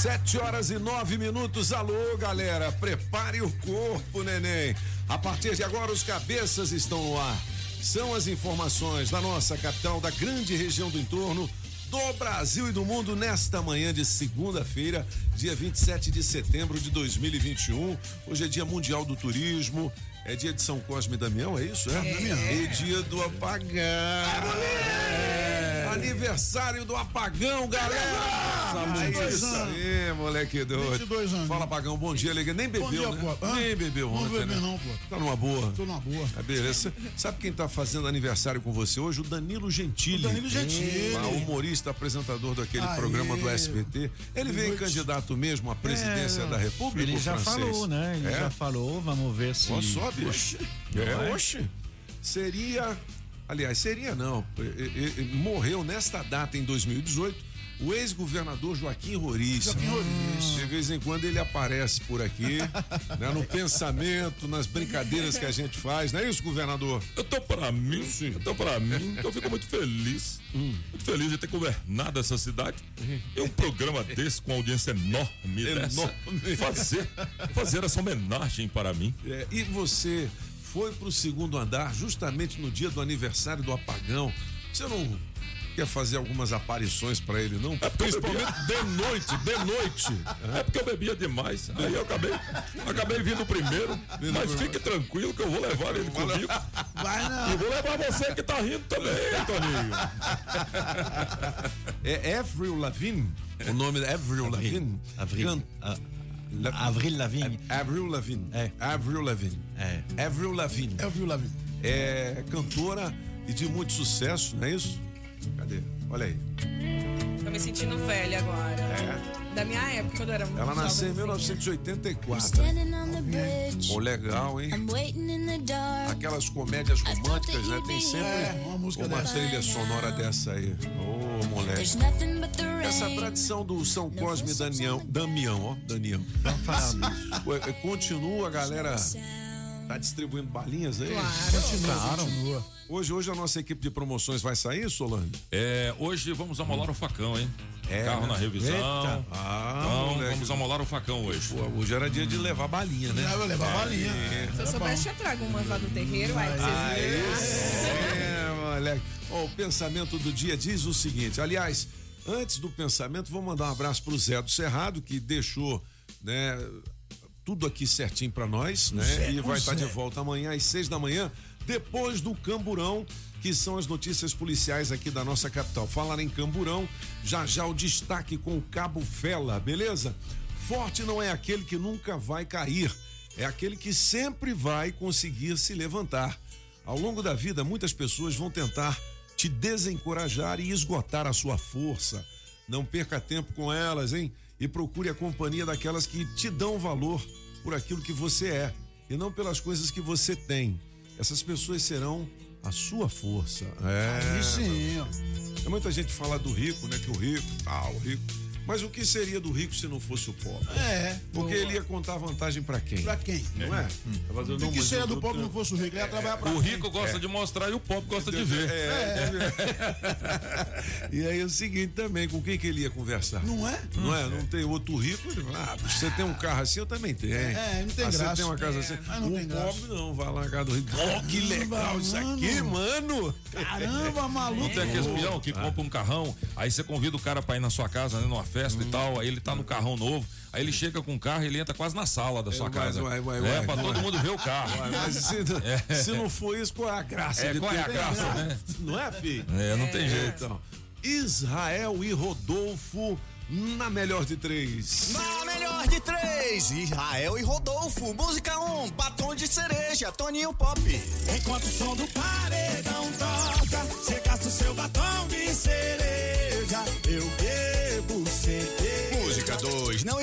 Sete horas e nove minutos. Alô, galera. Prepare o corpo, neném. A partir de agora, os cabeças estão no ar. São as informações da nossa capital, da grande região do entorno, do Brasil e do mundo nesta manhã de segunda-feira, dia 27 de setembro de 2021. Hoje é Dia Mundial do Turismo. É dia de São Cosme e Damião, é isso? É, é. dia do apagão. É. Aniversário do apagão, galera! É isso aí, moleque doido. 22 anos. Fala, apagão, bom dia, alegria. Nem bebeu, dia, né? pô. Nem bebeu Não ontem, beber né? não, pô. Tá numa boa. Tô na boa. Tá beleza. Sabe quem tá fazendo aniversário com você hoje? O Danilo Gentili. O Danilo Gentili. Ah, humorista, apresentador daquele Aê. programa do SBT. Ele veio candidato mesmo à presidência da República, Ele já francês? falou, né? Ele É? já falou, vamos ver se. Olha só, bicho. É, Não é? oxe. Seria. Aliás, seria não. Morreu nesta data, em 2018, o ex-governador Joaquim Roriz. Joaquim Roriz. De vez em quando ele aparece por aqui, né, no pensamento, nas brincadeiras que a gente faz, não é isso, governador? Eu tô pra mim, eu tô pra mim, que eu fico muito feliz. Muito feliz de ter governado essa cidade. E um programa desse com audiência enorme, dessa, Enorme. fazer, fazer essa homenagem para mim. É, e você foi pro segundo andar justamente no dia do aniversário do apagão. Você não quer fazer algumas aparições pra ele, não? É Principalmente de noite, de noite. É porque eu bebia demais. Aí eu acabei, acabei vindo primeiro. Mas fique tranquilo que eu vou levar ele comigo. Vai não. E vou levar você que tá rindo também, Toninho. É Avril Lavigne? O nome é Avril Lavigne? Avril. Can- ah, La- Avril Lavigne. Avril Lavigne. É. Avril Lavigne. É. Avril Lavigne. Eu vi o Lavi. É cantora e de muito sucesso, não é isso? Cadê? Olha aí. Tô me sentindo velha agora. É. Da minha época, quando eu era muito Ela nasceu em jovenzinha. 1984. Standing on the bridge. Pô, legal, hein? Aquelas comédias românticas, né? Tem sempre É, uma música uma dessa. trilha sonora dessa aí. Ô, moleque. The rain. Essa tradição do São Cosme e Damião, Damião, ó, Damião. É, Continua, a galera tá distribuindo balinhas aí? Claro. Continua. Hoje, hoje a nossa equipe de promoções vai sair, Solange? É, hoje vamos amolar o facão, hein? É, Carro né? na revisão. Eita. Ah, Então, moleque. vamos amolar o facão hoje. Pô, hoje era dia de levar balinha, né? Já vai levar balinha. Se eu soubesse, eu trago umas lá do terreiro, aí vocês verem. É, moleque. Ó, o pensamento do dia diz o seguinte. Aliás, antes do pensamento, vou mandar um abraço pro Zé do Cerrado, que deixou, né, tudo aqui certinho pra nós, né? Zé, e vai estar de Zé. volta amanhã às seis da manhã, depois do Camburão, que são as notícias policiais aqui da nossa capital. Falar em Camburão, já já o destaque com o Cabo Fela, beleza? Forte não é aquele que nunca vai cair, é aquele que sempre vai conseguir se levantar. Ao longo da vida, muitas pessoas vão tentar te desencorajar e esgotar a sua força. Não perca tempo com elas, hein? E procure a companhia daquelas que te dão valor por aquilo que você é e não pelas coisas que você tem. Essas pessoas serão a sua força. É. Aí sim. Tem muita gente fala do rico, né? Que o rico, tal, o rico. Mas o que seria do rico se não fosse o pobre? É. Porque ele ia contar vantagem pra quem? Pra quem? Não é? Tá fazendo O que, seria o do pobre não fosse o rico? Ele ia trabalhar pra O quem? rico gosta de mostrar e o pobre gosta de ver. É. E aí é o seguinte também, com quem que ele ia conversar? Não é? Não é? Não tem outro rico, ele fala, ah, você tem um carro assim, eu também tenho. É, não tem ah, Você graça. tem uma casa assim. mas não o tem graça. pobre não, vai lá na casa do rico. Oh, que legal isso aqui, mano. Caramba, maluco. Não tem aquele espião que compra um carrão, aí você convida o cara pra ir na sua casa, né, numa festa e tal, aí ele tá no carrão novo, aí ele chega com o carro e ele entra quase na sala da sua casa. uai, uai, é, uai, pra uai. todo mundo ver o carro. Mas se, se não for isso, qual é a graça? É, de qual é a graça, né? Não é, filho? É, não tem jeito. Então, Israel e Rodolfo na melhor de três. Na melhor de três, Israel e Rodolfo. Música 1, um, batom de cereja, Toninho Pop. Enquanto o som do paredão toca.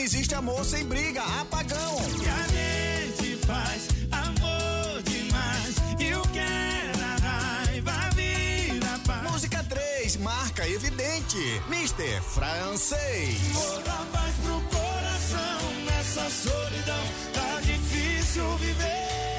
Existe amor sem briga, apagão. E a gente faz amor demais. E o que era raiva vira paz. Música 3, marca evidente. Mr. Francês. Toda paz pro coração. Nessa solidão tá difícil viver.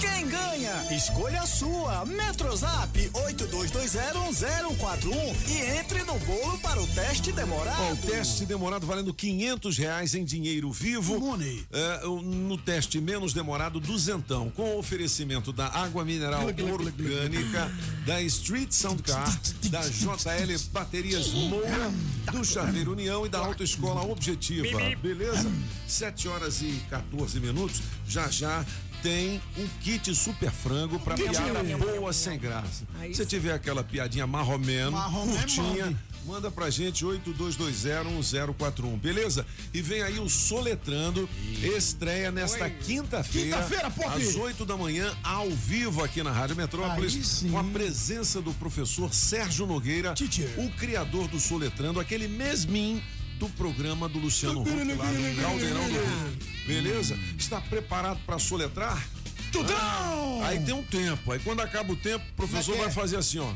Quem ganha? Escolha a sua. Metrozap 82201041 e entre no bolo para o teste demorado. Ó, o teste demorado valendo 500 reais em dinheiro vivo. Money. É, no teste menos demorado, duzentão. Com oferecimento da água mineral orgânica, da Street Sound Car, da JL Baterias Moura, do Chaveiro União e da Autoescola Objetiva. Beleza? 7 horas e 14 minutos. Já já tem um kit super frango pra piada boa sem graça. Aí Se sim. tiver aquela piadinha marromeno, Marromeno, curtinha, mande. Manda pra gente 82201041, beleza? E vem aí o Soletrando, estreia nesta quinta-feira, Quinta-feira, às 8 da manhã, ao vivo aqui na Rádio Metrópolis, com a presença do professor Sérgio Nogueira, o criador do Soletrando, aquele mesmin do programa do Luciano Huck lá no Caldeirão do Rio. Beleza? Está preparado para soletrar? Tudão! Aí tem um tempo. Aí quando acaba o tempo, o professor é vai é? fazer assim, ó.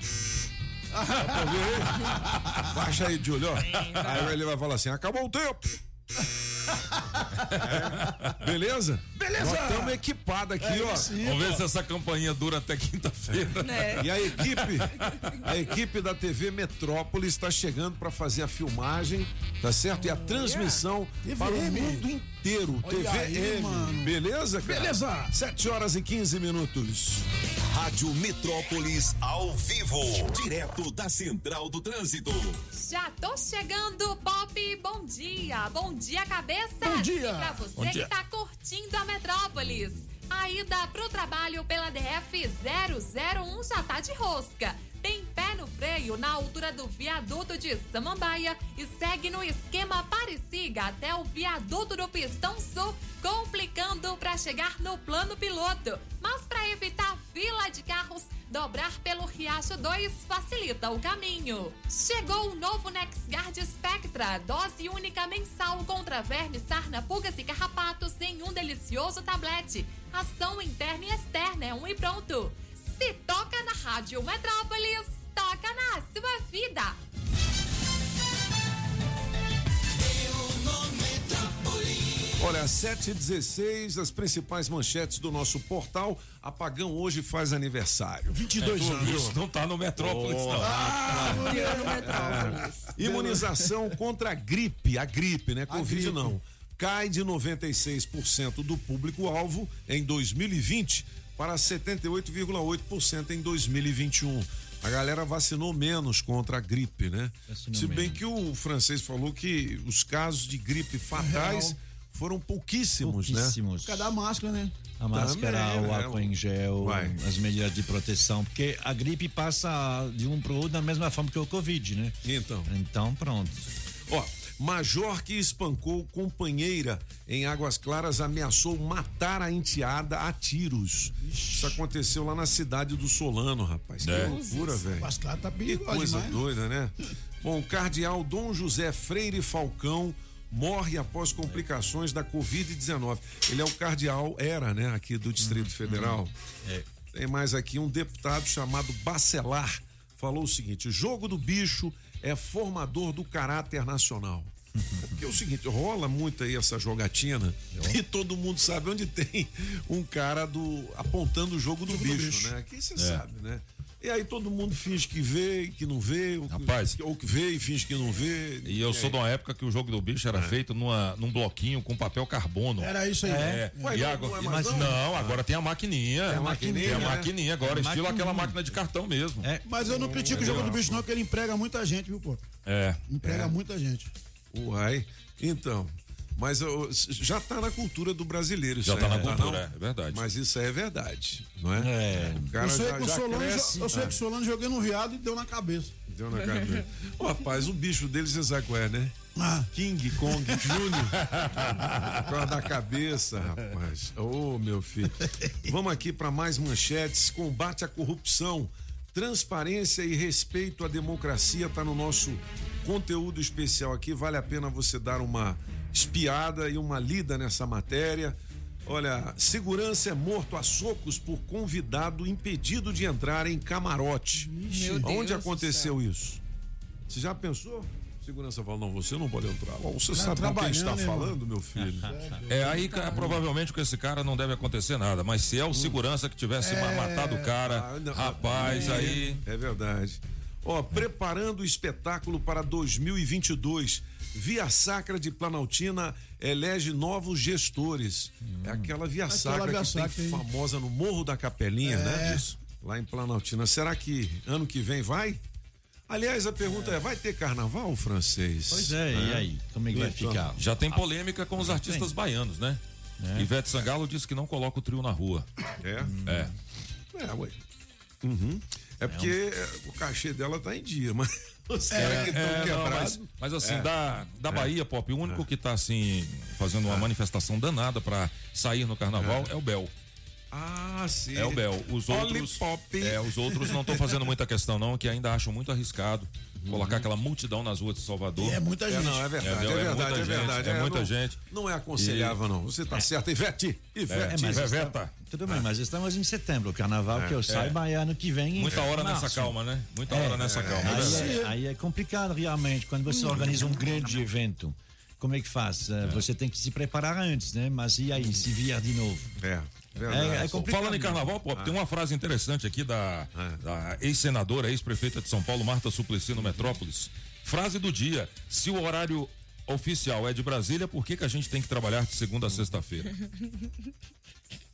Baixa aí, Júlio, ó. Aí ele vai falar assim: acabou o tempo. É. Beleza? Beleza. Nós estamos equipados aqui, ó. Vamos ver se essa campainha dura até quinta-feira. Né? E a equipe, a equipe da TV Metrópolis está chegando para fazer a filmagem, tá certo? E a transmissão TVM. para o mundo inteiro. Olha aí, TVM. mano. Beleza, cara? Beleza. 7 horas e 15 minutos. Rádio Metrópolis ao vivo, direto da Central do Trânsito. Já tô chegando, Pop. Bom dia. Bom dia, cabeça. Bom dia. E pra você Bom dia. que tá curtindo a Metrópolis. A ida pro trabalho pela DF 001 já tá de rosca. Na altura do viaduto de Samambaia e segue no esquema Parecida até o viaduto do Pistão Sul, complicando para chegar no plano piloto. Mas para evitar fila de carros, dobrar pelo Riacho 2 facilita o caminho. Chegou o novo NexGuard Spectra, dose única mensal contra vermes, sarna, pulgas e carrapatos em um delicioso tablete. Ação interna e externa é um e pronto. Se toca na Rádio Metrópolis, toca na sua vida. Olha, 7h16, as principais manchetes do nosso portal. Apagão hoje faz aniversário. 22 anos. Isso não tá no Metrópolis, não. Dia no Metrópolis. Imunização contra a gripe, a gripe, né? Covid gripe. não. Cai de 96% do público-alvo em 2020 para 78,8% em 2021. A galera vacinou menos contra a gripe, né? Vacinou Se bem menos. que o francês falou que os casos de gripe fatais Real. foram pouquíssimos, né? Pouquíssimos. Por causa da máscara, né? A máscara, Também, o né? álcool em gel, Vai. as medidas de proteção, porque a gripe passa de um pro outro da mesma forma que o Covid, né? Então. Então, pronto. Ó, Major que espancou companheira em Águas Claras ameaçou matar a enteada a tiros. Isso aconteceu lá na cidade do Solano, rapaz. Que É. loucura, velho. Tá Que coisa demais. doida, né? Bom, o cardeal Dom José Freire Falcão morre após complicações da Covid-19. Ele é o cardeal, era, né, aqui do Distrito Federal. Tem mais aqui um deputado chamado Bacelar. Falou o seguinte: jogo do bicho é formador do caráter nacional. Porque é o seguinte, rola muito aí essa jogatina e todo mundo sabe onde tem um cara do apontando o jogo do bicho, né? Aqui você sabe, né? E aí todo mundo finge que vê e que não vê, ou que, Rapaz. ou que vê e finge que não vê. E eu sou de uma época que o jogo do bicho era feito numa, num bloquinho com papel carbono. Era isso aí. É, Ué, e não- agora, não é mas não? não, agora tem a maquininha. Tem a maquininha, Tem a né? maquininha agora, É estilo maquininha. aquela máquina de cartão mesmo. É. Mas eu não critico o jogo do bicho, não, porque ele emprega muita gente, viu, pô? É. Emprega É. muita gente. Uai. Então, mas ó, já tá na cultura do brasileiro isso Já tá aí, na não cultura, não? é, é verdade. Mas isso aí é verdade, não é? É. O cara eu sei já, que o Solano, cresce. eu sei que o Solano joguei no viado e deu na cabeça. Deu na cabeça. Ô, rapaz, o bicho dele, você sabe qual é, né? Ah, King Kong Júnior. Por da cabeça, rapaz. Ô, meu filho. Vamos aqui para mais manchetes. Combate à corrupção, transparência e respeito à democracia tá no nosso conteúdo especial aqui. Vale a pena você dar uma espiada e uma lida nessa matéria. Olha, segurança é morto a socos por convidado impedido de entrar em camarote. Meu Onde Deus aconteceu isso? Você já pensou? Segurança fala, não, você não pode entrar. Ó, Você Tá sabe com quem está trabalhando, irmão. falando, meu filho? É aí que provavelmente com esse cara não deve acontecer nada, mas se é o segurança que tivesse ma- matado o cara, Ah, não. rapaz, É, aí É verdade. Ó, preparando o espetáculo para 2022. Via Sacra de Planaltina elege novos gestores. É aquela Via Sacra Via que Sacra, tem hein? famosa no Morro da Capelinha, né? É. Isso. Lá em Planaltina. Será que ano que vem vai? Aliás, a pergunta é, vai ter carnaval francês? Pois é, e aí? Como é que vai Então. ficar? já tem polêmica com os artistas baianos, né? Ivete Sangalo disse que não coloca o trio na rua. É? É. É, ué. Uhum. É porque é, o cachê dela tá em dia, mas os caras que estão É, não, quebrados. mas, mas assim, É. da, da Bahia, Pop, o único que tá assim, fazendo uma manifestação danada pra sair no carnaval é, o Bel. Ah, sim. É o Bel. Os outros. É, os outros não estão fazendo muita questão, não, que ainda acham muito arriscado colocar aquela multidão nas ruas de Salvador. É muita É, gente. não, é verdade, é? É verdade, muita é gente, verdade. é muita não, gente. Não é aconselhável, não. Você tá certo. Ivete, Ivete. mas Veveta. Tudo bem, mas estamos em setembro. O carnaval, que eu saiba, é ano que vem. em Muita hora nessa março. calma, né? Muita hora nessa calma. é Aí é, aí é complicado realmente. Quando você organiza um grande evento, como é que faz? Eh, Você tem que se preparar antes, né? Mas e aí, se vier de novo? É. É, é. Falando em carnaval, Pop, tem uma frase interessante aqui da, da ex-senadora, ex-prefeita de São Paulo, Marta Suplicy, no Metrópolis. Frase do dia: se o horário oficial é de Brasília, por que, que a gente tem que trabalhar de segunda a sexta-feira?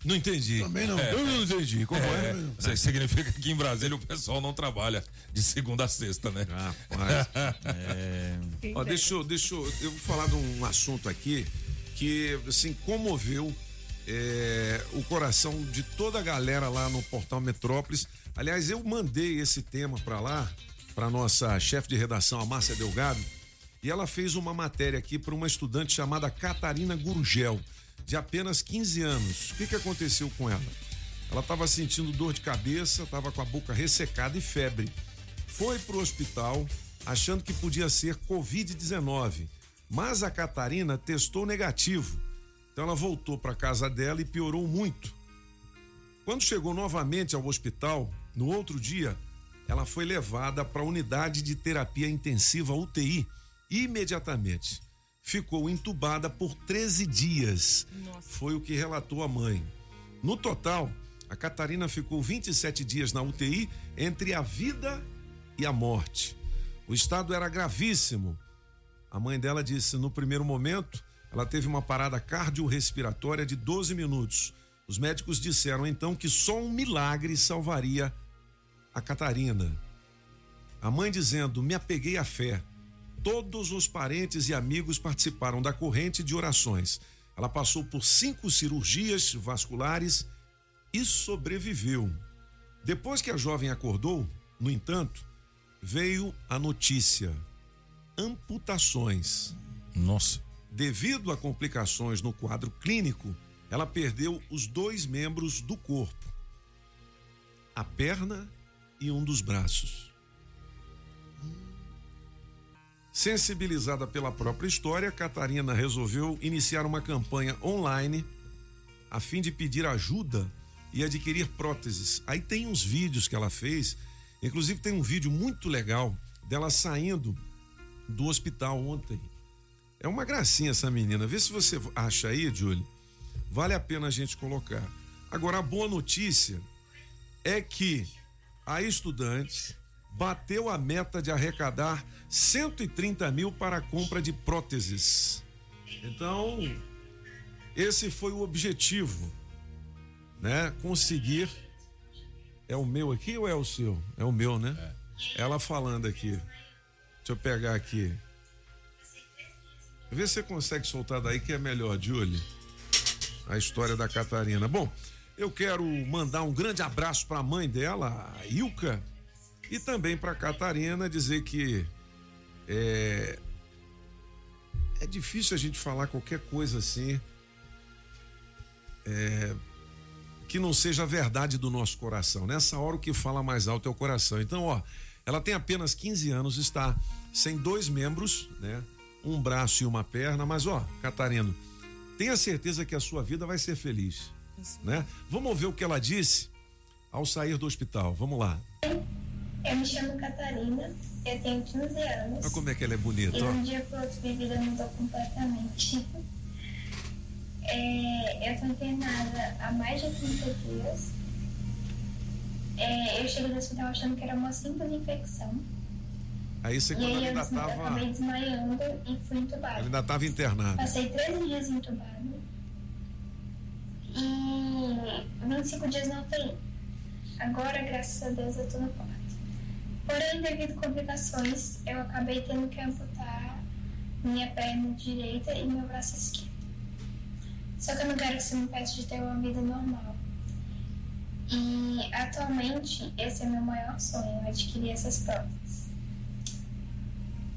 Não entendi. Também não. Eu não entendi. Como é? Isso aí significa que em Brasília o pessoal não trabalha de segunda a sexta, né? Rapaz. Quem Ó, deixa, eu- deixa eu, eu vou falar de um assunto aqui que assim comoveu é, o coração de toda a galera lá no portal Metrópolis. Aliás, eu mandei esse tema para lá para nossa chefe de redação, a Márcia Delgado, e ela fez uma matéria aqui para uma estudante chamada Catarina Gurgel, de apenas 15 anos. O que, que aconteceu com ela? Ela estava sentindo dor de cabeça, estava com a boca ressecada e febre. Foi para o hospital achando que podia ser Covid-19, mas a Catarina testou negativo. Então ela voltou para casa dela e piorou muito. Quando chegou novamente ao hospital, no outro dia, ela foi levada para a unidade de terapia intensiva UTI imediatamente. Ficou entubada por 13 dias. Foi o que relatou a mãe. No total, a Catarina ficou 27 dias na UTI entre a vida e a morte. O estado era gravíssimo. A mãe dela disse: no primeiro momento, ela teve uma parada cardiorrespiratória de 12 minutos. Os médicos disseram então que só um milagre salvaria a Catarina. A mãe dizendo: me apeguei à fé. Todos os parentes e amigos participaram da corrente de orações. Ela passou por cinco cirurgias vasculares e sobreviveu. Depois que a jovem acordou, no entanto, veio a notícia: amputações. Nossa. Devido a complicações no quadro clínico, ela perdeu os dois membros do corpo: a perna e um dos braços. Sensibilizada pela própria história, Catarina resolveu iniciar uma campanha online a fim de pedir ajuda e adquirir próteses. Aí tem uns vídeos que ela fez, inclusive tem um vídeo muito legal dela saindo do hospital ontem. É uma gracinha essa menina. Vê se você acha aí, Julie. Vale a pena a gente colocar. Agora, a boa notícia é que a estudante bateu a meta de arrecadar 130 mil para a compra de próteses. Então, esse foi o objetivo, né? Conseguir. É o meu aqui ou é o seu? É o meu, né? Ela falando aqui. Deixa eu pegar aqui. Vê se você consegue soltar daí que é melhor, Julie. A história da Catarina. Bom, eu quero mandar um grande abraço para a mãe dela, a Ilka, e também para Catarina dizer que é é difícil a gente falar qualquer coisa assim é, que não seja a verdade do nosso coração. Nessa hora o que fala mais alto é o coração. Então, ó, ela tem apenas 15 anos, está sem dois membros, né? Um braço e uma perna, mas ó, Catarino, tenha certeza que a sua vida vai ser feliz, né? Vamos ver o que ela disse ao sair do hospital. Vamos lá. Eu me chamo Catarina, eu tenho 15 anos. Olha como é que ela é bonita, E ó. de um dia pro outro minha vida mudou completamente. É, eu tô internada há mais de 30 dias. É, eu cheguei no hospital achando que era uma simples infecção. Aí você quando aí eu ainda desma- tava, acabei desmaiando e fui entubada. ela ainda estava internada. Passei 13 dias entubada. E 25 dias na UTI. Agora, graças a Deus, eu tô no quarto. Porém, devido a complicações, eu acabei tendo que amputar minha perna direita e meu braço esquerdo. Só que eu não quero que isso me impeça de ter uma vida normal. E atualmente, esse é meu maior sonho, adquirir essas próteses.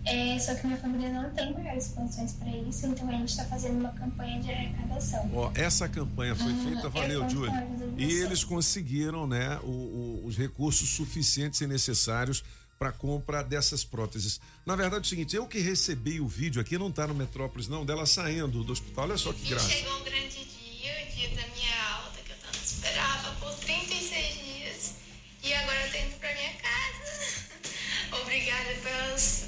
É, só que minha família não tem maiores condições para isso, então a gente está fazendo uma campanha de arrecadação. Ó, essa campanha foi Ah, feita, eu valeu, conto Júlio. com a ajuda de E eles conseguiram, né, o- o- os recursos suficientes e necessários para compra dessas próteses. Na verdade, é o seguinte, eu que recebi o vídeo aqui, não tá no Metrópolis, não, dela saindo do hospital. Olha só que E graça. chegou o grande dia, o dia da minha alta, que eu tanto esperava por 36 dias. E agora eu tô indo pra minha casa. Obrigada pelas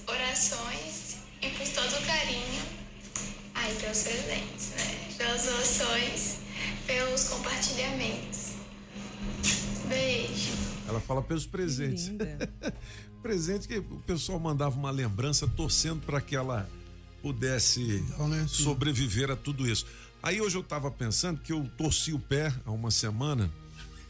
orações e por todo o carinho. Ai, pelos presentes, né? Pelas doações, pelos compartilhamentos. Beijo. Ela fala pelos presentes. Presente que o pessoal mandava uma lembrança torcendo para que ela pudesse né? Sim. sobreviver a tudo isso. Aí hoje eu tava pensando que eu torci o pé há uma semana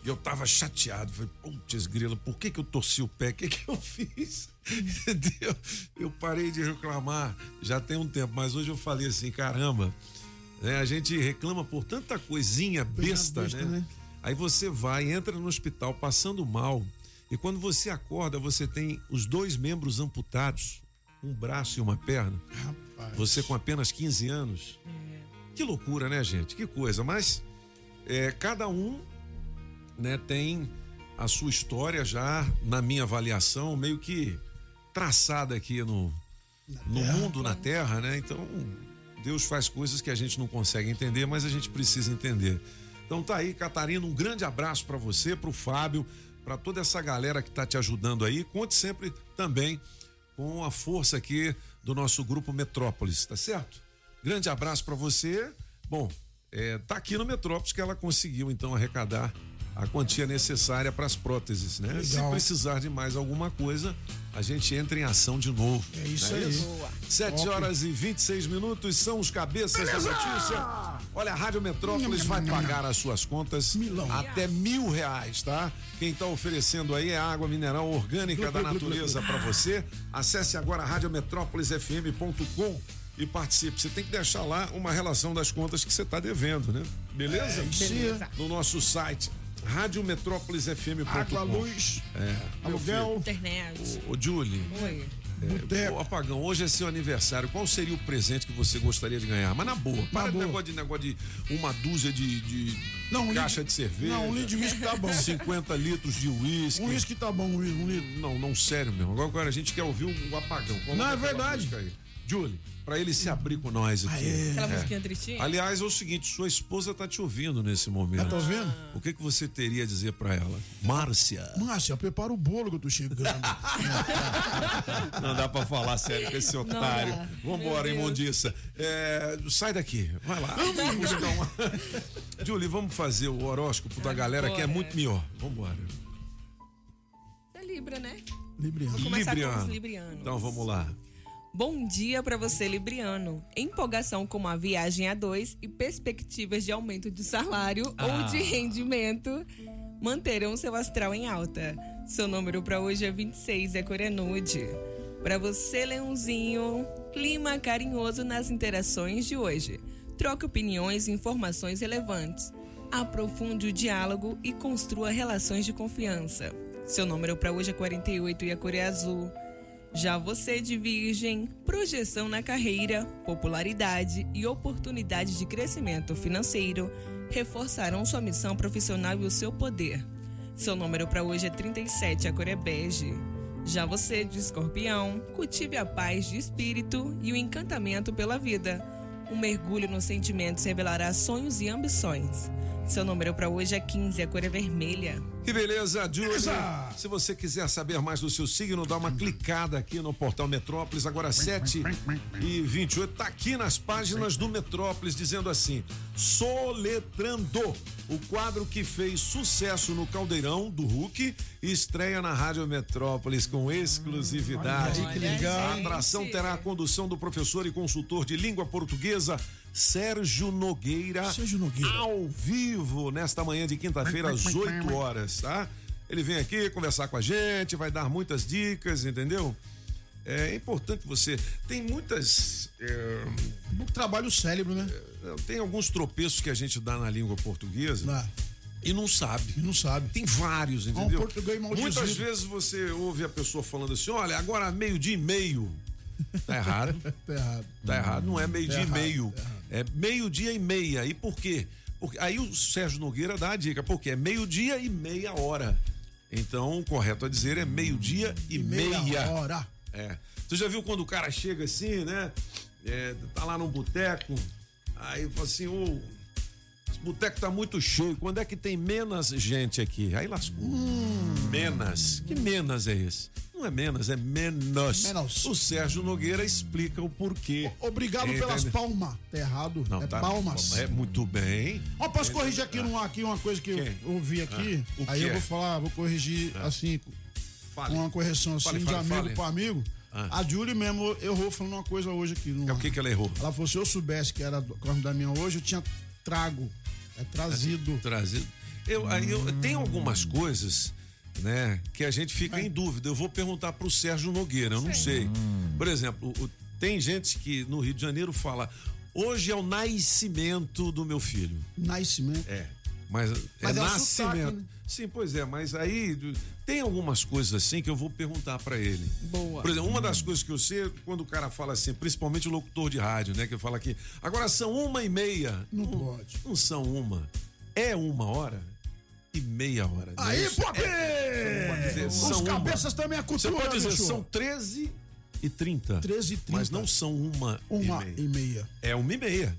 e eu tava chateado. Falei, putz, grila, por que que eu torci o pé? O que que eu fiz? Entendeu? Eu parei de reclamar já tem um tempo, mas hoje eu falei assim, caramba, né? A gente reclama por tanta coisinha besta, besta, né? né? Aí você vai, entra no hospital passando mal, e quando você acorda, você tem os dois membros amputados, um braço e uma perna. Você com apenas 15 anos. Que loucura, né, gente? Que coisa. Mas é, cada um né, tem a sua história já, na minha avaliação, meio que traçada aqui no, no mundo, na Terra, né? Então, Deus faz coisas que a gente não consegue entender, mas a gente precisa entender. Então tá aí, Catarina, um grande abraço para você, para o Fábio, para toda essa galera que tá te ajudando aí. Conte sempre também com a força aqui do nosso grupo Metrópolis, tá certo? Grande abraço para você. Bom, é, tá aqui no Metrópolis que ela conseguiu então arrecadar a quantia necessária para as próteses, né? Se Legal. precisar de mais alguma coisa, a gente entra em ação de novo. É isso Não aí. Boa. 7 Top. horas e 26 minutos são os cabeças Beleza! da notícia. Olha, a Rádio Metrópolis vai pagar as suas contas até mil reais, tá? Quem está oferecendo aí é água mineral orgânica da natureza para você. Acesse agora radiometrópolisfm.com e participe. Você tem que deixar lá uma relação das contas que você está devendo, né? Beleza? É. Beleza. No nosso site radiometrópolisfm.com. Água, luz, é, aluguel. Internet. Ô, Julie. Oi. É, ô, Apagão, hoje é seu aniversário. Qual seria o presente que você gostaria de ganhar? Mas na boa, para de boa. negócio de negócio de uma dúzia de, de Não, um caixa litro- de cerveja. não, um litro de uísque tá bom. 50 litros de uísque. Um uísque tá bom, um um litro. Não, não, sério mesmo. Agora, agora a gente quer ouvir o, o Apagão. Coloca Não, é aquela verdade. música Aí. Julie, pra ele se abrir com nós aqui. Aquela É. musiquinha tristinha? Aliás, é o seguinte, sua esposa tá te ouvindo nesse momento. Ela tá ouvindo? O que que você teria a dizer pra ela? Márcia. Márcia, prepara o bolo que eu tô chegando. Não dá pra falar sério com esse otário. Vambora, imundiça. É, sai daqui, vai lá. Vamos buscar uma... Julie, vamos fazer o horóscopo da galera que é muito melhor. Vambora. É Libra, né? Libriano. Vou começar com os librianos. Então vamos lá. Bom dia para você, Libriano. Empolgação com uma viagem a dois e perspectivas de aumento de salário Ah. ou de rendimento manterão seu astral em alta. Seu número para hoje é 26, é cor é nude. Para você, Leãozinho, clima carinhoso nas interações de hoje. Troque opiniões e informações relevantes. Aprofunde o diálogo e construa relações de confiança. Seu número para hoje é 48 e a cor é azul. Já você de Virgem, projeção na carreira, popularidade e oportunidade de crescimento financeiro reforçarão sua missão profissional e o seu poder. Seu número para hoje é 37, a cor é bege. Já você, de escorpião, cultive a paz de espírito e o encantamento pela vida. Um mergulho nos sentimentos revelará sonhos e ambições. Seu número para hoje é 15, a cor é vermelha. Que beleza, Júlio. Se você quiser saber mais do seu signo, dá uma clicada aqui no portal Metrópolis, agora 7 e 28. Tá aqui nas páginas do Metrópolis dizendo assim: Soletrando, o quadro que fez sucesso no Caldeirão do Hulk, estreia na Rádio Metrópolis com exclusividade. Olha aí, que legal, A atração terá a condução do professor e consultor de língua portuguesa Sérgio Nogueira, Sérgio Nogueira. ao vivo nesta manhã de quinta-feira às 8 horas, tá? Ele vem aqui conversar com a gente, vai dar muitas dicas, entendeu? É importante você. Tem muitas. é, Trabalho cérebro, né? tem alguns tropeços que a gente dá na língua portuguesa Dá. e não sabe. E não sabe. Tem vários, um entendeu? português mal Muitas vezes você ouve a pessoa falando assim: olha, agora meio-dia e meio. Tá errado. Tá errado. Tá errado, não é meio-dia e errado, meio. tá. É meio-dia e meia. E por quê? Porque aí o Sérgio Nogueira dá a dica, porque é meio-dia e meia hora. Então, o correto a dizer é meio-dia e, meia. Meia hora. É. Tu já viu quando o cara chega assim, né? É, tá lá num boteco, aí fala assim, ô. esse boteco tá muito cheio. Quando é que tem menos gente aqui? Aí lascou. Menos. Que menos é esse? Não é menos, é menos. Menos. O Sérgio Nogueira explica o porquê. Obrigado pelas palmas. Tá errado. Não, é tá- palmas. É muito bem. Ó, posso corrigir aqui, num, aqui uma coisa que Quem? eu ouvi aqui? Ah, o aí eu é? vou falar, vou corrigir assim, Fale. uma correção assim Fale, de fale, amigo fale. para amigo. Ah. A Julie mesmo errou falando uma coisa hoje aqui. numa- É o que que ela errou? Ela falou: se eu soubesse que era corno da minha hoje, eu tinha trago. É trazido. Trazido. Eu, aí eu, tem algumas coisas, né, que a gente fica em dúvida. Eu vou perguntar pro Sérgio Nogueira, eu não sei. Por exemplo, o- tem gente que no Rio de Janeiro fala: hoje é o nascimento do meu filho. Nascimento. É. Mas, Mas é é o nascimento. sotaque, né? Sim, pois é, mas aí tem algumas coisas assim que eu vou perguntar pra ele. Boa. Por exemplo, uma das coisas que eu sei é quando o cara fala assim, principalmente o locutor de rádio, né? Que fala aqui, agora são uma e meia. Não pode. Não são uma. É uma hora e meia hora. né? Aí, Isso Pop! é- Os são uma. cabeças também é Você cultura, pode dizer, bicho. são 13 e 30. 13 e 30. Mas não são uma, Uma e meia. e meia. É uma e meia.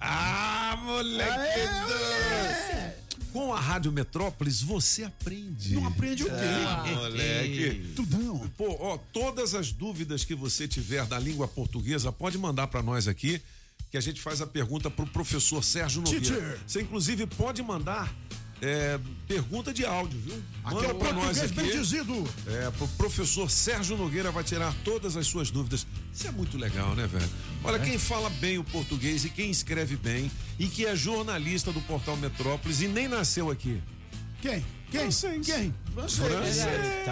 Ah, moleque! doido! Com a Rádio Metrópolis, você aprende. Não aprende o quê? Ah, moleque. Tudão. Pô, ó, todas as dúvidas que você tiver da língua portuguesa, pode mandar pra nós aqui, que a gente faz a pergunta pro professor Sérgio Nogueira. Teacher. Você, inclusive, pode mandar é, pergunta de áudio, viu? Aqui Manda é o pra nós português bem aqui. dizido. É, o professor Sérgio Nogueira vai tirar todas as suas dúvidas. Isso é muito legal, né, velho? Olha, quem fala bem o português e quem escreve bem e que é jornalista do portal Metrópolis e nem nasceu aqui. Quem? Quem? Francês. Quem? Francês. Francês.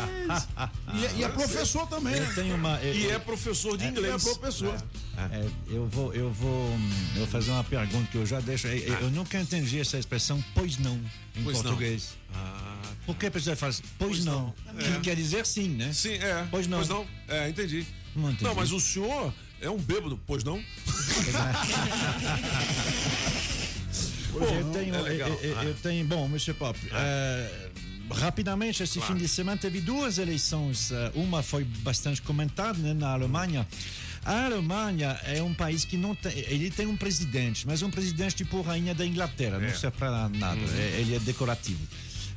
Tá. E, é- e é professor também, Eu né? tenho uma. eu- E é professor de é inglês. professor. É, eu vou, eu vou, eu vou fazer uma pergunta que eu já deixo. Eu, eu Ah. nunca entendi essa expressão, pois não, em Pois não. português. Ah, Por que a pessoa fala assim, pois, não? Que quer dizer sim, né? sim, é. Pois não. Pois não. É, entendi. Não entendi. Não, mas o senhor é um bêbado, pois não? eu tenho, é legal. eu, eu- eu tenho, bom, Monsieur Pop, eh, rapidamente, esse Claro. fim de semana teve duas eleições. eh, Uma foi bastante comentada né, na Alemanha. A Alemanha é um país que não tem. Ele tem um presidente, mas um presidente tipo rainha da Inglaterra, não serve para nada. é- Ele é decorativo.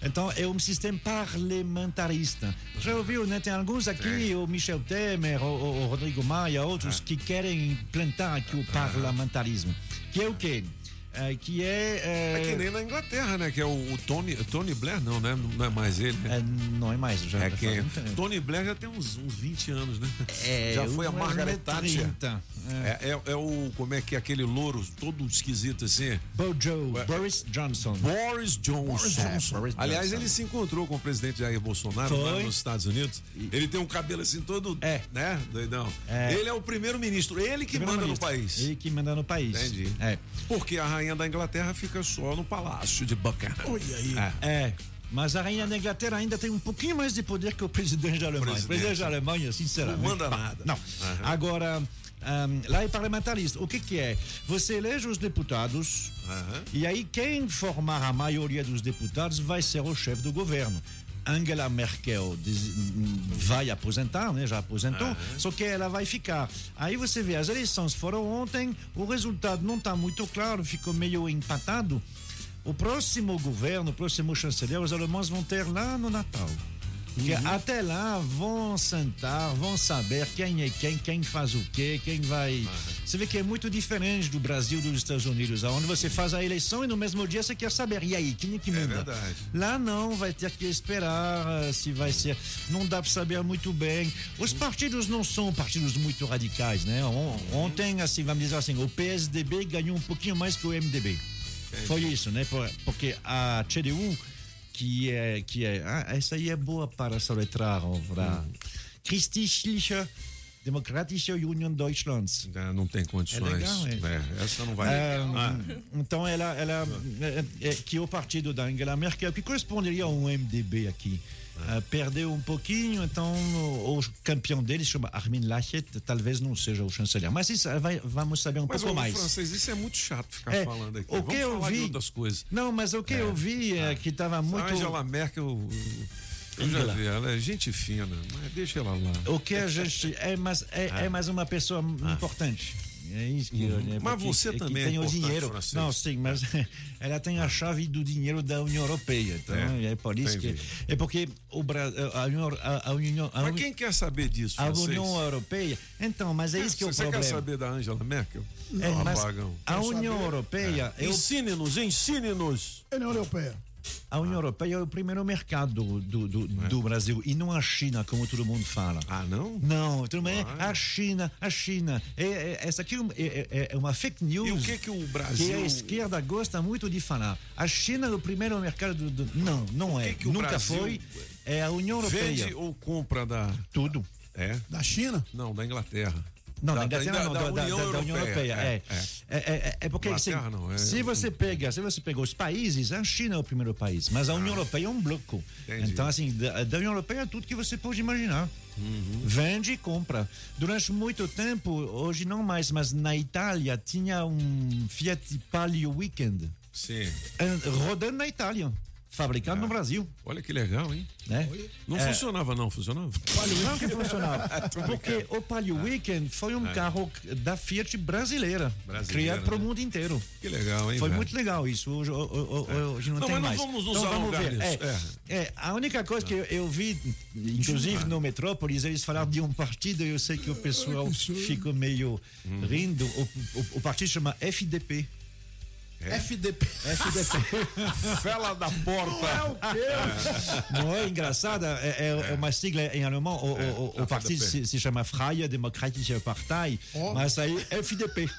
Então é um sistema parlamentarista. Já ouviu, né? Tem alguns aqui, o Michel Temer, o, o Rodrigo Maia, outros, que querem implantar aqui o parlamentarismo. Que é o quê? Eh, que é. eh, É que nem na Inglaterra, né? Que é o, o Tony, Tony Blair, não, né? Não é mais ele, né? É, não é mais, já É tempo. Tony Blair já tem uns, uns 20 anos, né? É, já foi a Margaret é Thatcher. 30, É, é, é o. Como é que é aquele louro todo esquisito assim? Bojo, Boris Johnson. Boris Johnson. Boris Johnson. Boris Aliás, Johnson. ele se encontrou com o presidente Jair Bolsonaro lá Foi. nos Estados Unidos. Ele tem um cabelo assim todo. É. Né? Doidão. É. Ele é o primeiro-ministro, ele que manda no Primeiro-ministro. país. Ele que manda no país. Entendi. É. Porque a rainha da Inglaterra fica só no palácio de Buckingham. Olha aí. É. É. Mas a rainha da Inglaterra ainda tem um pouquinho mais de poder que o presidente da Alemanha. Presidente. O presidente da Alemanha, sinceramente. Não manda nada. Não. Aham. Agora, ahm, lá é parlamentarista. O que, que é? Você elege os deputados Aham. e aí quem formar a maioria dos deputados vai ser o chefe do governo. Angela Merkel vai aposentar, né? Já aposentou, Aham. só que ela vai ficar. Aí você vê, as eleições foram ontem, o resultado não está muito claro, ficou meio empatado. O próximo governo, o próximo chanceler, os alemães vão ter lá no Natal. Porque até lá vão sentar, vão saber quem é quem, quem faz o quê, quem vai. Você vê que é muito diferente do Brasil dos Estados Unidos, onde você faz a eleição e no mesmo dia você quer saber, e aí, quem é que manda? verdade. Lá não, vai ter que esperar eh, se vai ser. Não dá para saber muito bem. Os partidos não são partidos muito radicais, né? On- Ontem, assim, vamos dizer assim, o PSDB ganhou um pouquinho mais que o MDB. Foi isso, né? Por- Porque a CDU, que é. Que é ah, essa aí é boa para soletrar. Para Christliche Demokratische Union Deutschlands. não tem condições. É legal, é. É, essa não vai. É, Ah. Então, ela, ela é, é, que o partido da Angela Merkel, que corresponderia a um MDB aqui, É. eh, perdeu um pouquinho, então o, o campeão deles chama Armin Laschet, talvez não seja o chanceler. Mas isso eh, vai, vamos saber um Mas pouco mais. francês, isso é muito chato ficar É, falando aqui. o Vamos que eu vi- outras coisas. Não, mas o que eu vi é que estava muito. A Angela Merkel, eu já vi, ela é gente fina, mas deixa ela lá. O que a gente é mais é, Ah. é mais uma pessoa importante. É isso que eu, Uhum. é Mas você é também é tem o importante, dinheiro. francês. Não, sim, mas ela tem a chave do dinheiro da União Europeia. Então É, é, por isso entendi. que é porque o Brasil, a União, a, a União, a, Mas quem quer saber disso, a francês? União Europeia. Então, mas é isso que é o Você problema. quer saber da Angela Merkel? É, Não, mas apagão. a União Europeia É. é o- Ensine-nos, ensine-nos. União Europeia. A União Europeia é o primeiro mercado do, do, do Brasil e não a China, como todo mundo fala. É. Ah, não? Não, tudo bem. A China, a China. É, é- essa aqui é, é- é uma fake news. E o que que o Brasil- Que a esquerda gosta muito de falar. A China é o primeiro mercado do. do- não, não é. que que o Nunca Brasil foi. É a União Europeia. Vende ou compra da. Tudo. É? Da China? Não, da Inglaterra. Não, da, da Inglaterra não, da, da- da- da União Europeia. É, é. é, é, é porque assim, Inglaterra não, é- se você pega, se você pega os países, a China é o primeiro país, mas a União Europeia é um bloco. Ah. Entendi. Então assim, da, União Europeia é tudo que você pode imaginar. Uhum. Vende e compra. Durante muito tempo, hoje não mais, mas na Itália tinha um Fiat Palio Weekend Sim. rodando na Itália, fabricado no Brasil. Olha que legal, hein? Né? Não É, funcionava, não, funcionava? não que funcionava. Porque o Palio Weekend foi um É. carro da Fiat brasileira, Brasileira, criado para o né? mundo inteiro. Que legal, hein? Foi velho? muito legal isso. Hoje, ho- ho- ho- hoje não, Não, tem mas não mais. vamos nos então, vamos ver. É, é, a única coisa que eu, eu vi, inclusive no Metrópolis, eles falaram de um partido. Eu sei que o pessoal ficou meio Hum. rindo. O, o, o partido chama FDP. FDP. FDP. Fela da porta. Não é engraçada? É, é- é uma sigla em alemão. O, É, o- o- partido se, se chama Freie Demokratische Partei, mas aí FDP.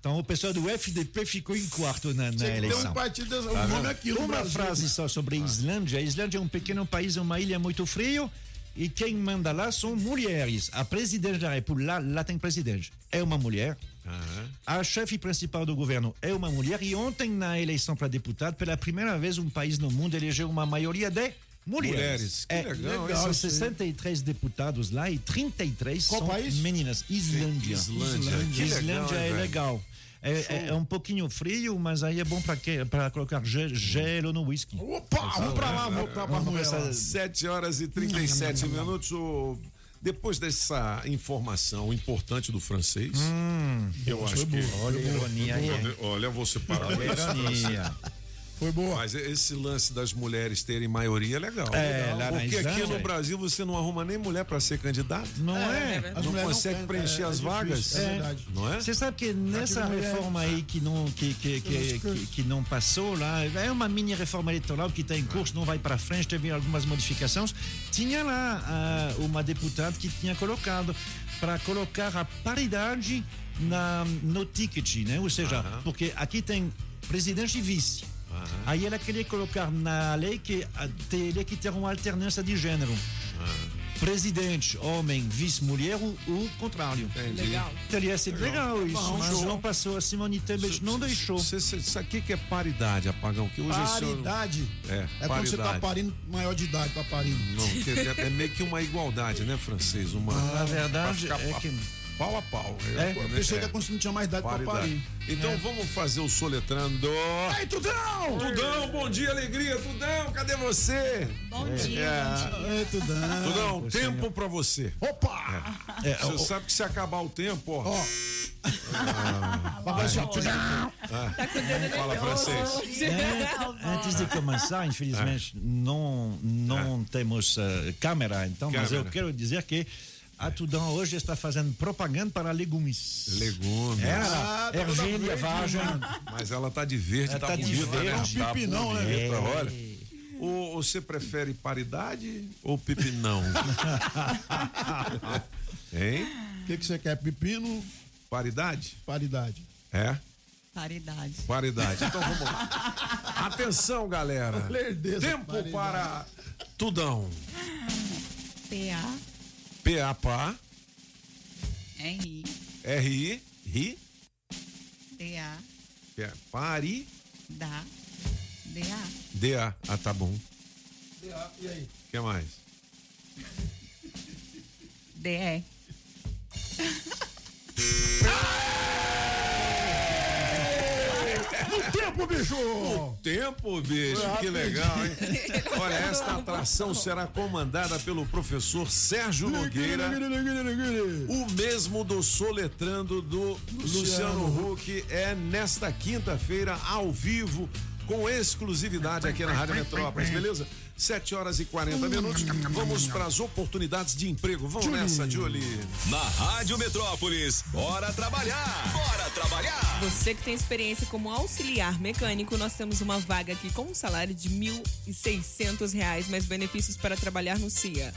Então o pessoal do FDP ficou em quarto na, na eleição. um partido. Tá O nome é no Uma Brasil. frase só sobre a Islândia. A Islândia é um pequeno país, uma ilha muito frio. E quem manda lá são mulheres. A presidente da República, lá, lá tem presidente, é uma mulher. A chefe principal do governo é uma mulher. E ontem, na eleição para deputado, pela primeira vez, um país no mundo elegeu uma maioria de mulheres. Mulheres. Que É, legal, São isso aí. 63 deputados lá e 33 Qual são país? meninas. Islândia. Islândia. Legal, Islândia hein, é velho? legal. É, é- é um pouquinho frio, mas aí é bom para colocar ge- gelo no whisky. Opa, vamos pra lá, Vamos lá. 7 horas e 37 minutos. O... Depois dessa informação importante do francês, eu acho que. Olha a ironia aí. Olha, Olha, você parar Olha a ironia. Foi boa. Mas esse lance das mulheres terem maioria é legal. É, na Porque aqui no Brasil você não arruma nem mulher para ser candidato. Não É, é? é não mulheres consegue querem, preencher é- é as difícil, vagas. É verdade. Não é? Você sabe que nessa reforma aí que não, que, que, que, que, que não passou lá, é uma mini reforma eleitoral que está em curso, não vai para frente, teve algumas modificações. Tinha lá ah, uma deputada que tinha colocado para colocar a paridade na, no ticket, né? Ou seja, porque aqui tem presidente e vice. Aí ela queria colocar na lei que teria que ter uma alternância de gênero. Presidente, homem, vice-mulher, ou o contrário. Legal. Teria sido legal isso, mas não passou. A Simone Tebet não deixou. Isso aqui que é paridade, apagão. Que hoje ano- Paridade. É, É quando você tá paridade. parindo maior de idade, tá parindo. Não, é, é meio que uma igualdade, né, francês? Uma. Na verdade, pra ficar- é que. Pau a pau. É, Eu- eu pensei é. que a Constituição não tinha mais idade pra Paridade. parir. Então É. vamos fazer o soletrando. Ei, Tudão! Tudão, bom dia, alegria. Tudão, cadê você? Bom É. dia, É. Ei, Tudão. Tudão, Você tempo pra você. Opa! É, você sabe que se acabar o tempo, ó. Ah, Papai vai. já- Tudão! Ah, Tá com o dedo Fala francês. É, antes de começar, infelizmente, não, não temos eh, câmera, então, mas eu Câmera. quero dizer que a Tudão hoje está fazendo propaganda para legumes. Legumes. É, Ah, tá toda ervilha, verde, vagem. Mas ela tá de verde, Ela tá, tá de bonita, né? verde. Tá Pipinão, né? bonita, É. olha. Ou você prefere paridade ou pipinão? hein? O que, que você quer? Pepino? Paridade? Paridade. É? Paridade. Paridade. Então vamos lá. Atenção, galera. Lerdeza, Tempo paridade. para Tudão. PA. P-A-P-A, RI. R-I, ri, DA. P- pari, Da. DA. D-A. Ah, tá bom. E aí? O que mais? DE. No tempo, bicho! O tempo, bicho, que legal, hein? Olha, esta atração será comandada pelo professor Sérgio Nogueira, o mesmo do soletrando do Luciano Huck. É nesta quinta-feira, ao vivo, com exclusividade aqui na Rádio Metrópolis, beleza? 7 horas e 40 minutos. Vamos para as oportunidades de emprego. Vamos nessa, Julie. Na Rádio Metrópolis, bora trabalhar! Bora trabalhar! Você que tem experiência como auxiliar mecânico, nós temos uma vaga aqui com um salário de 1.600 reais, mais benefícios para trabalhar no CIA.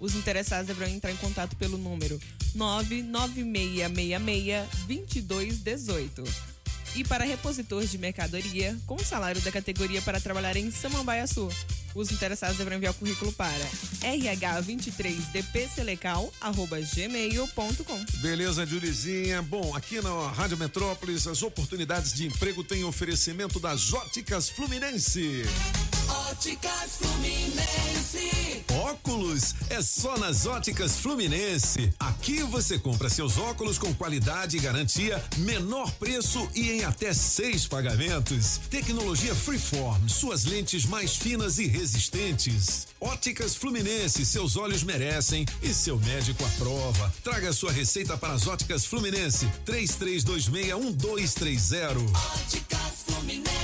Os interessados deverão entrar em contato pelo número 99666-2218. E para repositor de mercadoria, com salário da categoria para trabalhar em Samambaia Sul. Os interessados deverão enviar o currículo para rh23dpselecal.gmail.com. Beleza, Julizinha. Bom, aqui na Rádio Metrópolis, as oportunidades de emprego têm oferecimento das Óticas Fluminense. Óticas Fluminense. Óculos é só nas Óticas Fluminense. Aqui você compra seus óculos com qualidade e garantia, menor preço e em até seis pagamentos. Tecnologia Freeform, suas lentes mais finas e resistentes. Óticas Fluminense, seus olhos merecem e seu médico aprova. Traga sua receita para as Óticas Fluminense. 33261230. Óticas Fluminense.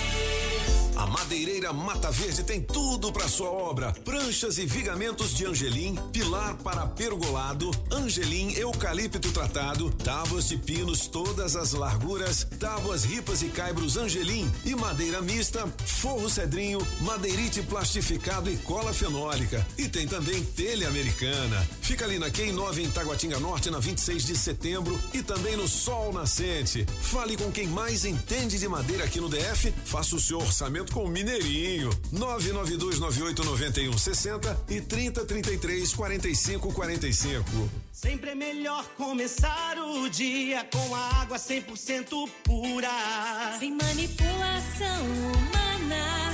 A Madeireira Mata Verde tem tudo para sua obra: pranchas e vigamentos de angelim, pilar para pergolado, angelim eucalipto tratado, tábuas de pinos todas as larguras, tábuas ripas e caibros angelim e madeira mista, forro cedrinho, madeirite plastificado e cola fenólica. E tem também telha americana. Fica ali na Quem 9 em Taguatinga Norte na 26 de setembro e também no Sol Nascente. Fale com quem mais entende de madeira aqui no DF, faça o seu orçamento com o Mineirinho. 992989160 e 30334545. Sempre é melhor começar o dia com a água 100% pura. Sem manipulação humana,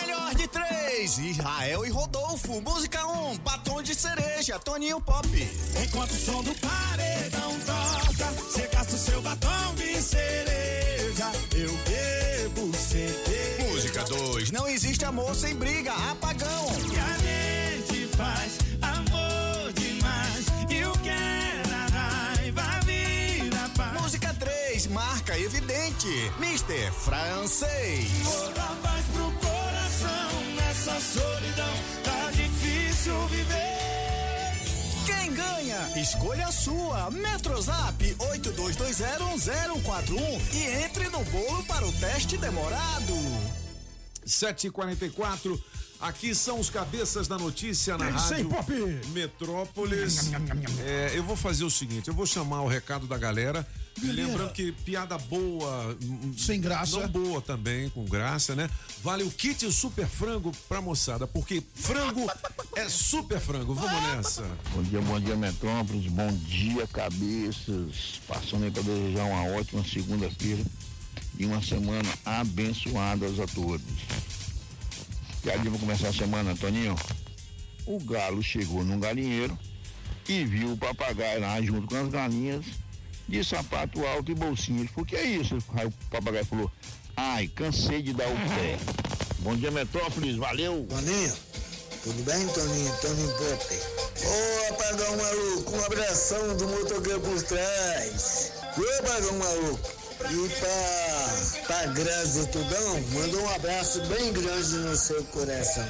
Melhor de três, Israel e Rodolfo. Música 1, um, batom de cereja, Toninho Pop. Enquanto o som do paredão toca, você gasta o seu batom de cereja. Eu bebo cerveja. Música 2, não existe amor sem briga, apagão. E a gente faz amor demais. E o que era raiva vira paz. Música 3, marca evidente, Mr. Francês. Toda paz pro coração nessa solidão. Tá difícil viver. Quem ganha? Escolha a sua. Metrozap 82201041 e entre no bolo para o teste demorado. 7h44. Aqui são os cabeças da notícia na aí, rádio Pop. Metrópolis. É, eu vou fazer o seguinte, eu vou chamar o recado da galera. Galera. Lembrando que piada boa. hum, Sem graça. Não boa também, com graça, né? Vale o kit super frango pra moçada, porque frango é super frango. Vamos nessa. Bom dia, bom dia, Metrópolis. Bom dia, cabeças. Passando aí para desejar uma ótima segunda-feira e uma semana abençoada a todos. Já vamos começar a semana, Toninho. O galo chegou num galinheiro e viu o papagaio lá junto com as galinhas de sapato alto e bolsinha. Ele falou, que é isso? Aí o papagaio falou, ai, cansei de dar o pé. Bom dia, Metrópolis. Valeu. Toninho, tudo bem, Toninho? Toninho Pop. Ô, apagão maluco, um abração do motoqueiro por trás. Ô, apagão maluco. E pra, pra Grazi Tudão, manda um abraço bem grande no seu coração.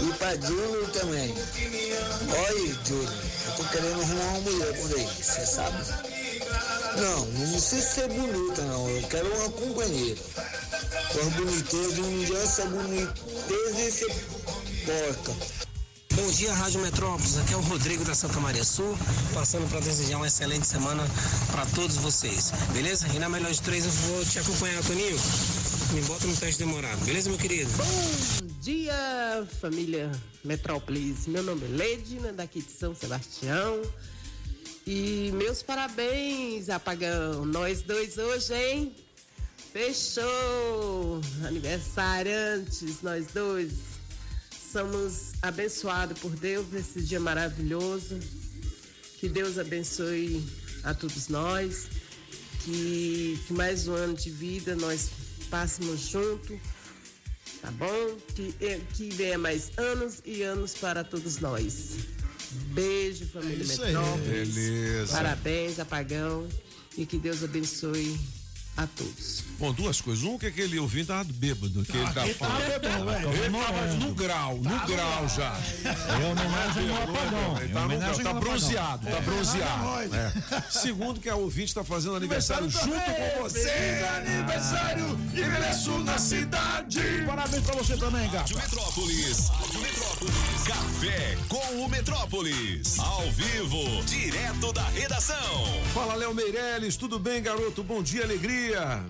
E pra Júlio também. Oi, Júlio, eu tô querendo arrumar uma mulher por aí, você sabe? Não, não precisa ser bonita não, eu quero uma companheira. Por boniteza, não adianta ser boniteza e ser porca. Bom dia, Rádio Metrópolis. Aqui é o Rodrigo da Santa Maria Sul, passando para desejar uma excelente semana para todos vocês. Beleza? E na melhor de três eu vou te acompanhar, Toninho. Me bota no teste demorado. Beleza, meu querido? Bom dia, família Metrópolis. Meu nome é Ledina, daqui de São Sebastião. E meus parabéns, apagão. Nós dois hoje, hein? Fechou! Aniversariantes, nós dois. Somos abençoados por Deus nesse dia maravilhoso. Que Deus abençoe a todos nós. Que, que mais um ano de vida nós passemos junto. Tá bom? Que, que venha mais anos e anos para todos nós. Beijo, família É. Metrópolis. Beleza. Parabéns, apagão. E que Deus abençoe a todos. Bom, duas coisas. Um que aquele ouvinte tava bêbado, que ele tá ele tava falando. bêbado, velho. Ele tava no grau, no grau já. É homenagem ao apagão. Ele É tá, no grau, tá bronzeado, tá É. bronzeado. É. Segundo que a ouvinte tá fazendo aniversário junto com você. aniversário, ingresso na cidade. Parabéns pra você também, gato. Rádio Metrópolis. Rádio Metrópolis. Café com o Metrópolis. Ao vivo, direto da redação. Fala, Léo Meirelles, tudo bem, garoto? Bom dia, alegria.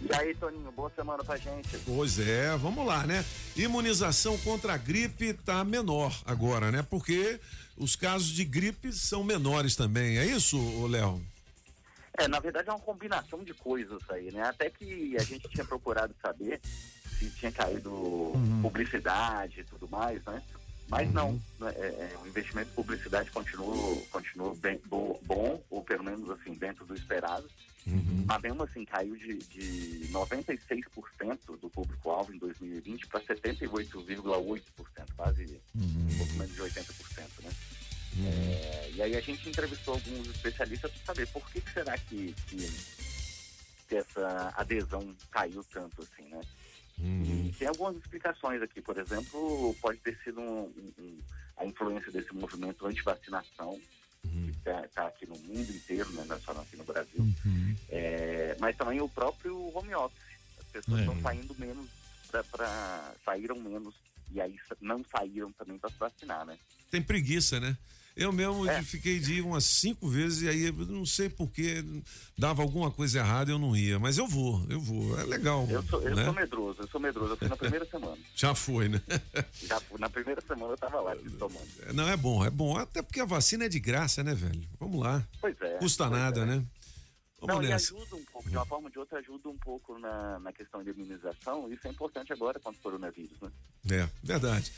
E aí, Toninho, boa semana pra gente. Pois é, vamos lá, né? Imunização contra a gripe tá menor agora, né? Porque os casos de gripe são menores também. É isso, Léo? É, na verdade é uma combinação de coisas aí, né? Até que a gente tinha procurado saber se tinha caído publicidade e tudo mais, né? Mas não, né? É, é, o investimento em publicidade continua, continua bem bo- bom, ou pelo menos assim, dentro do esperado. Mas mesmo assim, caiu de, de 96% do público-alvo em 2020 para 78,8%, quase um pouco menos de 80%, né? É, e aí a gente entrevistou alguns especialistas para saber por que, que será que, que, que essa adesão caiu tanto assim, né? E tem algumas explicações aqui, por exemplo, pode ter sido um- um- um- a influência desse movimento anti-vacinação, que está aqui no mundo inteiro, né, não é só aqui no Brasil, É, mas também o próprio home office. As pessoas É. estão saindo menos para saíram menos e aí não saíram também para se vacinar, né? Tem preguiça, né? Eu mesmo É. fiquei de ir umas cinco vezes e aí eu não sei porquê, dava alguma coisa errada eu não ia, mas eu vou, eu vou, é legal. Eu sou, eu né? sou medroso, eu sou medroso. Eu fui na primeira semana. Já foi, né? Já fui- na primeira semana eu tava lá tomando. Não, é bom, é bom, até porque a vacina é de graça, né, velho? Vamos lá. Pois é. Custa pois nada, é. né? Vamos Não, e nessa. ajuda um pouco, de uma forma ou de outra, ajuda um pouco na, na questão de imunização. Isso é importante agora contra o coronavírus, né? É, verdade.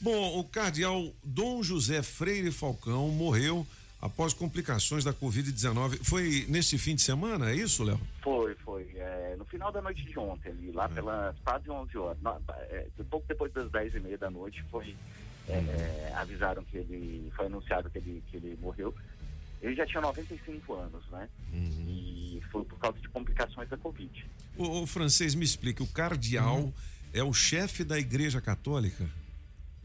Bom, o cardeal Dom José Freire Falcão morreu após complicações da Covid-19. Foi neste fim de semana, é isso, Léo? Foi, foi. É, no final da noite de ontem, ali, lá pelas quase 11 horas, é, pouco depois das 10 e meia da noite, foi, é, é, avisaram que ele, foi anunciado que ele, que ele morreu. Ele já tinha 95 anos, né? E foi por causa de complicações da Covid. O, o francês me explica, o cardeal é o chefe da Igreja Católica?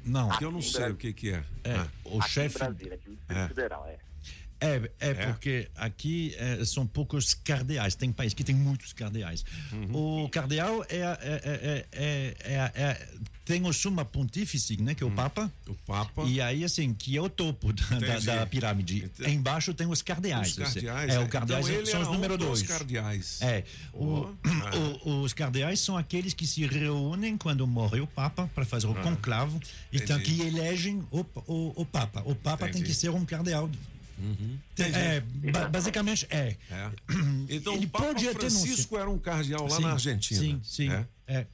Não. Que eu não sei o que que é. É, Ah. o chefe. Brasília, aqui no Distrito É. Federal, é. É, é, porque aqui é, são poucos cardeais. Tem países que tem muitos cardeais. O cardeal é, é, é, é, é- é- tem o suma pontífice, né, que é o Papa. O Papa. E aí, assim, que é o topo da, da- Entendi. pirâmide. Embaixo tem os cardeais. Os cardeais, É, é. o cardeais Então são os um número dois. cardeais. É. O- Oh. o- os cardeais são aqueles que se reúnem quando morre o Papa para fazer o Ah, conclavo. Então, entendi. que elegem o, o, o Papa. O Papa tem Entendi. que ser um cardeal. Entendi. É, ba- basicamente é. É. Então Ele o Papa podia Francisco era um cardeal lá Sim, na Argentina. Sim, sim. É? É.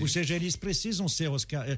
Ou seja, eles precisam ser os eh,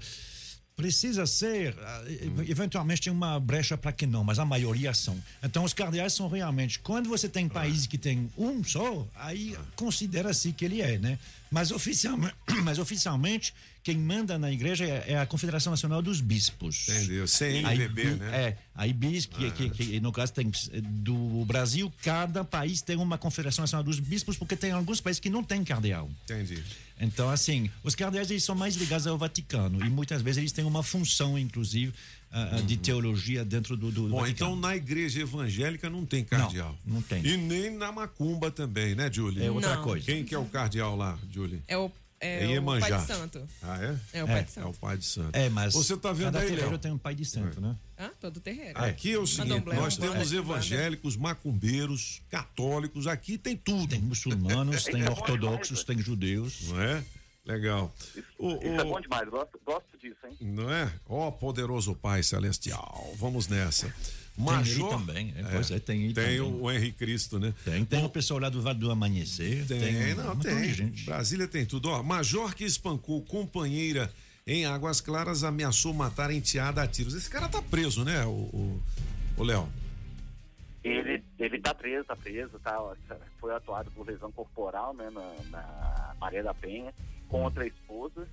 Precisa ser, ah, Hum. eventualmente tem uma brecha para que não, mas a maioria são. Então os cardeais são realmente, quando você tem países que tem um só, aí considera-se que ele é, né? Mas oficialmente, mas oficialmente quem manda na igreja é, é a Confederação Nacional dos Bispos. Entendeu? CNBB, Aí, né? É, aí bis, que, que, que no caso tem do Brasil, cada país tem uma Confederação Nacional dos Bispos, porque tem alguns países que não tem cardeal. Entendi. Então, assim, os cardeais eles são mais ligados ao Vaticano e muitas vezes eles têm uma função, inclusive, ah, ah, de teologia dentro do, do Bom, Vaticano. então na igreja evangélica não tem cardeal. Não, não tem. E nem na macumba também, né, Julie? É outra Não. coisa. Quem que é o cardeal lá, Julie? É o, é Em o. Pai de Santo. Ah, é? É o Pai É. de Santo. É o pai de santo. É, mas Você tá vendo cada aí, terreiro Léo? tem um pai de santo, né? Hã? Todo terreiro. Aqui é o seguinte, nós temos evangélicos, macumbeiros, católicos, aqui tem tudo. Tem muçulmanos, tem É ortodoxos, tem judeus. Não é? Legal. O- Isso é o- bom demais, gosto, gosto disso, hein? Não é? Ó poderoso Pai Celestial. Vamos nessa. Major. ele também, é, pois é, tem ele Tem também. o Henrique Cristo, né? Tem, tem o pessoal lá do Vale do Amanhecer. Tem, Tem, não, tem. gente. Brasília tem tudo. Ó, Major que espancou companheira em Águas Claras ameaçou matar enteada a tiros. Esse cara tá preso, né, o, o, o Léo? Ele, ele tá preso, tá preso, tá, ó, foi atuado por lesão corporal, né, na, na Maria da Penha, contra a esposa,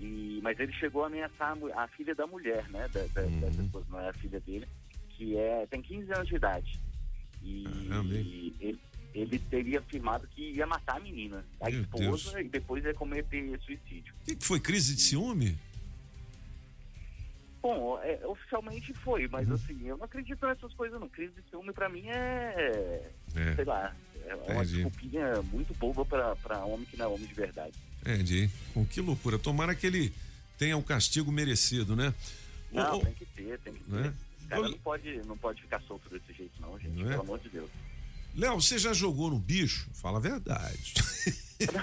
e, mas ele chegou a ameaçar a, a filha da mulher, né, da, da, dessa esposa, não é a filha dele, que é, tem 15 anos de idade. E, hein? ele, ele teria afirmado que ia matar a menina, a Meu esposa, Deus. e depois ia cometer suicídio. O que, que foi? Crise de ciúme? Bom, é, oficialmente foi, mas assim, eu não acredito nessas coisas não. Crise de ciúme pra mim é, É. sei lá, é uma Entendi. desculpinha muito boba pra, pra homem que não é homem de verdade. Entendi. Com que loucura. Tomara que ele tenha o castigo merecido, né? Não, tem que ter, tem que ter. né? O cara não pode, não pode ficar solto desse jeito não, gente, Não é? pelo amor de Deus. Léo, você já jogou no bicho? Fala a verdade.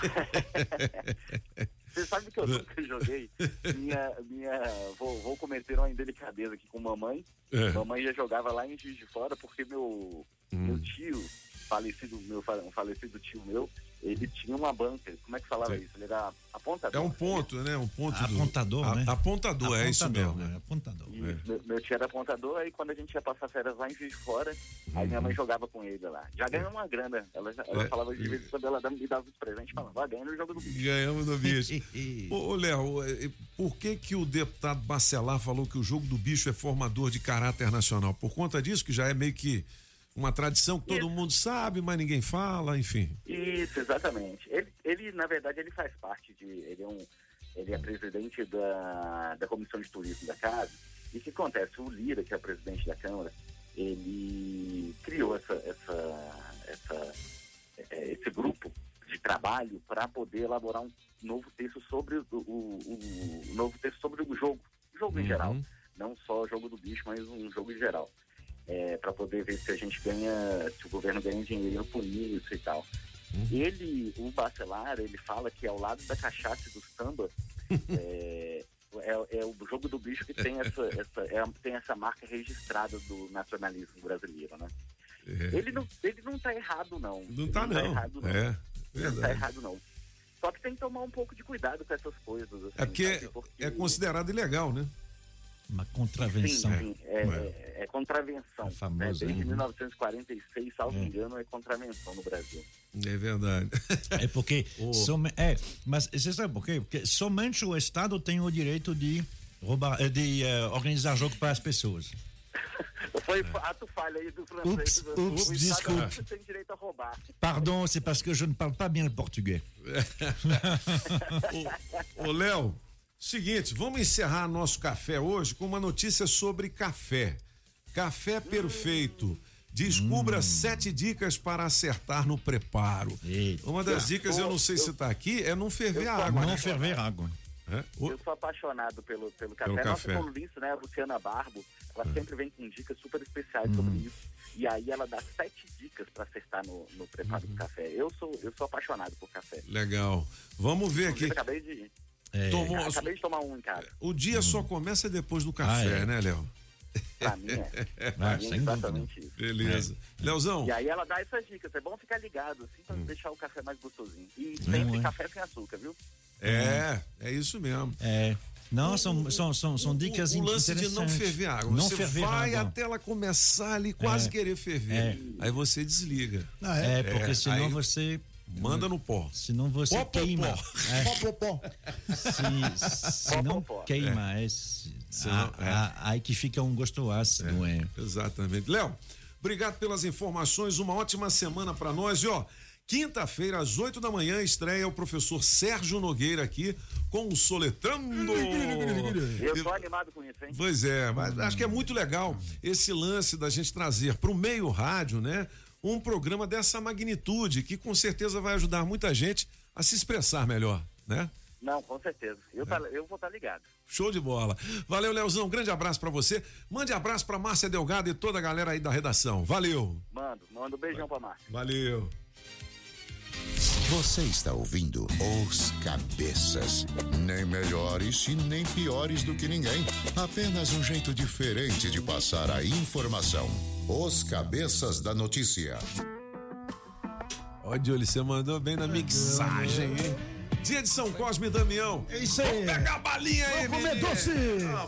Você sabe que eu nunca joguei? Minha, minha, vou, vou cometer uma indelicadeza aqui com mamãe. É. Mamãe já jogava lá em Juiz de Fora porque meu, Hum. meu tio, falecido, meu, um falecido tio meu, ele tinha uma banca. Como é que falava Sim. isso? Ele era apontador. É um ponto, né? Um ponto do- Apontador, A- né? Apontador, é isso Apontador, mesmo. né? Apontador. Isso, meu, meu tio era apontador, aí quando a gente ia passar férias lá em Juiz de Fora, aí minha mãe jogava com ele lá. Já ganhou uma grana. Ela, ela Uhum. É. falava de vez em quando ela me dava os presentes falando, vai ganhando o jogo do bicho. Ganhamos do bicho. ô, ô, Léo, eh, por que que o deputado Bacelar falou que o jogo do bicho é formador de caráter nacional? Por conta disso, que já é meio que uma tradição que todo mundo sabe, mas ninguém fala, enfim. Isso, exatamente. Ele, ele, na verdade, ele faz parte de. Ele é, um, ele é presidente da, da Comissão de Turismo da Casa. E o que acontece? O Lira, que é o presidente da Câmara, ele criou essa, essa, essa, eh, esse grupo de trabalho para poder elaborar um novo texto sobre o, o- o- novo texto sobre o jogo, o jogo em Uhum. geral, não só o jogo do bicho, mas um jogo em geral, para poder ver se a gente ganha, se o governo ganha dinheiro por isso e tal. Ele, o Bacelar, ele fala que ao lado da cachaça e do samba é, é, é o jogo do bicho que tem essa, essa, é, tem essa marca registrada do nacionalismo brasileiro, né? Ele não, ele não tá errado, não. É. Não Ele tá, não. errado, não. É, não tá errado, não. Só que tem que tomar um pouco de cuidado com essas coisas. Assim, É porque sabe? é considerado ilegal, né? Uma contravenção. Sim, sim, é, é- é contravenção. É famoso, né? Desde né? 1946, salvo É. engano, é contravenção no Brasil. É verdade. É porque. some- é, mas você sabe por quê? Porque somente o Estado tem o direito de roubar, eh, de eh, organizar jogo para as pessoas. Foi ato falha aí do francês. Ups, do- ups, o Estado desculpe. não tem direito a roubar. Pardon, c'est parce que je ne parle pas bien le portugais. Ô, Léo, seguinte, vamos encerrar nosso café hoje com uma notícia sobre café. Café perfeito. Descubra sete dicas para acertar no preparo. Uma das dicas, eu não sei se está aqui, é não ferver a água. Não né? ferver água. É? Eu sou apaixonado pelo, pelo café. Pelo Nossa café. colunista, né, a Luciana Barbo, ela sempre vem com dicas super especiais Uhum. sobre isso. E aí ela dá sete dicas para acertar no, no preparo Uhum. do café. Eu sou, eu sou apaixonado por café. Legal. Vamos ver aqui. Inclusive, acabei de. É. Tomou- Acabei de tomar um em casa. O dia só começa depois do café, Ah, é. né, Léo? Pra mim é. Ah, Pra mim é exatamente isso. Beleza. Leozão, E aí ela dá essas dicas. É bom ficar ligado, assim, pra Hum. deixar o café mais gostosinho. E sempre é. café sem açúcar, viu? é, é isso mesmo. É. Não, são, são, são, são dicas o lance de não ferver água. Não você ferver vai água. até ela começar ali, quase É. querer ferver. É. Aí você desliga. Ah, É, porque senão aí você. Manda no pó. Senão você Pó, queima. pó. É. Pó, pó, pó. Se, se não pó, pó. queima, é. se- Senão- a- a- aí que fica um gosto ácido, é. Exatamente. Léo, obrigado pelas informações. Uma ótima semana para nós. E ó, quinta-feira, às 8 da manhã, estreia o professor Sérgio Nogueira aqui com o Soletrando. Eu tô animado com isso, hein? Pois é, mas acho que é muito legal esse lance da gente trazer para o meio rádio, né? Um programa dessa magnitude que com certeza vai ajudar muita gente a se expressar melhor, né? Não, com certeza. Eu, tá- eu vou estar ligado. Show de bola. Valeu, Leozão. Grande abraço para você. Mande abraço para Márcia Delgado e toda a galera aí da redação. Valeu. Mando, mando um beijão pra Márcia. Valeu. Você está ouvindo Os Cabeças. Nem melhores e nem piores do que ninguém. Apenas um jeito diferente de passar a informação. Os Cabeças da Notícia. Ó, Júlio, você mandou bem na mixagem, hein? Dia de São Cosme e Damião. É isso aí. Vamos pegar a balinha aí, Vamos comer doce. Ah,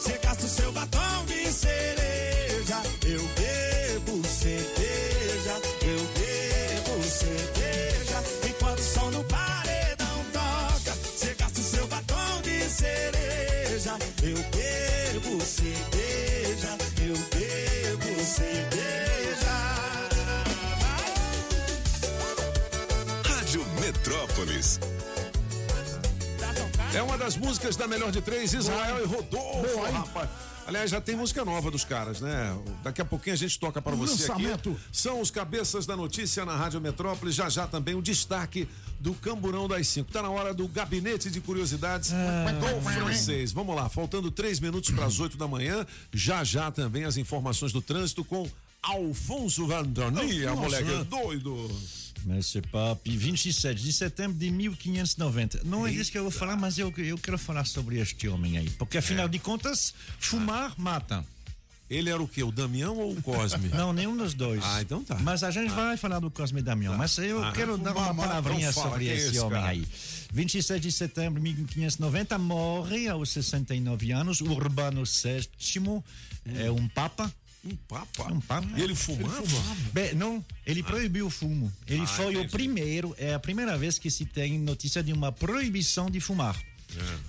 É uma das músicas da melhor de três, Israel e Rodolfo, rapaz. Aliás, já tem música nova dos caras, né? Daqui a pouquinho a gente toca para você Lançamento. aqui. São os cabeças da notícia na Rádio Metrópolis. Já já também o destaque do Camburão das Cinco. Tá na hora do gabinete de curiosidades com francês. Vamos lá, faltando três minutos para as oito da manhã. Já já também as informações do trânsito com Alfonso Vandoni, a moleque né? doido. Monsieur Papi, 27 de setembro de 1590. Não é isso que eu vou falar, mas eu, eu quero falar sobre este homem aí. Porque afinal de contas, fumar mata. Ele era o quê? O Damião ou o Cosme? Não, nenhum dos dois. Ah, então tá. Mas a gente Ah. vai falar do Cosme Damião. Mas eu Ah. quero dar uma palavrinha fala, sobre é esse esse homem cara? aí. 27 de setembro de 1590, morre aos 69 anos. Urbano VII é um papa. Um papa? Um papa. E ele fumava? Bem, não, ele proibiu o fumo. Ele Ah, foi o primeiro, é a primeira vez que se tem notícia de uma proibição de fumar.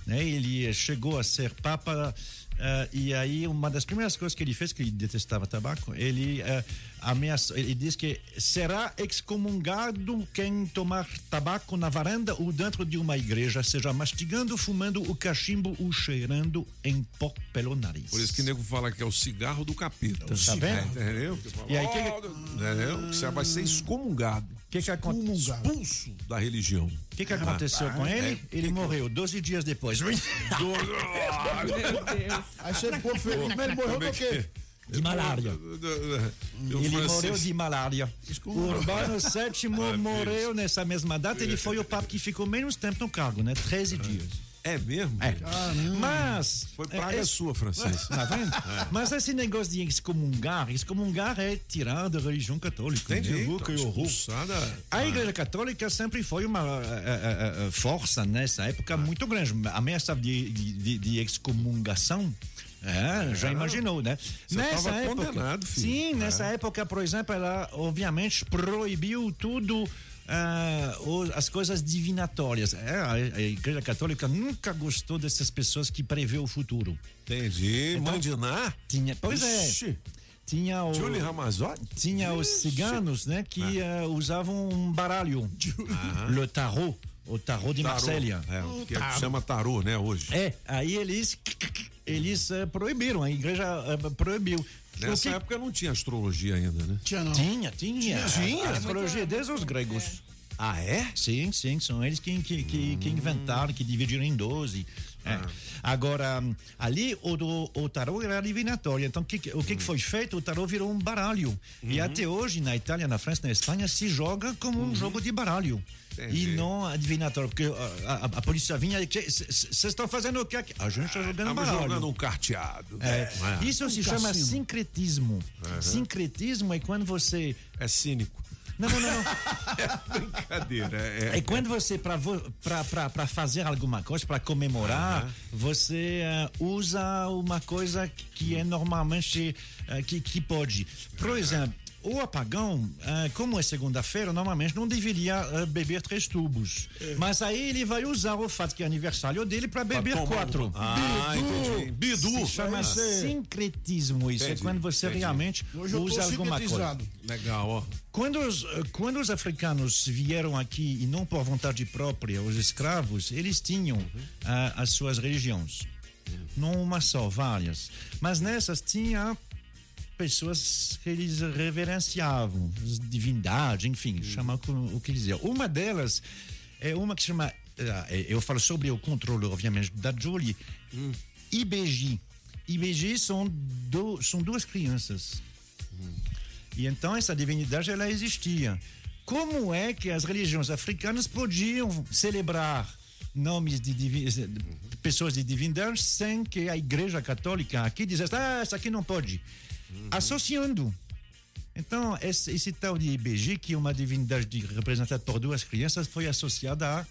Né? Ele eh, chegou a ser papa eh, e aí uma das primeiras coisas que ele fez, que ele detestava tabaco, ele eh, ameaçou, ele disse que será excomungado quem tomar tabaco na varanda ou dentro de uma igreja, seja mastigando, fumando o cachimbo ou cheirando em pó pelo nariz. Por isso que o nego fala que é o cigarro do capeta. Tá vendo? Entendeu? E aí, que- Entendeu? Você vai ser excomungado. O que que aconteceu? Expulso da religião. O que, que aconteceu com ele? ele morreu 12 dias depois. Aí você ficou feliz, mas ele morreu é do que quê? De malária. Ele morreu de malária. Urbano VII morreu nessa mesma data. Ele foi o papa que ficou menos tempo no cargo, né? 13 dias. É mesmo? É. Mas. Foi praga é, é- sua, Francisco. Tá vendo? Mas esse negócio de excomungar, excomungar é tirar da religião católica. Entendi. né? Horror. expulsada. A Igreja Católica sempre foi uma eh, eh, eh, força nessa época muito grande. A ameaça de, de, de excomungação. É, já imaginou, né? Você tava condenado, filho. Sim, nessa É. época, por exemplo, ela obviamente proibiu tudo. ah, o- as coisas divinatórias. É, a, a Igreja Católica nunca gostou dessas pessoas que prevê o futuro. Entendi. Então, Mandinar? Tinha, pois Ixi. é. Tinha o, Julie Ramazotti? tinha os Ixi. ciganos, né, que ah, usavam um baralho, le tarot, o tarot de Tarô. Marsella. É, que chama tarô, né, hoje. É, aí eles eles eh, proibiram, a igreja eh, proibiu. Nessa O que- época não tinha astrologia ainda, né? Tinha não. Tinha, tinha. Tinha? A astrologia desde os gregos. Ah, é? Sim, sim, são eles que, que, que, que inventaram, que dividiram em 12. É. Agora, hum, ali o, do- o tarô era divinatório. Então, que, o que, que foi feito? O tarô virou um baralho. E até hoje, na Itália, na França, na Espanha, se joga como um jogo de baralho. Entendi. E não adivinatório. Porque a, a- a polícia vinha e vocês estão fazendo o que aqui? A gente está jogando Tava baralho. jogando um carteado. É. É. Isso se Um chama cassino. sincretismo. Sincretismo é quando você. É cínico. Não, não, não. não. Brincadeira. É, É quando você, para fazer alguma coisa, para comemorar, você eh, usa uma coisa que é normalmente, eh, que, que pode. Por exemplo, o apagão, eh, como é segunda-feira, normalmente não deveria eh, beber três tubos. Mas aí ele vai usar o fato que é aniversário dele para beber tomar quatro. Ah, entendi. Bidu. Se chama Ah. sincretismo. Isso Entendi, é quando você entendi. realmente usa alguma coisa. Legal, ó. Quando os, eh, quando os africanos vieram aqui e não por vontade própria, os escravos, eles tinham ah, as suas religiões. Não uma só, várias. Mas nessas tinha pessoas que eles reverenciavam, as divindades, enfim, chama como- o que dizer. Uma delas é uma que chama, ah, eh, eu falo sobre o controle, obviamente, da Jolie, IBG. IBG são, do, são duas crianças. E então essa divindade ela existia. Como é que as religiões africanas podiam celebrar nomes de, divi- de pessoas de divindades sem que a Igreja Católica aqui dissesse, ah, essa aqui não pode, associando. Então esse, esse tal de IBG, que é uma divindade de- representada por duas crianças, foi associada a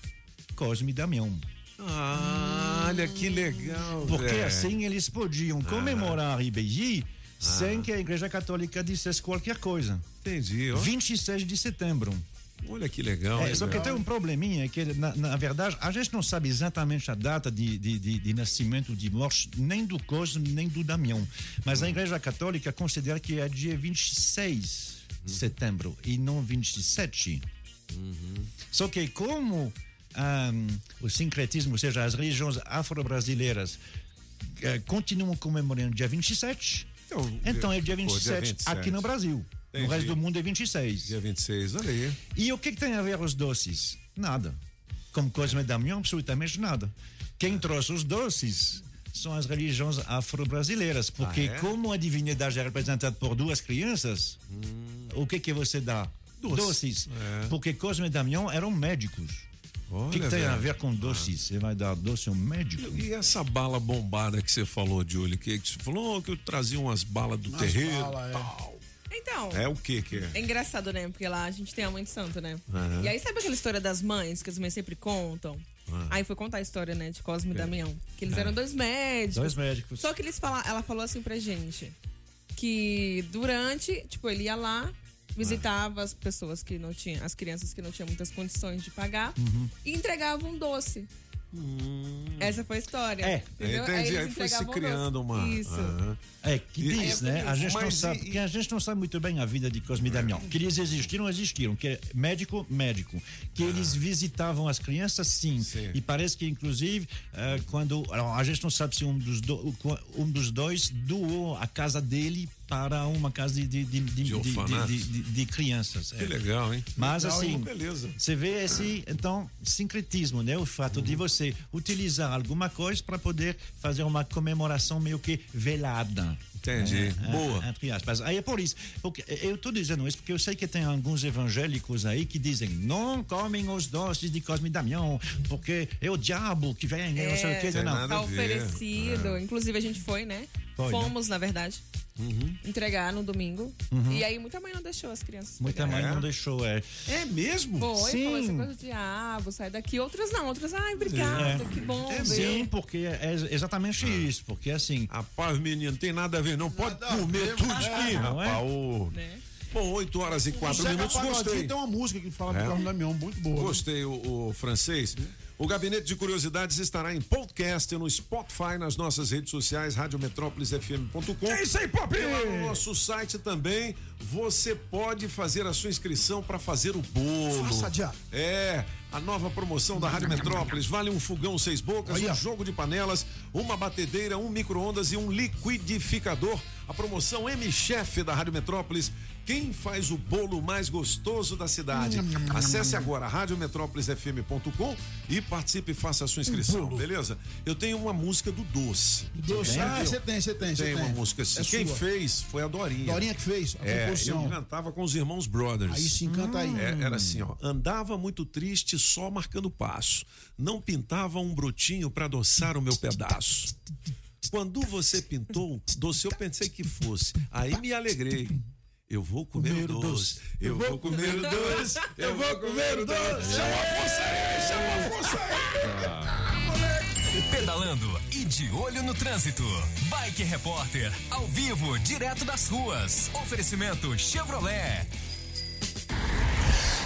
Cosme Damião. Ah, olha que legal. Porque Zé. assim eles podiam comemorar IBG sem que a Igreja Católica dissesse qualquer coisa. Entendi, ó. 26 de setembro. Olha que legal. É, só que tem um probleminha, que na, na verdade a gente não sabe exatamente a data de, de, de, de nascimento, de morte, nem do Cosme, nem do Damião. Mas a Igreja Católica considera que é dia 26 de setembro e não 27. Só que como ahm, o sincretismo, ou seja, as religiões afro-brasileiras eh, continuam comemorando dia 27, Então, então é dia pô, dia 27, 27. aqui no Brasil. No Entendi. resto do mundo é 26. Dia 26, olha aí. E o que, que tem a ver os doces? Nada. Como Cosme e Damião, absolutamente nada. Quem trouxe os doces são as religiões afro-brasileiras, porque Ah, é? como a divindade é representada por duas crianças, o que que você dá? Doces. Porque Cosme e Damião eram médicos. o que, que tem a ver com doces? Você vai dar doce a um médico? E essa bala bombada que você falou, Julie, que que você falou que eu trazia umas balas do terreiro. bala, é. tal. Então. É o que que é? É engraçado, né? Porque lá a gente tem a mãe de santo, né? Aham. E aí, sabe aquela história das mães que as mães sempre contam? Ah. Aí foi contar a história, né, de Cosme e É. Damião. Que eles É. eram dois médicos. Dois médicos. Só que eles falaram, ela falou assim pra gente que durante, tipo, ele ia lá, visitava as pessoas que não tinham, as crianças que não tinham muitas condições de pagar Uhum. e entregava um doce. Essa foi a história. É. entendeu? Entendi, eles aí foi se criando uma. Isso. É, que diz, né? A gente, não Mas sabe, e- porque a gente não sabe muito bem a vida de Cosme e Damião. Que eles existiram, existiram. Que é médico, médico. Que eles visitavam as crianças, sim. E parece que, inclusive, eh, quando. alors, A gente não sabe se um dos, do- um dos dois doou a casa dele para uma casa de, de, de, de, de- de- de- de crianças. Que é. legal, hein? Mas Legal, assim, você vê esse, então, sincretismo, né? O fato de você utilizar alguma coisa para poder fazer uma comemoração meio que velada. Entendi. É, é, Boa. Entre aspas. Aí é por isso. Porque eu estou dizendo isso porque eu sei que tem alguns evangélicos aí que dizem não comem os doces de Cosme e Damião, porque é o diabo que vem, não sei o que. É, Não. tá oferecido. Inclusive, a gente foi, né? Foi, né? Fomos, na verdade, entregar no domingo. Uhum. E aí, muita mãe não deixou as crianças. Muita mãe pegarem. não deixou, é. É mesmo? Foi, Sim. falou essa coisa do diabo, sai daqui. Outras não, outras, ai, obrigada, que bom. ver. Sim, porque é exatamente isso. Porque assim. Rapaz, menino, não tem nada a ver, não. Pode comer tudo aqui, Não é? rapaz. Ô. Bom, 8 horas e 4 Zeca minutos, gostei. Tem uma música que fala É? do Cosme Damião, muito boa. Gostei, o, o francês. O Gabinete de Curiosidades estará em podcast no Spotify, nas nossas redes sociais, radiometrópolisfm.com. É isso aí, Pop! E lá no nosso site também, você pode fazer a sua inscrição para fazer o bolo. Faça já. É, a nova promoção da Rádio Metrópolis vale um fogão seis bocas, Olha. um jogo de panelas, uma batedeira, um micro-ondas e um liquidificador. A promoção M-Chef da Rádio Metrópolis. Quem faz o bolo mais gostoso da cidade? Acesse agora radiometrópolisfm.com e participe e faça a sua inscrição, beleza? Eu tenho uma música do Doce. Doce. Ah, você tem, você tem, você Tem tem. uma música assim. É Quem sua. fez foi a Dorinha. Dorinha que fez a É, composição. eu cantava com os irmãos Brothers. Aí sim, canta aí. É, era assim, ó. Andava muito triste, só marcando passo. Não pintava um brotinho pra adoçar o meu pedaço. Quando você pintou, doce eu pensei que fosse. Aí me alegrei. Eu vou comer, o doce. Eu vou comer o doce. Eu vou comer o doce. Chama a força aí, chama a força aí. Pedalando e de olho no trânsito. Bike Repórter, ao vivo, direto das ruas. Oferecimento Chevrolet.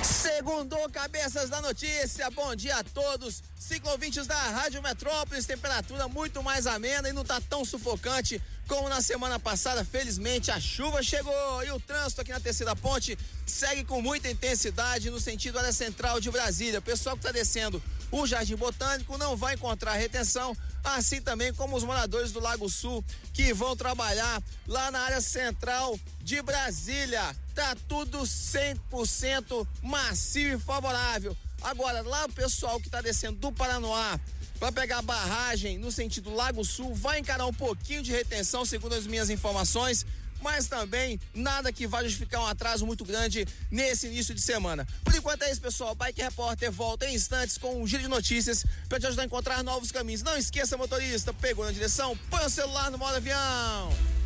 Segundou cabeças da notícia, bom dia a todos. Ciclovintes da Rádio Metrópolis, temperatura muito mais amena e não tá tão sufocante como na semana passada. Felizmente a chuva chegou e o trânsito aqui na terceira ponte segue com muita intensidade no sentido área central de Brasília. O pessoal que tá descendo o Jardim Botânico não vai encontrar retenção, assim também como os moradores do Lago Sul que vão trabalhar lá na área central de Brasília. Tá tudo 100% macio e favorável. Agora, lá o pessoal que tá descendo do Paranoá para pegar a barragem no sentido Lago Sul vai encarar um pouquinho de retenção, segundo as minhas informações mas também nada que vá justificar um atraso muito grande nesse início de semana. Por enquanto é isso, pessoal. Bike Repórter volta em instantes com um giro de notícias para te ajudar a encontrar novos caminhos. Não esqueça, motorista, pegou na direção, põe o celular no modo avião.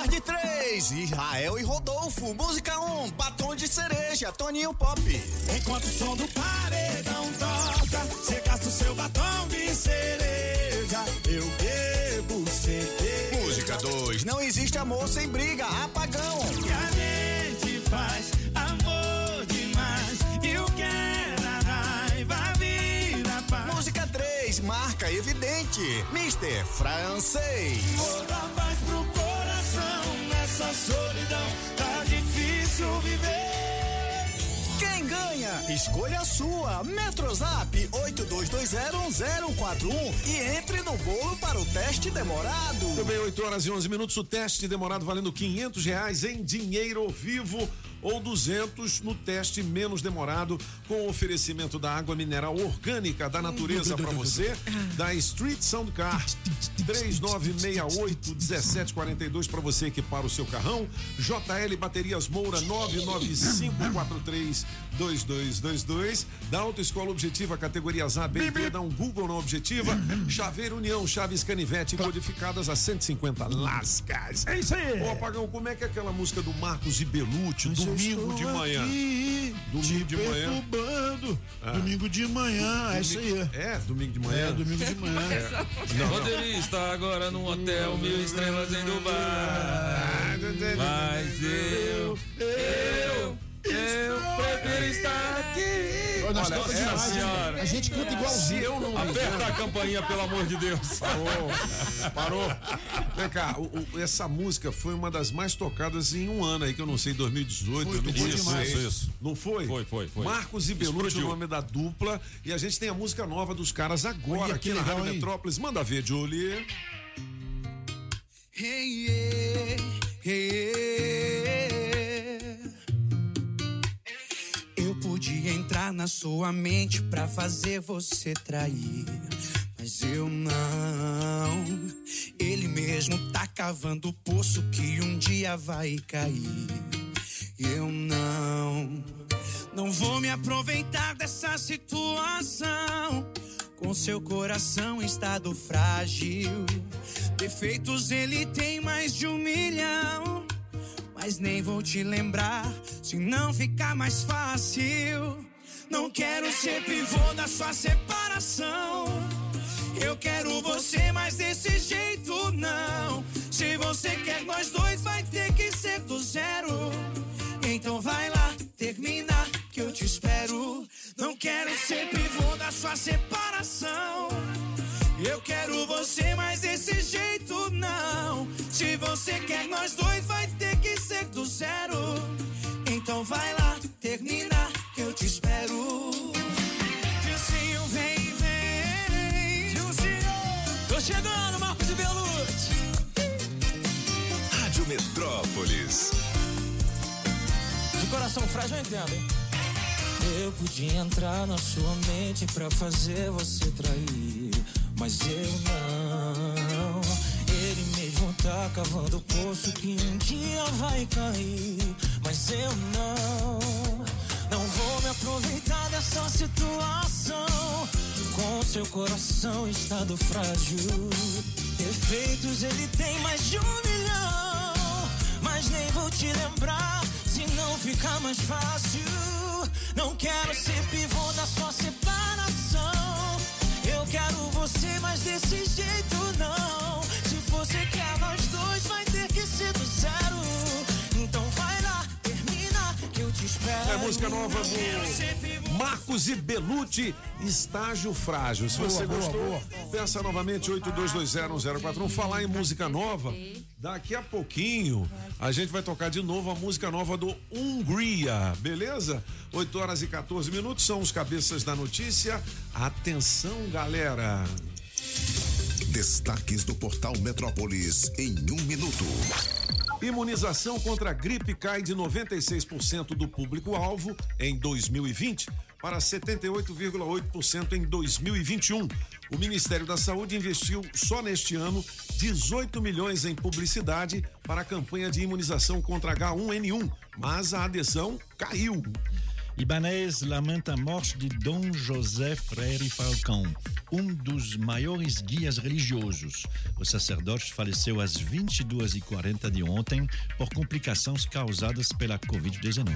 melhor de três, Israel e Rodolfo. Música 1, um, batom de cereja, Toninho Pop. Enquanto o som do paredão toca, você gasta o seu batom de cereja, eu bebo cerveja. Música 2. Não existe amor sem briga. Apagão. E a gente faz amor demais. E o que era raiva vira paz. Música 3. Marca evidente. Mister Francês. Vou dar paz pro coração nessa solidão. Tá difícil viver. Quem ganha? Escolha a sua. Metrozap 82201041 e entre no bolo para o teste demorado. Bem, 8 horas e 11 minutos. O teste demorado valendo 500 reais em dinheiro vivo ou 200 no teste menos demorado com oferecimento da água mineral orgânica da natureza para você da Street Sound Car. 3968 1742 para você equipar o seu carrão. JL Baterias Moura 99543 2222 da Autoescola Objetiva categorias A, B e D dá um Google na Objetiva. Chaveiro União Chaves Canivete codificadas a 150 lascas. É isso aí. Ô Apagão, como é que é aquela música do Marcos e Belucci domingo de manhã domingo de manhã perturbando. Ah. Domingo de manhã, é isso aí. É, domingo de manhã. É, domingo de manhã. É. Não, não. Roteirista agora num hotel mil estrelas em Dubai. Mas eu, eu, eu prefiro estar aqui. Olha, cantamos essa demais, hein? senhora. A gente canta igualzinho. Eu não Aperta a campainha, pelo amor de Deus. Parou, parou. Vem cá, o- o- essa música foi uma das mais tocadas em um ano aí, que eu não sei, 2018, Foi, tocou 2016. demais. Isso, isso. Não foi? Foi, foi, foi. Marcos e Belucci, o nome da dupla. E a gente tem a música nova dos caras agora Olha, aqui que na legal, Rádio hein? Metrópolis. Manda ver, Julie. Hey, yeah, yeah. Na sua mente pra fazer você trair, mas eu não. Ele mesmo tá cavando o poço que um dia vai cair. Eu não. Não vou me aproveitar dessa situação. Com seu coração em estado frágil. Defeitos ele tem mais de um milhão. Mas nem vou te lembrar se não ficar mais fácil. Não quero ser pivô da sua separação. Eu quero você, mas desse jeito não. Se você quer nós dois, vai ter que ser do zero. Então vai lá, termina que eu te espero. Não quero ser pivô da sua separação. Eu quero você, mas desse jeito não. Se você quer nós dois, vai ter que ser do zero. Então vai lá, termina coração frágil eu entendo, hein? Eu podia entrar na sua mente pra fazer você trair, mas eu não. Ele mesmo tá cavando o poço que um dia vai cair, mas eu não. Não vou me aproveitar dessa situação. Com seu coração estado frágil, defeitos ele tem mais de um milhão. Mas nem vou te lembrar se não ficar mais fácil. Não quero ser pivô da sua separação. Eu quero você, mas desse jeito não. Se você quer nós dois, vai ter que ser do zero. É música nova do Marcos e Belucci, Estágio Frágil. Se Boa, você boa, gostou, boa. peça novamente 82201041. Falar em música nova, daqui a pouquinho a gente vai tocar de novo a música nova do Hungria, beleza? 8 horas e 14 minutos são os cabeças da notícia. Atenção, galera. Destaques do portal Metrópolis em um minuto. Imunização contra a gripe cai de 96% do público-alvo em 2020 para 78,8% em 2021. O Ministério da Saúde investiu só neste ano 18 milhões em publicidade para a campanha de imunização contra H1N1, mas a adesão caiu. Ibanez lamenta a morte de Dom José Freire Falcão, um dos maiores guias religiosos. O sacerdote faleceu às 22h40 de ontem por complicações causadas pela Covid-19.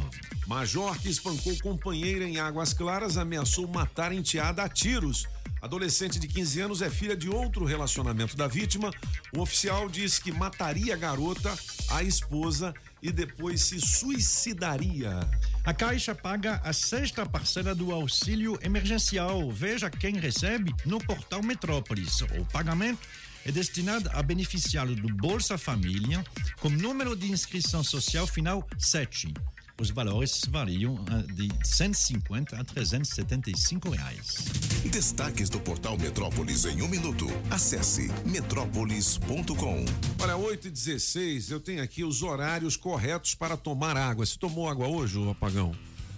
Major que espancou companheira em Águas Claras ameaçou matar enteada a tiros. Adolescente de 15 anos é filha de outro relacionamento da vítima. O oficial diz que mataria a garota, a esposa e depois se suicidaria. A Caixa paga a sexta parcela do auxílio emergencial. Veja quem recebe no portal Metrópolis. O pagamento é destinado a beneficiário do Bolsa Família com número de inscrição social final 7. Os valores variam ah, de 150 a 375 reais. Destaques do portal Metrópolis em um minuto. Acesse metrópolis.com. Olha, 8 e 16 eu tenho aqui os horários corretos para tomar água. Você tomou água hoje, apagão?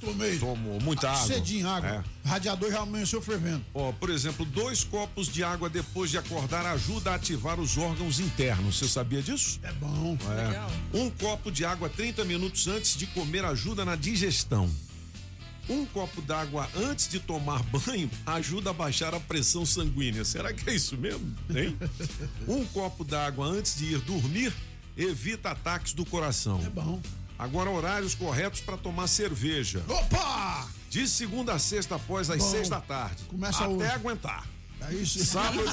Tomei. Tomou muita água. Cedinho água. É. Radiador já amanheceu fervendo. Ó, por exemplo, dois copos de água depois de acordar ajuda a ativar os órgãos internos. Você sabia disso? É bom. É. Um copo de água 30 minutos antes de comer ajuda na digestão. Um copo d'água antes de tomar banho ajuda a baixar a pressão sanguínea. Será que é isso mesmo? Hein? Um copo d'água antes de ir dormir evita ataques do coração. É bom. Agora, horários corretos para tomar cerveja. Opa! De segunda a sexta após as Bom. seis da tarde. Começa Até hoje. aguentar. É isso. Sábados,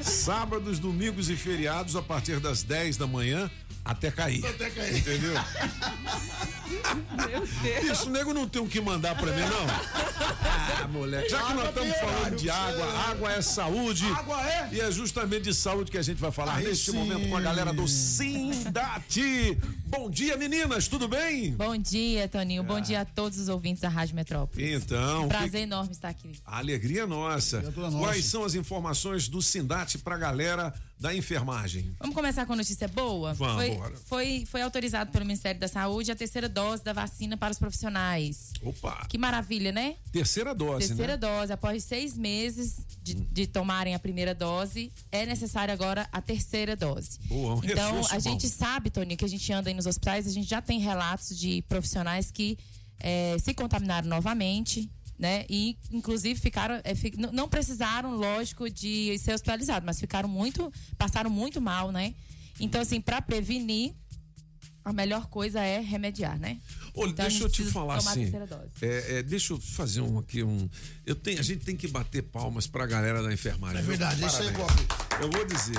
sábados, domingos e feriados a partir das 10 da manhã até cair. Até cair. Entendeu? Meu Deus. Isso, nego não tem o que mandar pra mim, não. Ah, moleque. Já que nós estamos falando de água, água é saúde. Água é? E é justamente de saúde que a gente vai falar Aí neste sim. momento com a galera do Sindati. Bom dia, meninas, tudo bem? Bom dia, Toninho. Bom dia a todos os ouvintes da Rádio Metrópole. Então, Prazer enorme estar aqui. A alegria é nossa. Toda nossa. Quais são as informações do Sindate pra galera da enfermagem? Vamos começar com a notícia boa? Vamos, foi, bora. foi, foi autorizado pelo Ministério da Saúde a terceira dose da vacina para os profissionais. Opa! Que maravilha, né? Terceira dose, terceira né? dose. Após seis meses de, de tomarem a primeira dose, é necessário agora a terceira dose. Boa, um Então, reforço a bom. gente sabe, Toninho, que a gente anda aí nos hospitais, a gente já tem relatos de profissionais que eh, se contaminaram novamente, né? E, inclusive, ficaram. fi- n- não precisaram, lógico, de ser hospitalizados, mas ficaram muito. passaram muito mal, né? Então, assim, para prevenir, a melhor coisa é remediar, né? Olha, Então, a deixa eu te falar a assim. é, é, deixa eu fazer um aqui um. Eu tenho, a gente tem que bater palmas pra galera da enfermagem. É verdade, isso aí, Parabéns. Eu vou dizer.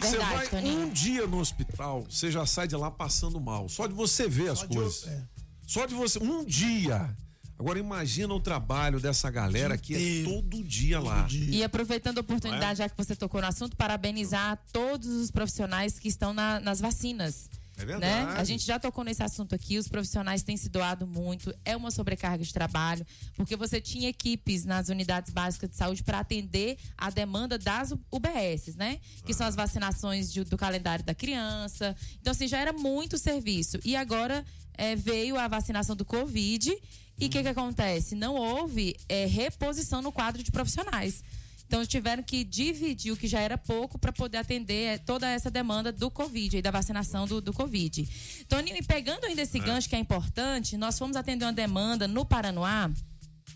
Você Verdade, vai Toninho. um dia no hospital, você já sai de lá passando mal. Só de você ver as Só de coisas. eu- é. Só de você. Um dia. Agora imagina o trabalho dessa galera que é todo dia lá. E aproveitando a oportunidade, é? já que você tocou no assunto, parabenizar todos os profissionais que estão na- nas vacinas. É verdade. Né? A gente já tocou nesse assunto aqui, os profissionais têm se doado muito, é uma sobrecarga de trabalho, porque você tinha equipes nas unidades básicas de saúde para atender a demanda das UBSs, né? Que são as vacinações de- do calendário da criança. Então, assim, já era muito serviço. E agora eh, veio a vacinação do Covid. E o que, que acontece? Não houve eh, reposição no quadro de profissionais. Então tiveram que dividir o que já era pouco para poder atender eh, toda essa demanda do Covid e da vacinação do, do Covid. Toninho, e pegando ainda esse gancho que é importante, nós fomos atender uma demanda no Paranoá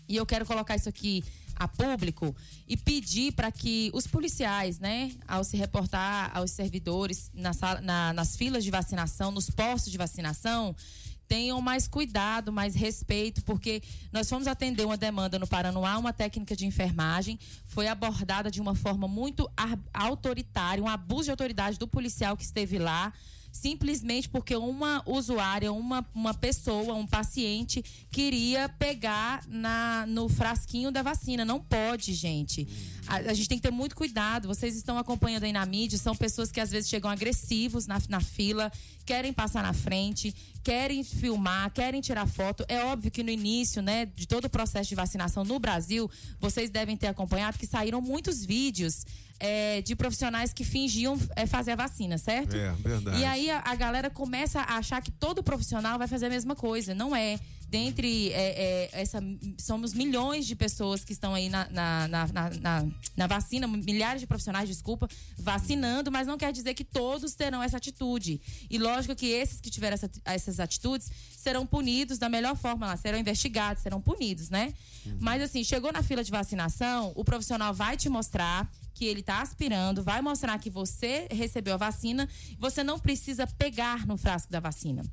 e eu quero colocar isso aqui a público e pedir para que os policiais, né, ao se reportar aos servidores na sala- na- nas filas de vacinação, nos postos de vacinação, tenham mais cuidado, mais respeito, porque nós fomos atender uma demanda no Paranoá, uma técnica de enfermagem, foi abordada de uma forma muito autoritária, um abuso de autoridade do policial que esteve lá, simplesmente porque uma usuária, uma, uma pessoa, um paciente queria pegar na, no frasquinho da vacina. Não pode, gente. A, a gente tem que ter muito cuidado. Vocês estão acompanhando aí na mídia, são pessoas que às vezes chegam agressivos na, na fila, querem passar na frente, querem filmar, querem tirar foto. É óbvio que no início, né, de todo o processo de vacinação no Brasil, vocês devem ter acompanhado que saíram muitos vídeos é, de profissionais que fingiam é, fazer a vacina, certo? É, verdade. E aí a, a galera começa a achar que todo profissional vai fazer a mesma coisa. Não é. Dentre é, é, essa. Somos milhões de pessoas que estão aí na, na, na, na- na- na vacina, milhares de profissionais, desculpa, vacinando, mas não quer dizer que todos terão essa atitude. E lógico que esses que tiveram essa- essas atitudes serão punidos da melhor forma lá, serão investigados, serão punidos, né? Mas assim, chegou na fila de vacinação, o profissional vai te mostrar que ele está aspirando, vai mostrar que você recebeu a vacina, você não precisa pegar no frasco da vacina.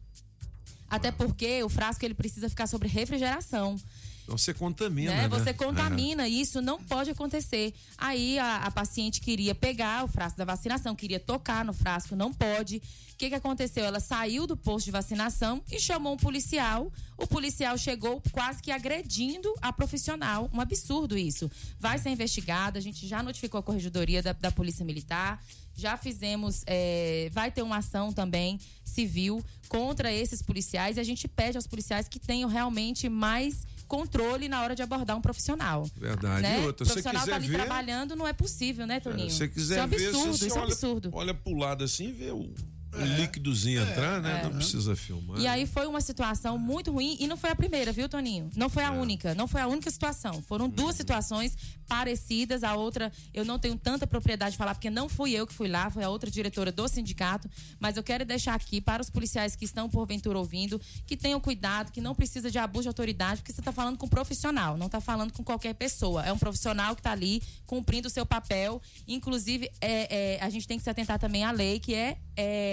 Até porque o frasco ele precisa ficar sobre refrigeração. Então você contamina, né? né? Você contamina e isso não pode acontecer. Aí a, a paciente queria pegar o frasco da vacinação, queria tocar no frasco, não pode. O que, que aconteceu? Ela saiu do posto de vacinação e chamou um policial. O policial chegou quase que agredindo a profissional. Um absurdo isso. Vai ser investigado, a gente já notificou a corregedoria da, da Polícia Militar. Já fizemos, é, vai ter uma ação também civil contra esses policiais e a gente pede aos policiais que tenham realmente mais controle na hora de abordar um profissional. Verdade. Né? E O outra, se você profissional quiser tá ali ver, trabalhando, não é possível, né, Toninho? se você quiser isso é um ver, absurdo, você isso é um olha, absurdo. olha pro lado assim e vê o, o líquidozinho entrar, né? é. Não precisa filmar. E aí foi uma situação muito ruim e não foi a primeira, viu, Toninho? Não foi a É. única, não foi a única situação. Foram Uhum. duas situações parecidas. A outra, eu não tenho tanta propriedade de falar, porque não fui eu que fui lá, foi a outra diretora do sindicato. Mas eu quero deixar aqui para os policiais que estão porventura ouvindo, que tenham cuidado, que não precisa de abuso de autoridade, porque você está falando com um profissional, não está falando com qualquer pessoa. É um profissional que está ali cumprindo o seu papel. Inclusive, é, é, a gente tem que se atentar também à lei, que é-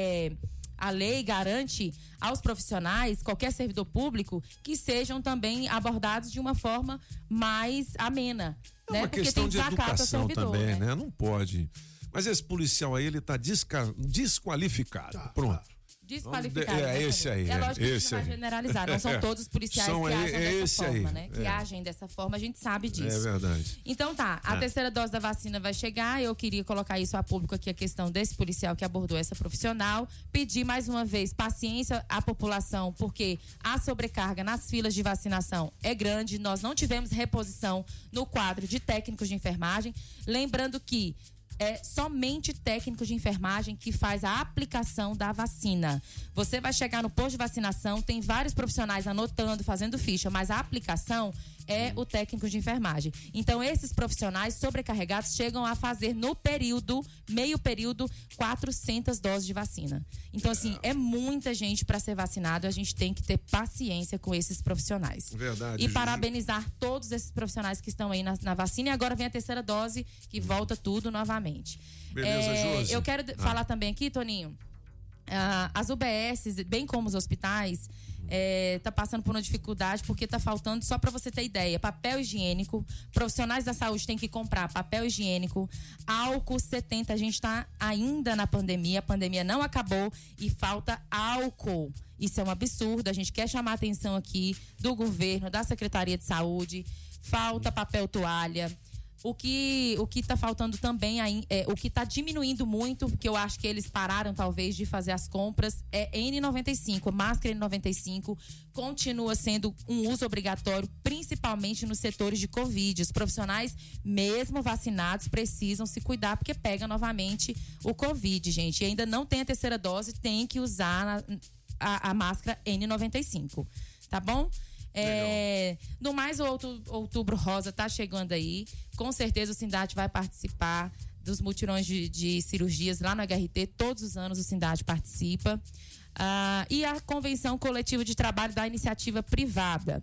é a lei garante aos profissionais, qualquer servidor público, que sejam também abordados de uma forma mais amena. É né? uma Porque questão tem de educação servidor, também, né? né? Não pode. Mas esse policial aí, ele tá desca- desqualificado. Pronto. Desqualificado. É, né, esse aí. É lógico que a gente esse não vai generalizar. Não são É. todos os policiais São que é- agem é dessa esse forma, aí. né? Que É. agem dessa forma, a gente sabe disso. É verdade. Então tá, a É. terceira dose da vacina vai chegar. Eu queria colocar isso a público aqui, a questão desse policial que abordou essa profissional. Pedir mais uma vez paciência à população, porque a sobrecarga nas filas de vacinação é grande. Nós não tivemos reposição no quadro de técnicos de enfermagem. Lembrando que é somente técnico de enfermagem que faz a aplicação da vacina. Você vai chegar no posto de vacinação, tem vários profissionais anotando, fazendo ficha, mas a aplicação é o técnico de enfermagem. Então, esses profissionais sobrecarregados chegam a fazer no período, meio período, 400 doses de vacina. Então, assim, é muita gente para ser vacinado. A gente tem que ter paciência com esses profissionais. Verdade. E Ju- parabenizar todos esses profissionais que estão aí na, na vacina. E agora vem a terceira dose, que volta tudo novamente. Beleza, É, Josi? Eu quero Ah. falar também aqui, Toninho. ah, as UBSs, bem como os hospitais, é, tá passando por uma dificuldade porque tá faltando, só para você ter ideia, papel higiênico. Profissionais da saúde têm que comprar papel higiênico, álcool 70. A gente está ainda na pandemia, a pandemia não acabou e falta álcool. Isso é um absurdo. A gente quer chamar a atenção aqui do governo, da Secretaria de Saúde. Falta papel toalha. O que o que está faltando também é, o que está diminuindo muito, porque eu acho que eles pararam talvez de fazer as compras é N95, máscara N95 continua sendo um uso obrigatório, principalmente nos setores de Covid. Os profissionais, mesmo vacinados, precisam se cuidar porque pega novamente o Covid, gente. E ainda não tem a terceira dose, tem que usar na- a, a máscara N95, tá bom? É, no mais, o outubro, rosa tá chegando aí. Com certeza o Sindate vai participar dos mutirões de, de cirurgias lá no HRT. Todos os anos o Sindate participa. Ah, e a convenção coletiva de trabalho da iniciativa privada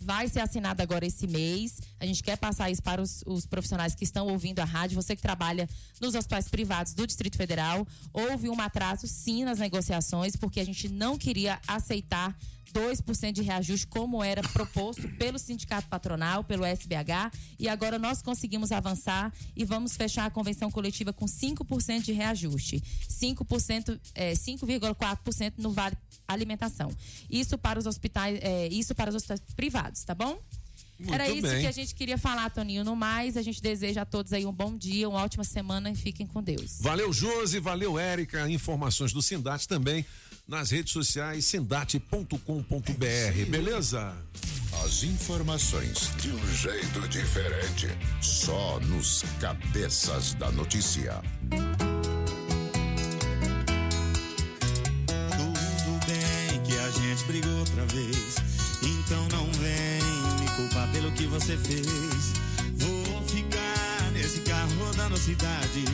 vai ser assinada agora esse mês. A gente quer passar isso para os, os profissionais que estão ouvindo a rádio. Você que trabalha nos hospitais privados do Distrito Federal, houve um atraso sim nas negociações, porque a gente não queria aceitar 2% de reajuste, como era proposto pelo Sindicato Patronal, pelo SBH, e agora nós conseguimos avançar e vamos fechar a convenção coletiva com 5% de reajuste. 5%, é, 5,4% no Vale Alimentação. Isso para os hospitais, é, isso para os hospitais privados, tá bom? Muito Era isso bem. que a gente queria falar, Toninho. No mais, a gente deseja a todos aí um bom dia, uma ótima semana e fiquem com Deus. Valeu, Josi, valeu, Érica. Informações do Sindate também nas redes sociais sindate.com.br, beleza? As informações de um jeito diferente, só nos cabeças da notícia. Tudo bem que a gente brigou outra vez. Então não que você fez. Vou ficar nesse carro rodando cidade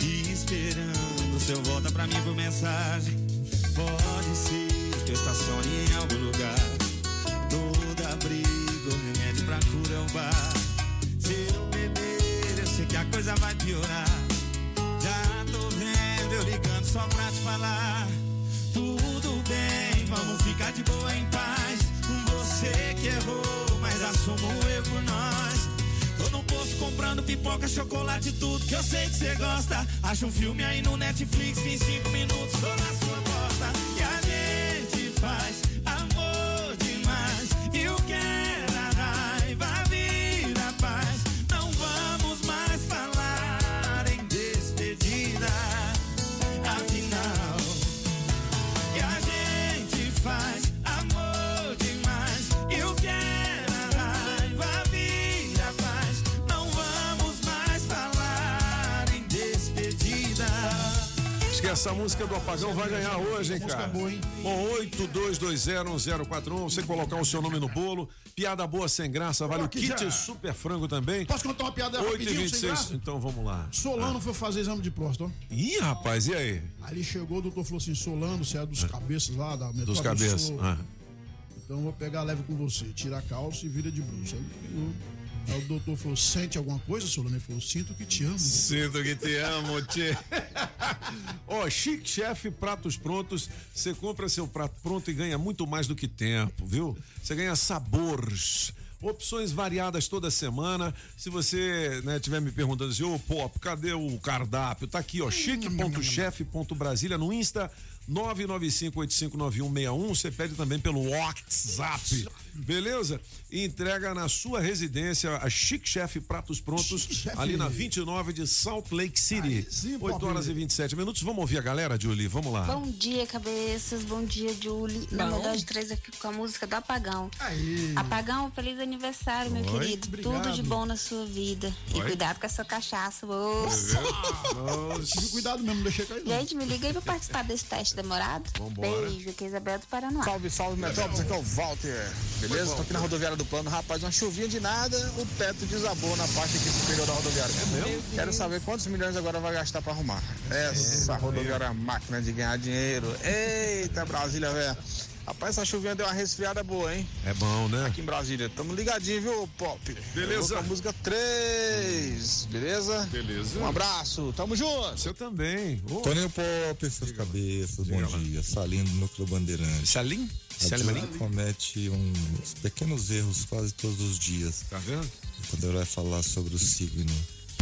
e esperando seu volta pra mim por mensagem. Pode ser que eu estacione em algum lugar. Toda briga, o remédio pra cura é o bar. Se eu beber, eu sei que a coisa vai piorar. Já tô vendo eu ligando só pra te falar. Tudo bem, vamos ficar de boa em comprando pipoca, chocolate, tudo que eu sei que você gosta. Acha um filme aí no Netflix em cinco minutos tô na sua porta. E a gente faz essa música do Apagão vai ganhar hoje, hein, cara? Bom, 82201041, você colocar o seu nome no bolo. Piada boa sem graça, vale o kit já. super frango também. Posso contar uma piada 8 rapidinho, sem 26 graça? então vamos lá. Solano foi fazer exame de próstata. ó. Ih, rapaz, e aí? Aí ele chegou, o doutor falou assim: Solano, você é dos cabeças lá da metrópole. Dos cabeças. Ah. Então eu vou pegar leve com você. Tira a calça e vira de bruxa. Aí, ele pegou. Aí o doutor falou: sente alguma coisa, Solano? Ele falou: sinto que te amo. Sinto que te amo, tchê. Ó, Chique Chef Pratos Prontos. Você compra seu prato pronto e ganha muito mais do que tempo, viu? Você ganha sabores. Opções variadas toda semana. Se você né, tiver me perguntando assim, ô Pop, cadê o cardápio? Tá aqui, ó, chique.chef.brasília no Insta 995859161. Você pede também pelo WhatsApp. Beleza? E entrega na sua residência a Chique Chef Pratos Prontos, Chef. ali na 29 de Salt Lake City. sim, 8 Pop. horas e 27 minutos. Vamos ouvir a galera, Julie? Vamos lá. Bom dia, cabeças. Bom dia, Julie. Na Bom. melhor de três aqui com a música do Apagão. Aí. Apagão, feliz aniversário, meu Oi, querido. obrigado. Tudo de bom na sua vida. E Oi. cuidado com essa cachaça. Nossa. Tive cuidado mesmo, deixei cair. Gente, me liga aí pra participar desse teste demorado. Vambora. Beijo, aqui é Isabel do Paranoá. Salve, salve, Metrópolis, aqui é o Walter. Beleza? Tô aqui na rodoviária do plano. Rapaz, uma chuvinha de nada, o teto desabou na parte aqui superior da rodoviária. É mesmo? Quero saber quantos milhões agora vai gastar pra arrumar. Essa rodoviária é máquina de ganhar dinheiro. Eita, Brasília, velho. Rapaz, essa chuvinha deu uma resfriada boa, hein? É bom, né? Aqui em Brasília. Tamo ligadinho, viu, Pop? Beleza. Eu música 3. Beleza? Beleza. Um abraço. Tamo junto. Você também. Ô, Toninho Pop, suas cabeças, bom dia. Salim do Núcleo Bandeirante. Salim? A Salim? Comete uns pequenos erros quase todos os dias. Tá vendo? Quando ela vai falar sobre o signo.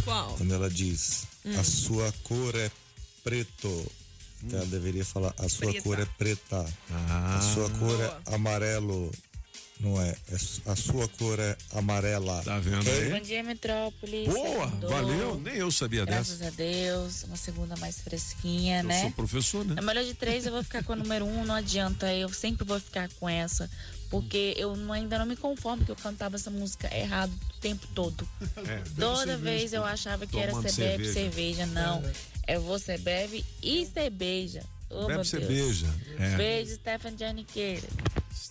Qual? Quando ela diz, Hum. a sua cor é preto. Então ela deveria falar, a sua Preta. cor é preta. Ah. a sua cor Boa. é amarelo. Não é, é a sua cor é amarela. Tá vendo Ok? aí? dia, Metrópole. Boa, valeu. Nem eu sabia Graças dessa. a Deus, uma segunda mais fresquinha, Eu né? sou professor, né? Na melhor de três, eu vou ficar com a número um, não adianta. Eu sempre vou ficar com essa. Porque eu não- ainda não me conformo que eu cantava essa música errado o tempo todo. É. Toda vez eu achava que era Tomando bebe cerveja. cerveja. Não. É você bebe e cerveja. Oh, meu Bebe Deus. cerveja. É. Beijo, Stefan Janiqueira.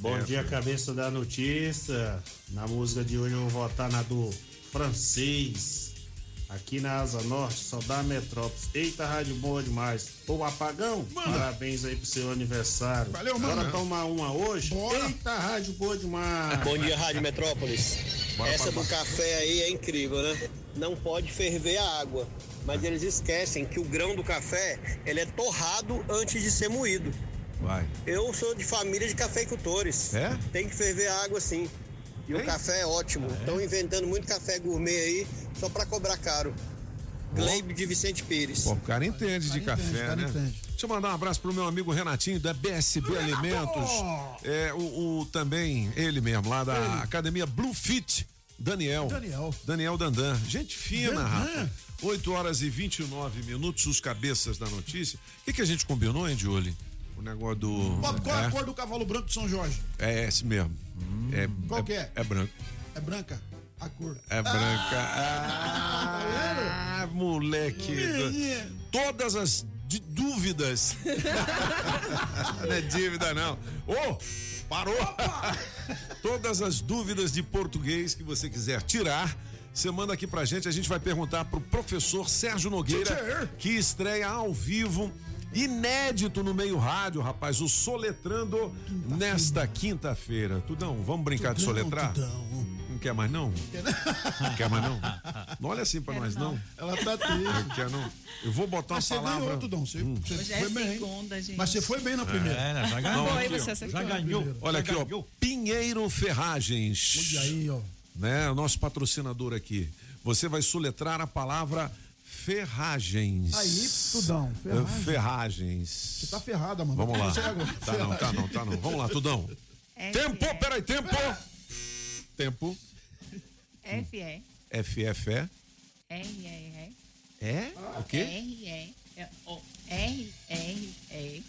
Bom dia, cabeça da notícia. Na música de hoje eu vou votar na do francês. Aqui na Asa Norte, só dá Metrópolis. Eita, rádio boa demais. Ô, apagão, parabéns aí pro seu aniversário. Valeu, Bora mano. tomar uma hoje? Eita, rádio boa demais. Bom dia, Rádio Metrópolis. Bora, Essa do café aí é incrível, né? Não pode ferver a água, mas eles esquecem que o grão do café ele é torrado antes de ser moído. Vai. Eu sou de família de cafeicultores. É? Tem que ferver a água sim. E o café é ótimo. Estão inventando muito café gourmet aí só para cobrar caro. Gleibe de Vicente Pires. Pô, o cara entende de café, entende, cara né? entende. Deixa eu mandar um abraço pro meu amigo Renatinho da BSB Alimentos. É, o, o também, ele mesmo, lá da Academia Blue Fit, Daniel. Daniel. Daniel Dandan. Gente fina, Dandan. rapaz. 8 horas e 29 minutos, os cabeças da notícia. O que, que a gente combinou, hein, Julie? O negócio do. Qual, qual é a é, cor do cavalo branco de São Jorge? é esse mesmo. É, Qual que é? É branco. É branca? A cor. É branca. Ah, moleque. Todas as de- dúvidas. não é dívida, não. Ô, parou. Todas as dúvidas de português que você quiser tirar. Você manda aqui pra gente, a gente vai perguntar pro professor Sérgio Nogueira, que estreia ao vivo, inédito no meio rádio, rapaz, o Soletrando nesta quinta-feira. Tudão, vamos brincar de Tudão, soletrar? Tudão. Não quer mais não? Não quer mais não? Não olha assim pra nós não. Ela tá triste. Não quer não? Eu vou botar uma Mas você palavra. ganhou, Tudão. Você, você Hoje é foi bem. hein? segunda, gente. Mas você foi bem na primeira. É, né? Já Não, ganhou. Foi, aqui, você ó. acertou. Já ganhou. Olha Já aqui, ó. ganhou. Pinheiro Ferragens. Olha aí, ó. Né? O nosso patrocinador aqui. Você vai soletrar a palavra ferragens. Aí, Tudão, ferragem. Ferragens. Você tá ferrada, mano. Vamos lá. Tá não, tá não, tá não. Vamos lá, Tudão. Tempo, peraí, tempo. Tempo. F E FFE. R R É? O quê? R R O R R E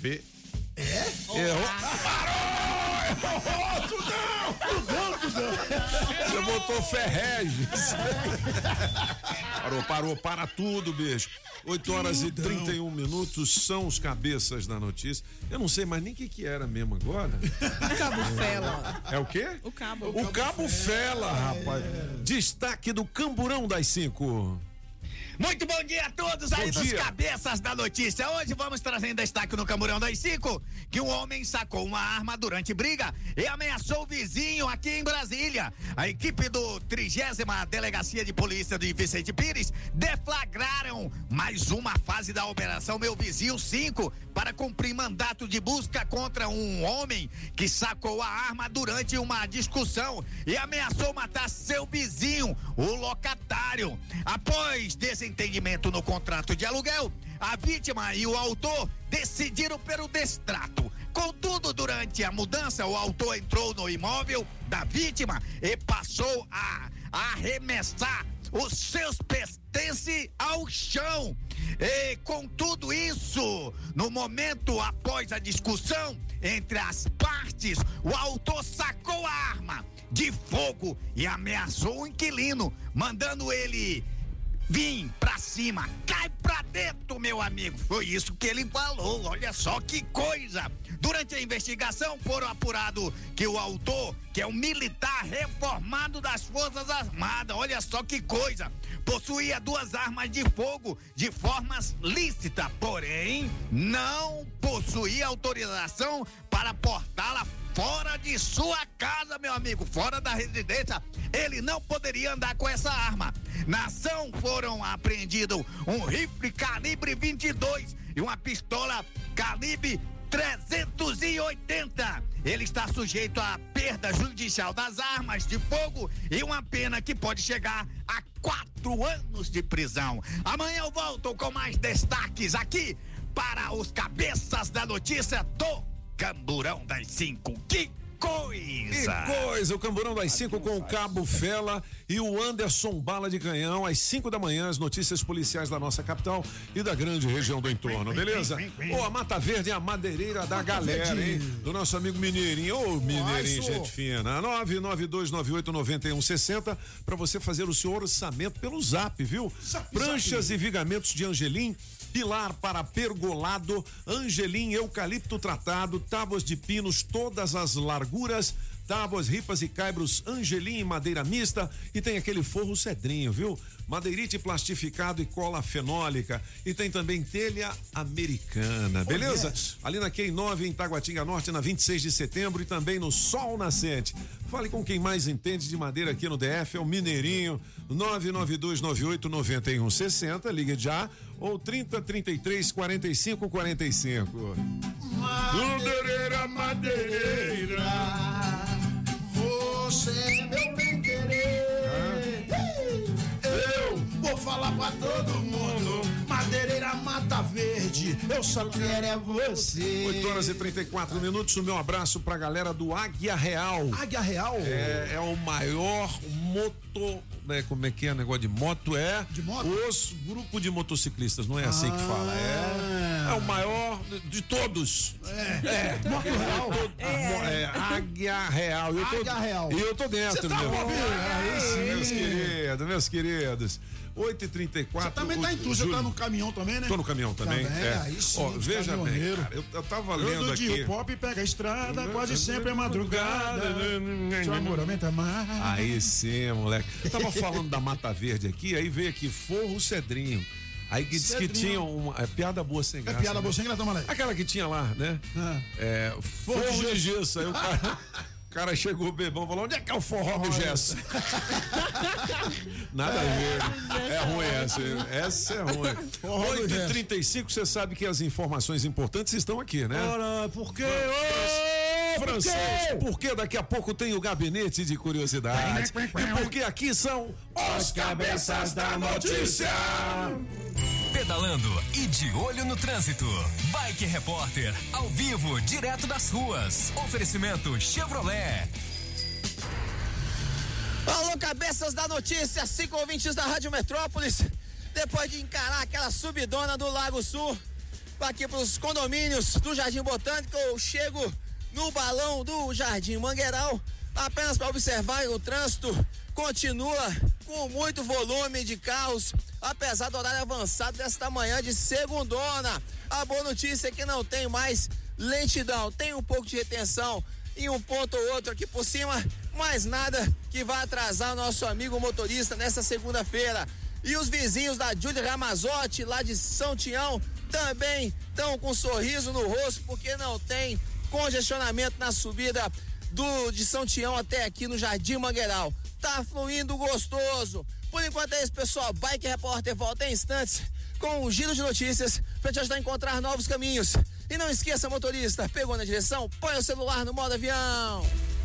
F. É? Errou. Parou! Tudão! Tudão, Tudão! Você botou Ferreges. Parou, parou, para tudo, beijo. 8 horas e 31 minutos são os cabeças da notícia. Eu não sei mais nem o que, que era mesmo agora. Cabo Fela. É o quê? O cabo. O Cabo Fela, rapaz. Destaque do Camburão das 5. Muito bom dia a todos aí Bom dos dia. cabeças da notícia. Hoje vamos trazer em destaque no Camurão das Cinco que um homem sacou uma arma durante briga e ameaçou o vizinho aqui em Brasília. A equipe do 30 Delegacia de Polícia de Vicente Pires deflagraram mais uma fase da Operação Meu Vizinho 5 para cumprir mandato de busca contra um homem que sacou a arma durante uma discussão e ameaçou matar seu vizinho, o locatário. Após desentendimento no contrato de aluguel, a vítima e o autor decidiram pelo destrato. Contudo, durante a mudança, o autor entrou no imóvel da vítima e passou a arremessar os seus pertences ao chão. E com tudo isso, no momento após a discussão entre as partes, o autor sacou a arma de fogo e ameaçou o inquilino, mandando ele Vim pra cima, cai pra dentro, meu amigo. Foi isso que ele falou. Olha só que coisa. Durante a investigação foram apurado que o autor, que é um militar reformado das Forças Armadas, olha só que coisa, possuía duas armas de fogo de formas lícitas, porém não possuía autorização para portá-la fora de sua casa, meu amigo, fora da residência, ele não poderia andar com essa arma. Na ação foram apreendidos um rifle calibre 22 e uma pistola calibre 380. Ele está sujeito à perda judicial das armas de fogo e uma pena que pode chegar a quatro anos de prisão. Amanhã eu volto com mais destaques aqui para os cabeças da notícia do Camburão das Cinco. Que coisa! Que coisa! O Camburão das 5 com o Cabo Fela e o Anderson Bala de Canhão, às 5 da manhã, as notícias policiais da nossa capital e da grande região do entorno, beleza? Ô, a Mata Verde é a madeireira da galera, hein? Do nosso amigo Mineirinho. Ô, Mineirinho, sou. gente fina. 992989160 para você fazer o seu orçamento pelo zap, viu? Pranchas e vigamentos de Angelim. Pilar para pergolado, Angelim eucalipto tratado, tábuas de pinos, todas as larguras, tábuas, ripas e caibros, Angelim madeira mista e tem aquele forro cedrinho, viu? Madeirite plastificado e cola fenólica e tem também telha americana, beleza? Ali na Quem 9 em Taguatinga Norte na 26 de setembro e também no Sol Nascente. Fale com quem mais entende de madeira aqui no DF, é o Mineirinho, 992989160, ligue já ou 3033 45 45. Madeireira, madeireira, você é meu bem vou falar pra todo mundo. Madeireira Mata Verde, eu só quero é você. 8 horas e 34 minutos. O meu abraço pra galera do Águia Real. Águia Real? É, é o maior moto. Né, como é que é o negócio de moto? É de moto? os grupo de motociclistas, não é assim que fala. É, é o maior de, todos. É. É. Moto Real. Todo- é, Águia Real. Eu tô, Águia Real. E eu tô dentro, tá meu. bom, aí sim. Meus queridos, meus queridos. 8h34. Você também tá em tudo, você tá no caminhão também, né? Tô no caminhão também. é. aí sim, Ó, veja bem, cara, eu, eu tava lendo do aqui. o pop pega a estrada, quase sempre é madrugada. Seu amor aumenta mais. Aí sim, moleque. Eu tava falando da Mata Verde aqui, aí veio aqui Forro Cedrinho. Aí que disse que tinha uma. É piada boa sem É graça. piada né? boa sem graça. Aquela que tinha lá, né? É, forro, Forro de gesso. Aí o cara, cara chegou bebão e falou: onde é que é o forró do gesso? Nada a ver. É ruim essa. Essa é ruim. Forró do gesso. 8h35, você sabe que as informações importantes estão aqui, né? Ora, porque Ô, francês, porque daqui a pouco tem o gabinete de curiosidades. E porque aqui são os cabeças da notícia. Pedalando e de olho no trânsito. Bike Repórter, ao vivo, direto das ruas. Oferecimento Chevrolet. Alô, cabeças da notícia, cinco ouvintes da Rádio Metrópolis. Depois de encarar aquela subidona do Lago Sul, aqui para os condomínios do Jardim Botânico, eu chego no balão do Jardim Mangueiral, apenas para observar o trânsito continua com muito volume de carros, apesar do horário avançado desta manhã de segundona. A boa notícia é que não tem mais lentidão, tem um pouco de retenção em um ponto ou outro aqui por cima, mas nada que vai atrasar o nosso amigo motorista nessa segunda-feira. E os vizinhos da Júlia Ramazotti, lá de São Tião, também estão com um sorriso no rosto, porque não tem congestionamento na subida do de São Tião até aqui no Jardim Mangueiral. Tá fluindo gostoso. Por enquanto é isso, pessoal. Bike Repórter volta em instantes com um giro de notícias para te ajudar a encontrar novos caminhos. E não esqueça, motorista, pegou na direção, põe o celular no modo avião.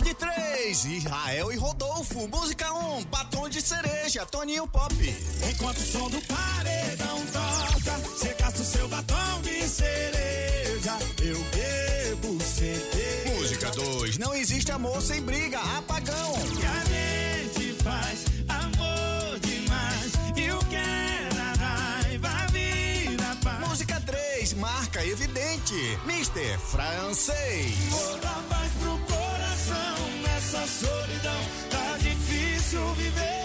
de três, Israel e Rodolfo. Música 1, um, batom de cereja, Toninho Pop. Enquanto o som do paredão toca, você gasta o seu batom de cereja. Eu bebo CD. Música 2, não existe amor sem briga, apagão. E a gente faz amor demais. E o que era raiva vira paz. Música 3, marca evidente, Mr. Francês. Vou dar paz pro coração nessa solidão. Tá difícil viver.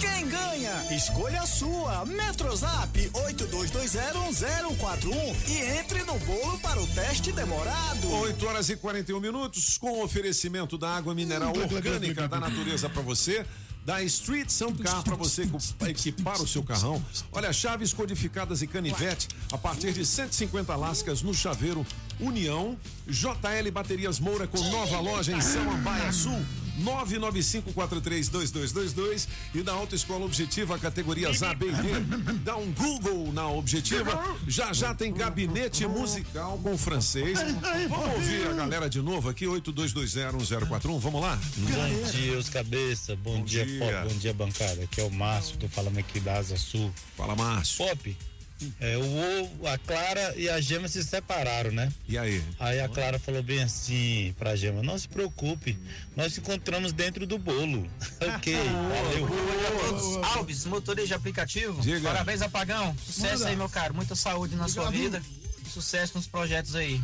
Quem ganha? Escolha a sua. Metrozap 82201041 e entre no bolo para o teste demorado. 8 horas e 41 minutos com oferecimento da água mineral orgânica da natureza para você. Da Street São Car para você equipar o seu carrão. Olha, chaves codificadas e canivete a partir de 150 lascas no chaveiro União. JL Baterias Moura com nova loja em São Ambaia Sul. 995432222 e da Autoescola Objetiva categorias A, B e D. Dá um Google na Objetiva. Já já tem gabinete musical com francês. Vamos ouvir a galera de novo aqui, 82201041. Vamos lá? Bom dia, os cabeça. Bom, Bom dia, dia. Pop. Bom dia, bancada. Aqui é o Márcio, tô falando aqui da Asa Sul. Fala, Márcio. Pop, é, o ovo, a Clara e a Gema se separaram, né? E aí? Aí a Clara falou bem assim pra Gema, não se preocupe, nós se encontramos dentro do bolo. ok, valeu. Alves, motorista de aplicativo. Diga. Parabéns, Apagão. Sucesso Manda. aí, meu caro. Muita saúde na sua vida. Sucesso nos projetos aí.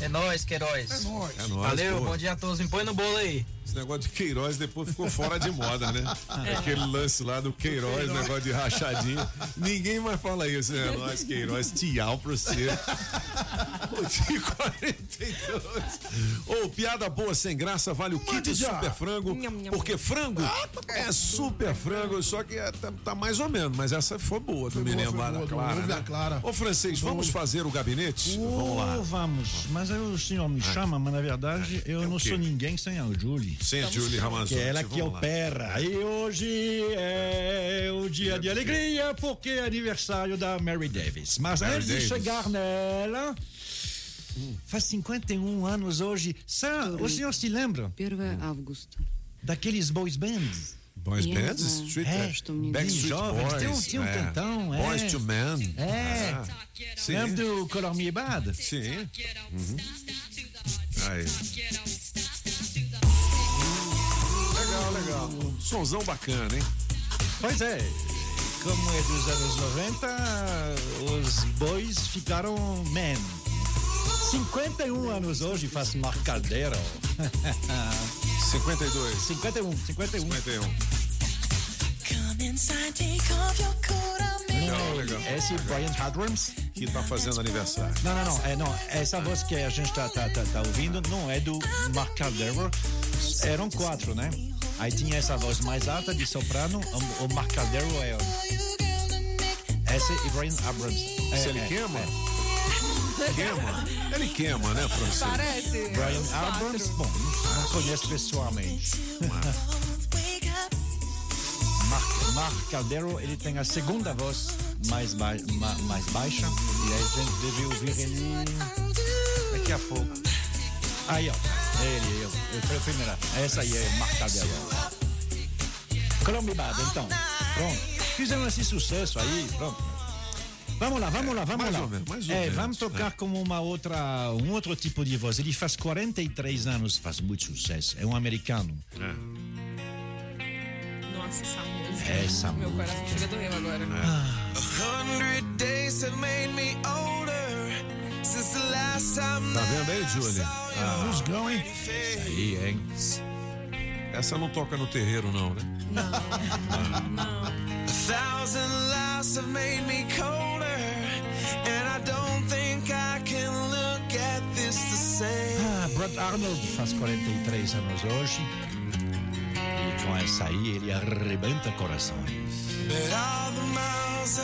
É nóis, Queiroz. É nóis. É nóis, Valeu, pô. bom dia a todos. Me põe no bolo aí. Esse negócio de Queiroz depois ficou fora de moda, né? Aquele lance lá do Queiroz, negócio de rachadinha. Ninguém mais fala isso, né? Nós, Queiroz, tchau pra você. O dia 42. Ô, piada boa sem graça vale o kit já. super frango. Porque frango é super frango, só que é- tá, tá mais ou menos. Mas essa foi boa do menino do Clara. Né? Clara. Ô, francês, vamos fazer o gabinete? vamos lá. Oh, vamos. Mas aí o senhor me chama, mas na verdade eu É não quê? sou ninguém sem a Julie. Sim, Estamos Julie Ramazotti. Que ela que opera. Lá. E hoje é o dia de alegria, porque é aniversário da Mary Davis. Mas Mary antes Davis. de chegar nela. Faz 51 anos hoje. Sam, o senhor se lembra? 1 agosto. Daqueles boys bands? Boys bands? Street, é, é. é. Backstreet Boys. Tem um, tinha um é. cantão, é. Boys to Men. É. Ah. Lembra do Color Me Bad? Sim. Uhum. Aí. Uhum. Legal, legal. Sonzão bacana, hein? Pois é. como é dos anos 90, os boys ficaram man. 51 anos hoje faz Mark Caldeiro. 52. 51, 51. 51. Legal, legal. Esse Brian Hadrams. Que tá fazendo aniversário. Não, não, não. É, não. Essa voz que a gente tá, tá, tá, tá ouvindo não é do Mark Caldeiro. Eram quatro, né? Aí tinha essa voz mais alta de soprano. O, Mark Caldeiro é. Esse é Brian Abrams. É, Se ele é, queima? é. Queima? Ele queima, né, Francisco? Parece. Brian quatro. Abrams, bom, não conheço pessoalmente. Mark, Mark Caldeiro, ele tem a segunda voz mais, ba ma- mais baixa e a gente deve ouvir ele daqui a pouco. Aí, ó, ele, eu, eu foi a primeira. Essa aí é Mark Caldeiro. Colombibado, então. Pronto. Fizeram esse sucesso aí, pronto. Vamos lá, vamos lá, vamos mais lá. ou menos, mais ou é, menos, vamos tocar né? como uma outra, um outro tipo de voz. Ele faz 43 anos, faz muito sucesso. É um americano. Nossa, essa música. Essa Meu música. coração chega a doer agora. hundred Tá vendo aí, Julie? Ah, Musgão, hein? Aí, hein? essa não toca no terreiro, não, né? A thousand laughs have made me colder, and I don't think I can look at this the same. Ah, Brad Arnold faz 43 anos hoje. E com essa aí ele arrebenta corações. But all the miles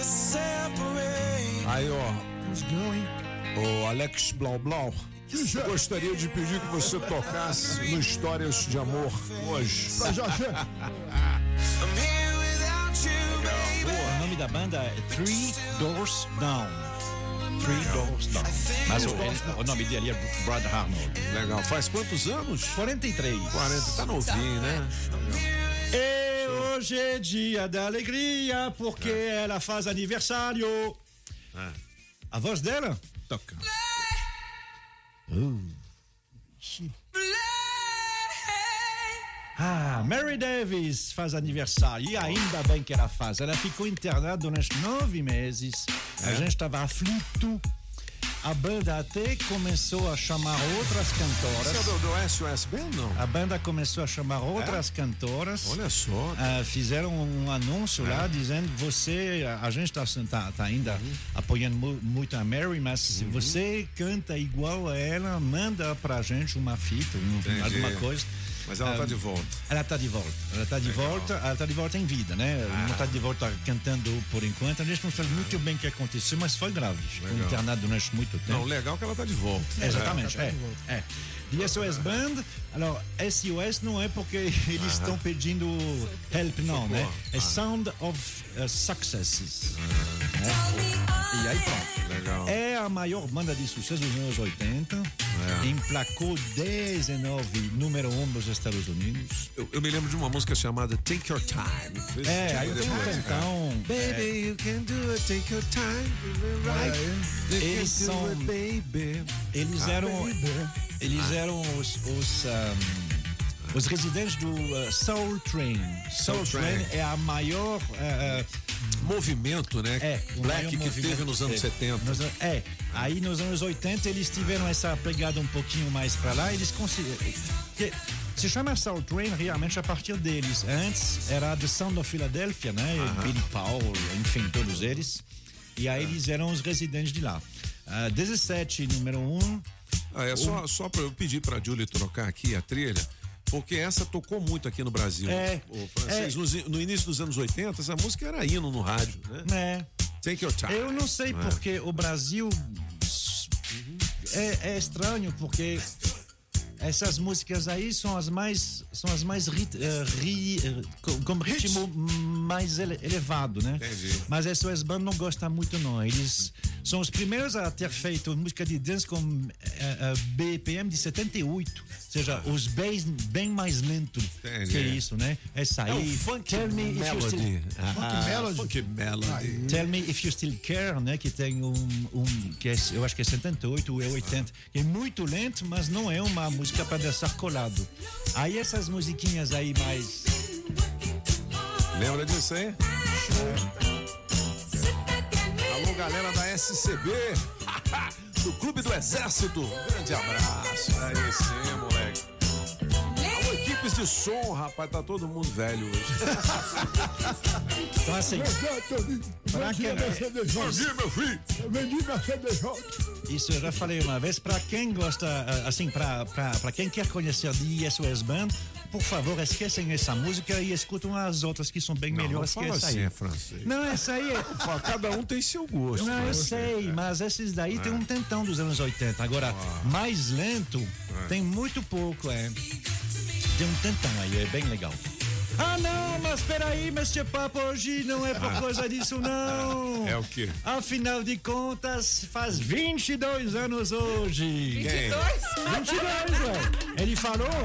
O Alex Blau Blau. Eu gostaria de pedir que você tocasse no Histórias de Amor hoje. Pra Jorge. O nome da banda é Three Doors Down. Three Doors Down. Mas o, ele- o nome dele é Brad Arnold. Legal. Faz quantos anos? 43. 40. Tá novinho, né? E hoje é dia da alegria porque ela faz aniversário. Ah. A voz dela? Uh. Ah, Mary Davis faz aniversário e ainda bem que ela faz. Ela ficou internada durante nove meses. A gente estava aflito. A banda até começou a chamar outras cantoras. Você é do, do SOS Band, não? A banda começou a chamar outras cantoras. Olha só. Ah, fizeram um anúncio lá dizendo você a gente está tá, tá ainda apoiando mu- muito a Mary mas se você canta igual a ela manda pra gente uma fita um- alguma coisa Mas ela tá Ah, de volta. ela tá de volta ela tá de volta ela tá de volta em vida né Ah. não tá de volta cantando por enquanto a gente não sabe muito bem o que aconteceu mas foi grave ficou Legal. internado durante muito tempo Não, legal que ela tá de volta. Exatamente, É. é. é. De SOS Band, alors SOS não é porque eles estão pedindo help, não, né? É Sound of uh, Successes. né? E aí pronto. Legal. É a maior banda de sucesso dos anos 80. É. Emplacou 19 número 1 nos Estados Unidos. Eu, eu me lembro de uma música chamada Take Your Time. Esse É, tipo aí tem um depois, tantão. Baby, you can do it, take your time. Right. You can Eles do são- it, baby. Eles Ah, eram, baby. Eles eram os, os, um, os residentes do uh, Soul Train. Soul, Soul Train. Train. é a maior uh, movimento, né? É, Black que teve nos anos teve. 70. Nos é, aí nos anos 80 eles tiveram essa pegada um pouquinho mais pra lá. Eles conseguiram. Se chama Soul Train realmente a partir deles. Antes era The Sound of Philadelphia, né? Billy Paul, enfim, todos eles. E aí eles eram os residentes de lá. Ah, 17, número 1. Ah, é só, só para eu pedir pra Julie trocar aqui a trilha, porque essa tocou muito aqui no Brasil. É, Ô, francês, nos- no início dos anos 80, essa música era hino no rádio, né? É. Take your time. Eu não sei É. porque o Brasil é, é estranho porque essas músicas aí são as mais são as mais rit, eh, ri- eh, com, com ritmo mais ele- elevado, né? Entendi. Mas a SOS Band não gosta muito não. Eles são os primeiros a ter feito música de dance com eh, eh, BPM de 78, ou seja, os bass bem mais lento Entendi. que isso, né? Essa É o aí. funk Tell me if you still- melody. Ah, Funk melody. Funk melody. Tell Me If You Still Care, né? Que tem um, um que é, eu acho que é 78 ou é 80, que é muito lento, mas não é uma música para dançar colado. Aí essas musiquinhas aí mais Lembra disso aí? Alô, galera da SCB, do Clube do Exército. Grande abraço. Aí sim, moleque. De som, rapaz, tá todo mundo velho hoje. Então, assim, pra quem- Vendi, meu filho. Vendi minha CDJ. Isso eu já falei uma vez. Para quem gosta, ah, assim, para quem quer conhecer de SOS Band, por favor, esquecem essa música e escutam as outras que são bem Não, melhores não que essa assim, aí. é francês. Não, essa aí é. Cada um tem seu gosto. Não, eu né? sei, mas esses daí tem um tentão dos anos 80. Agora, mais lento, tem muito pouco, é. Tem um tentão aí, é bem legal. Ah, não, mas peraí, Mr. Papo, hoje não é por causa disso, não. É o quê? Afinal de contas, faz 22 anos hoje. 22? 22, ué. Ele falou?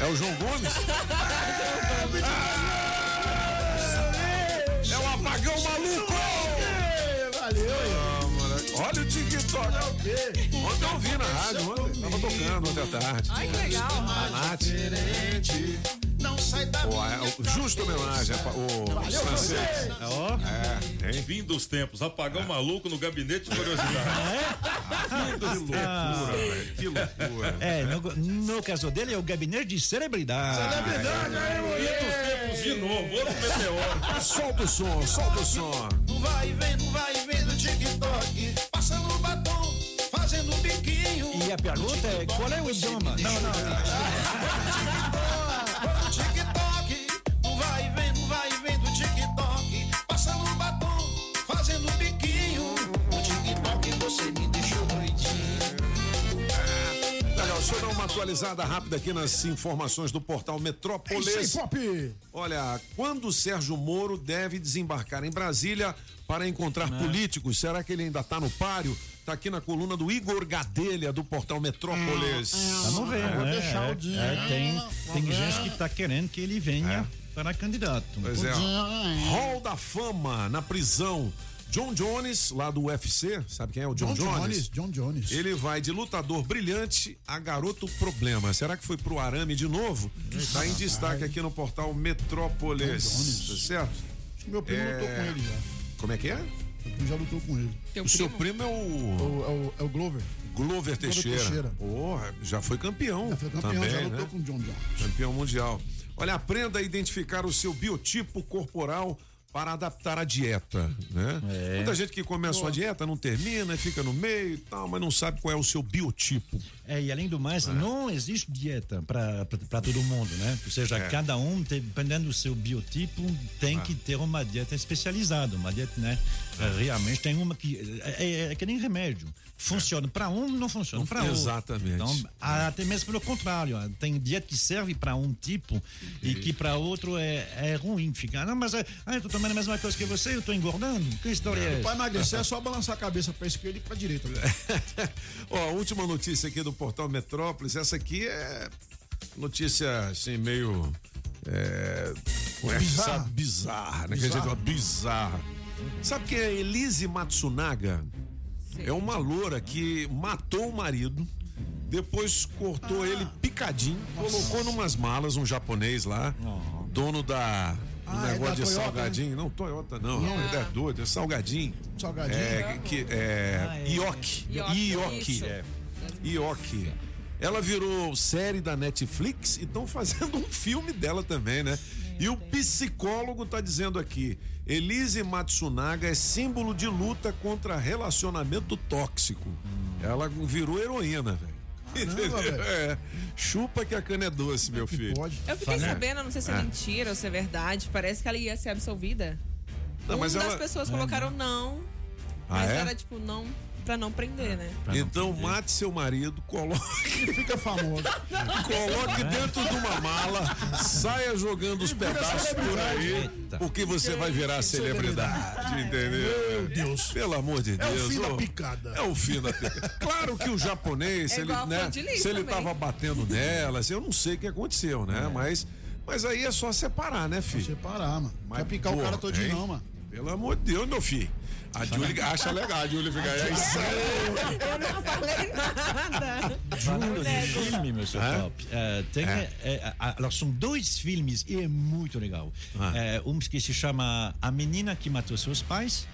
É o João Gomes? É o apagão maluco! Valeu, Olha o É o quê? Ontem eu vi na rádio, ontem. Tava tocando ontem à tarde. Ai, que legal. A Nath. Não sai da Pô, é o justo homenagem ao francês. Ó. É, hein? Fim dos tempos, apagão maluco no gabinete de curiosidade. Fim dos tempos. Ah. velho, Que loucura. É, no, no caso dele é o gabinete de celebridade. Celebridade, aí, Fim dos tempos de novo, outro meteoro. Solta o som, solta o som. Vai vendo, vai pergunta é: qual é o idioma? Não, não. TikTok, vai vendo, vai vendo TikTok, passando batom, fazendo biquinho. No TikTok você me deixou doidinho. Legal, deixa eu dar uma atualizada rápida aqui nas informações do portal Metrópolis. É. Olha, quando o Sérgio Moro deve desembarcar em Brasília para encontrar políticos? Será que ele ainda está no páreo? Tá aqui na coluna do Igor Gadelha, do portal Metrópolis. Vamos ver, Vou né? deixar É, o dia. é, tem tem ver. gente que está querendo que ele venha para candidato. Pois é. Hall da Fama na prisão. John Jones, lá do UFC, sabe quem é o John, John Jones, John Jones. Ele vai de lutador brilhante a garoto problema. Será que foi pro arame de novo? Tá em destaque aqui no portal Metrópolis. Tá certo? Acho que meu primo É. lutou com ele já. Como é que é? Primo já lutou com ele. o seu primo é É o o, é o, é o Glover. Glover Teixeira. Teixeira. Porra, já foi campeão. Já foi campeão, também, já né? lutou com o John Jones. Campeão mundial. Olha, aprenda a identificar o seu biotipo corporal para adaptar a dieta, né? É. Muita gente que começa uma dieta não termina, fica no meio e tal, mas não sabe qual é o seu biotipo. É, e além do mais, não existe dieta para todo mundo, né? Ou seja, É. cada um, dependendo do seu biotipo, tem que ter uma dieta especializada. Uma dieta, né? Realmente tem uma que. É, é- é que nem remédio. Funciona para um, não funciona para outro. Exatamente. Então, até mesmo pelo contrário, tem dieta que serve para um tipo e que para outro é, é ruim. Fica, "Ah, não, mas é, ah, eu tô tomando a mesma coisa que você, eu tô engordando. Que história é essa? emagrecer é só balançar a cabeça pra esquerda e pra direita. Ó, a última notícia aqui do portal Metrópolis, essa aqui é notícia assim meio é, é Bizarra. bizarra, né? Que a gente Bizarra. Sabe quem é Elise Matsunaga? É uma loura que matou o marido, depois cortou ele picadinho, colocou numas malas um japonês lá, dono da do Ah, é negócio da de Toyota, salgadinho. Não, Toyota não, não, ele é doido, é salgadinho. Salgadinho? É, que, é, Ah, é. Ioki. Ioki. É. Ioki. Ela virou série da Netflix e estão fazendo um filme dela também, né? E o psicólogo tá dizendo aqui: Elise Matsunaga é símbolo de luta contra relacionamento tóxico. Ela virou heroína, velho. Velho. É. Chupa que a cana é doce, meu filho. Eu fiquei sabendo, não sei se é, É. mentira ou se é verdade, parece que ela ia ser absolvida. Não, Uma mas das ela- pessoas É. colocaram não, Ah, mas é? era tipo não, pra não prender, né? Então mate seu marido, coloque. E fica famoso. Coloque dentro de uma mala, saia jogando os pedaços por aí, porque você vai virar celebridade, entendeu? Meu Deus. Pelo amor de É o Deus. fim da ô. picada. É o fim da picada. Claro que o japonês, É se ele, né, se ele também. tava batendo nela, assim, eu não sei o que aconteceu, né? Mas, mas aí é só separar, né, filho? Separar, mano. Não vai picar o cara todinho, hein? não, mano. Pelo amor de Deus, meu filho. A Julie acha legal, a Julie fica aí. Eu não falei nada. Falando de filme, meu senhor É? Top, tem, É. ah, alors, são dois filmes e é muito legal. Ah. Um que se chama A Menina que Matou Seus Pais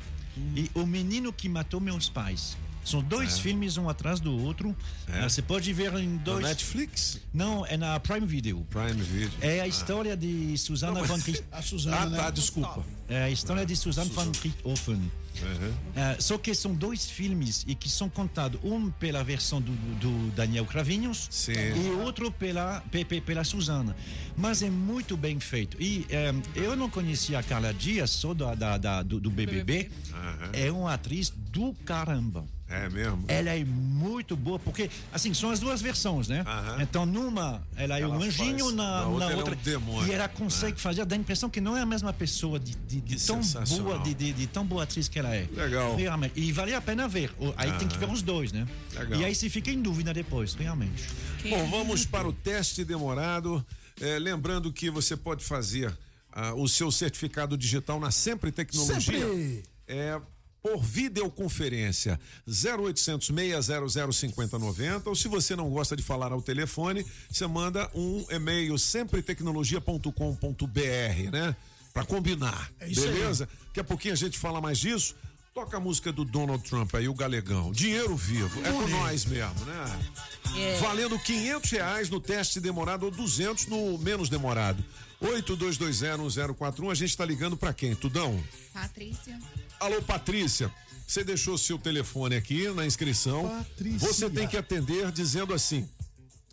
e O Menino que Matou Meus Pais. São dois É. filmes um atrás do outro. É. Ah, Você pode ver em dois. Netflix? Não, é na Prime Video. Prime Video. É a história de Susana Não, mas- von Richt- A Suzana, Ah, tá, desculpa. É a história de Susanne von Richthofen. Uhum. É, só que são dois filmes e que são contados um pela versão do, do Daniel Cravinhos e outro pela pe- pe- pela Susana mas é muito bem feito. E é, eu não conhecia a Carla Dias só da, da- da- do, do BBB Aham. é uma atriz do caramba É mesmo? ela é muito boa, porque, assim, são as duas versões, né? Então, numa, ela é Ela um anjinho, faz, na, na outra na ela é um outra. demônio. E ela consegue fazer, dá a impressão que não é a mesma pessoa, de, de- de tão boa, de, de- de tão boa atriz que ela é. Legal. Realmente. E vale a pena ver. Aí tem que ver Aham. os dois, né? Legal. E aí se fica em dúvida depois, realmente. Bom, vamos para o teste demorado. É, lembrando que você pode fazer ah, o seu certificado digital na Sempre Tecnologia. Sempre. É, por videoconferência 0800 600 5090 ou se você não gosta de falar ao telefone, você manda um e-mail sempretecnologia.com.br, né? Pra combinar, É isso aí. beleza? Daqui a pouquinho a gente fala mais disso. Toca a música do Donald Trump aí, o Galegão. Dinheiro vivo. É com nós mesmo, né? É. Valendo 500 reais no teste demorado ou 200 no menos demorado. 82201041. A gente tá ligando pra quem? Tudão? Patrícia. Alô, Patrícia. Você deixou seu telefone aqui na inscrição. Patrícia. Você tem que atender dizendo assim: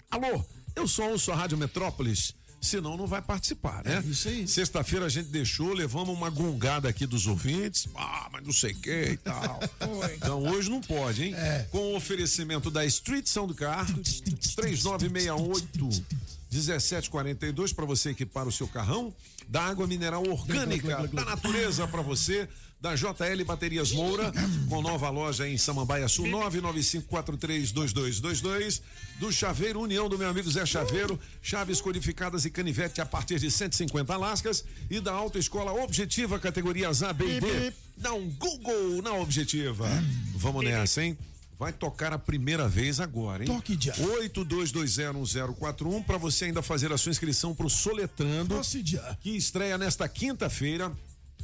Alô, eu sou ouço a Rádio Metrópolis. Senão não vai participar, né? isso aí. Sexta-feira a gente deixou, levamos uma gongada aqui dos ouvintes. Ah, mas não sei o que e tal. Então hoje não pode, hein? Com o oferecimento da Street Soundcar 3968 1742 para você equipar o seu carrão, da água mineral orgânica da natureza para você, da JL Baterias Moura, com nova loja em Samambaia Sul 995432222, do Chaveiro União do meu amigo Zé Chaveiro, chaves codificadas e canivete a partir de 150 lascas e da Autoescola Objetiva categorias A, B e D. Dá um Google na Objetiva. Vamos nessa, hein? Vai tocar a primeira vez agora, hein? Toque já. 82201041 para você ainda fazer a sua inscrição pro Soletrando, que estreia nesta quinta-feira,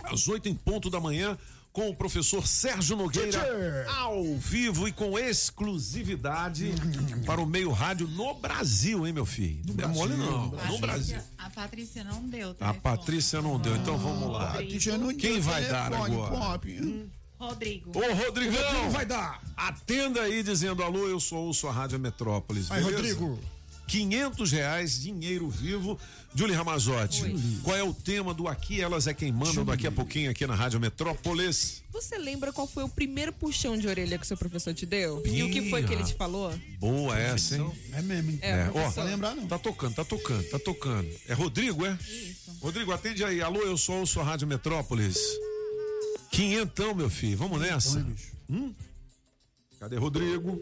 às 8 em ponto da manhã, com o professor Sérgio Nogueira ao vivo e com exclusividade para o meio rádio no Brasil, hein, meu filho? Não é mole não, no Brasil. A Patrícia não deu. A telefone. Patrícia não deu, então vamos lá. Quem deu vai dar agora? pop. Rodrigo. Ô, Rodrigão! Rodrigo vai dar. Atenda aí dizendo alô, eu sou ouço a Rádio Metrópolis. Vai, beleza? Rodrigo. 500 reais, dinheiro vivo. Julie Ramazotti, qual é o tema do Aqui Elas é Quem Mandam daqui a pouquinho aqui na Rádio Metrópolis? Você lembra qual foi o primeiro puxão de orelha que o seu professor te deu? E o que foi que ele te falou? Boa essa, hein? É mesmo, hein? É, ó, professor. lembrar, não. Tá tocando, tá tocando, tá tocando. É Rodrigo, é? Isso. Rodrigo, atende aí. Alô, eu sou ouço a Rádio Metrópolis. Quinhentão, meu filho. Vamos nessa. Hum? Cadê Rodrigo?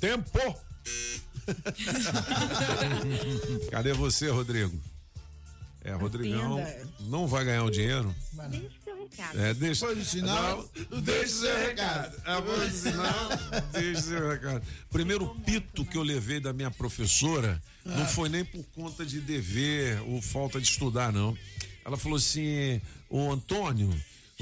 Tempo! Cadê você, Rodrigo? É, Rodrigão não vai ganhar o dinheiro. Deixa seu recado. É, deixa. Depois do sinal, Não, deixa seu recado. Após do sinal, deixa seu recado. Primeiro pito que eu levei da minha professora não foi nem por conta de dever ou falta de estudar, não. Ela falou assim: Ô Antônio,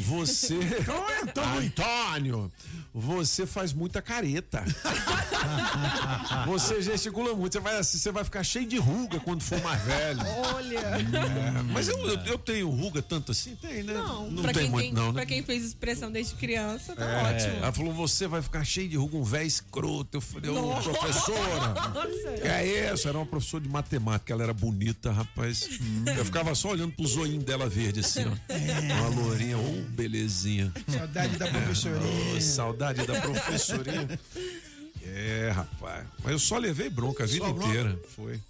você. Ô, Antônio! Antônio! Você faz muita careta. Você gesticula muito. Você vai, assim, você vai ficar cheio de ruga quando for mais velho. Olha. É, mas eu, eu, eu tenho ruga tanto assim? Tem, né? Não, não pra, tem quem, muito, tem- não, né? pra quem fez expressão desde criança, tá É, ótimo. Ela falou, você vai ficar cheio de ruga, um velho escroto. Eu falei, ô professora. Nossa. Que é isso? Era uma professora de matemática, ela era bonita, rapaz. Eu ficava só olhando pro zoinho dela verde, assim, ó. Uma lourinha, ô, belezinha. Saudade da É, professorinha. ô, saudade da professorinha. É, rapaz. Mas eu só levei bronca a vida Só bronca? inteira. Foi.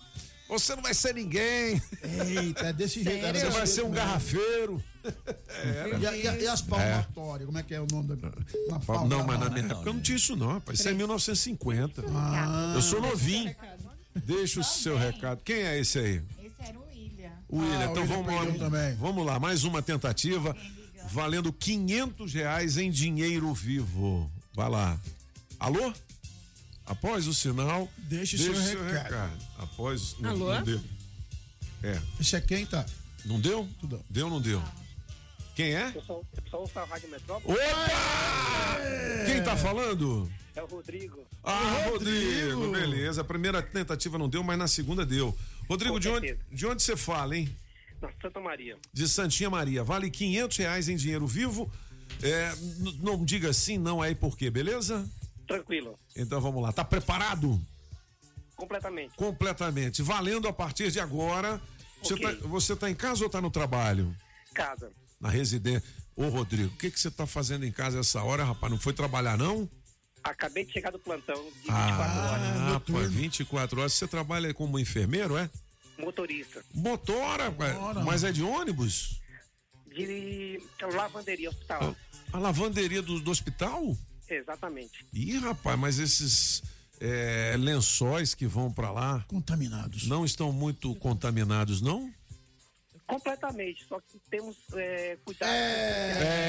Você não vai ser ninguém. Eita, é desse jeito. era Você vai ser um mesmo. garrafeiro. Era. E, e e as palmatórias, como é que é o nome da. Uma palma- Não, mas na minha época não tinha isso, não, rapaz. Isso é 1950. Ah. Eu sou novinho. Deixa o seu recado. Quem é esse aí? Esse era o William. O William. Ah, o então William vamos lá. também. Vamos lá, mais uma tentativa. Valendo 500 reais em dinheiro vivo. Vai lá. Alô? Após o sinal. Deixe seu recado. Após. não- Alô? Não deu. É. Esse é quem, tá? Não deu? Deu ou não deu? Quem é? Eu sou, eu sou o Rádio Metrópole. Opa! Quem tá falando? É o Rodrigo. Ah, Rodrigo. beleza. A primeira tentativa não deu, mas na segunda deu. Rodrigo, de onde, de onde você fala, hein? Na Santa Maria. De Santinha Maria. Vale 500 reais em dinheiro vivo. É, não diga sim, não é e por quê, beleza? Tranquilo. Então vamos lá. Tá preparado? Completamente. Completamente. Valendo a partir de agora. Você, Ok. tá, você tá em casa ou tá no trabalho? Casa. Na residência. Ô, Rodrigo, o que que você tá fazendo em casa essa hora, rapaz? Não foi trabalhar, não? Acabei de chegar do plantão de 24 Ah, horas. pô, 24 horas. Você trabalha como enfermeiro, é? Motorista. Motora, rapaz. mas é de ônibus? De lavanderia hospital. A lavanderia do, do hospital? Exatamente. Ih, rapaz, mas esses é, lençóis que vão pra lá. Contaminados. Não estão muito contaminados, não? Completamente. Só que temos é, cuidado. É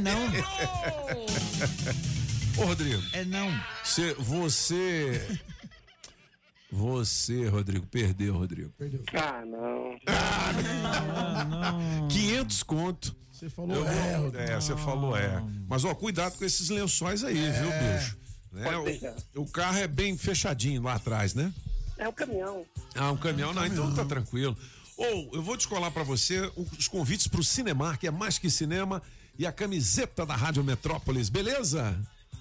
não. Ô, Rodrigo. É não. Cê, você. Você, Rodrigo, perdeu, Rodrigo. Perdeu. Ah, não. não. 500 conto. Você falou Eu- é, Rodrigo. É, você falou é. Mas, ó, cuidado com esses lençóis aí, É. viu, bicho? Né, Pode deixar. o, o carro é bem fechadinho lá atrás, né? É um caminhão. Ah, um caminhão, não, então tá tranquilo. Ou eu vou descolar pra você os convites pro Cinemar, que é mais que cinema, e a camiseta da Rádio Metrópolis, beleza?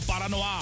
Paranoá,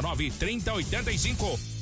3369 3085.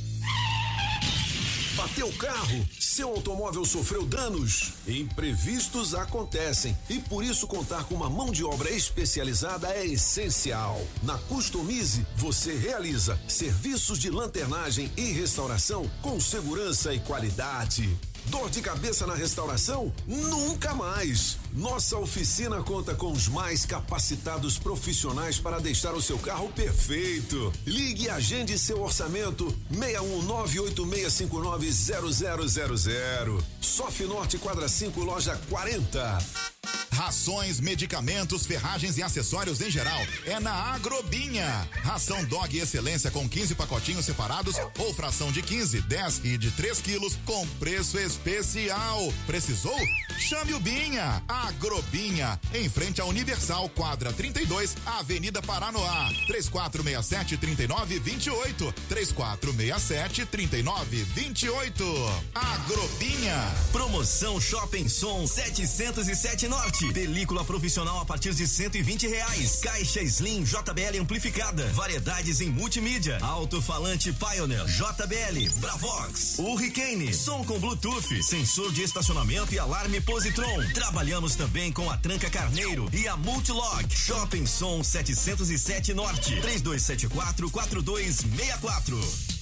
Bateu carro? Seu automóvel sofreu danos? Imprevistos acontecem e por isso contar com uma mão de obra especializada é essencial. Na Customize, você realiza serviços de lanternagem e restauração com segurança e qualidade. Dor de cabeça na restauração? Nunca mais! Nossa oficina conta com os mais capacitados profissionais para deixar o seu carro perfeito. Ligue e agende seu orçamento 61986590000. Sof Norte Quadra 5, loja 40. Rações, medicamentos, ferragens e acessórios em geral é na Agrobinha. Ração Dog Excelência com 15 pacotinhos separados ou fração de 15, 10 e de 3 quilos com preço especial. Precisou? Chame o Binha. Agrobinha, em frente à Universal, quadra 32, Avenida Paranoá. 3467 3928. 3467 3928. Agrobinha. Promoção Shopping Som 707 Norte. Película profissional a partir de 120 reais. Caixa Slim JBL amplificada. Variedades em multimídia. Alto-falante Pioneer. JBL. Bravox. Hurricane. Som com Bluetooth. Sensor de estacionamento e alarme Positron. Trabalhamos também com a Tranca Carneiro e a Multilog. Shopping Som 707 Norte. 3274 4264.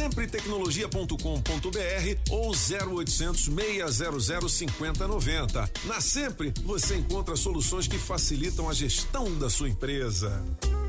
Sempretecnologia.com.br ou 0800 600 5090. Na Sempre, você encontra soluções que facilitam a gestão da sua empresa.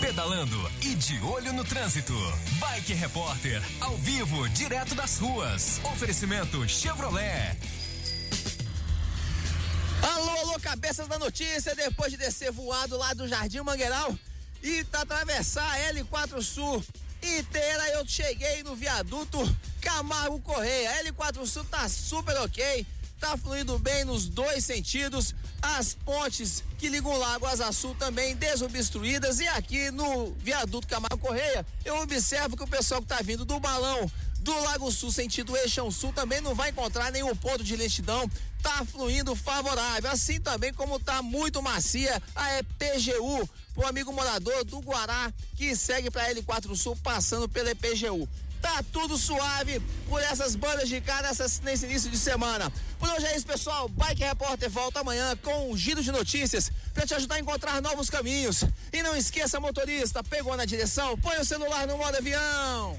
Pedalando e de olho no trânsito. Bike Repórter, ao vivo, direto das ruas. Oferecimento Chevrolet. Alô, alô, cabeças da notícia, depois de descer voado lá do Jardim Mangueiral e tá atravessar a L4 Sul inteira, eu cheguei no viaduto Camargo Correia. A L4 Sul tá super ok, tá fluindo bem nos dois sentidos. As pontes que ligam o Lago Asa Sul também desobstruídas. E aqui no viaduto Camargo Correia, eu observo que o pessoal que tá vindo do balão do Lago Sul, sentido Eixão Sul, também não vai encontrar nenhum ponto de lentidão. Tá fluindo favorável, assim também como tá muito macia a EPGU, pro amigo morador do Guará que segue para L4 Sul passando pela EPGU. Tá tudo suave por essas bandas de cara essas, nesse início de semana. Por hoje é isso, pessoal. Bike Repórter volta amanhã com um giro de notícias para te ajudar a encontrar novos caminhos. E não esqueça, motorista, pegou na direção, põe o celular no modo avião.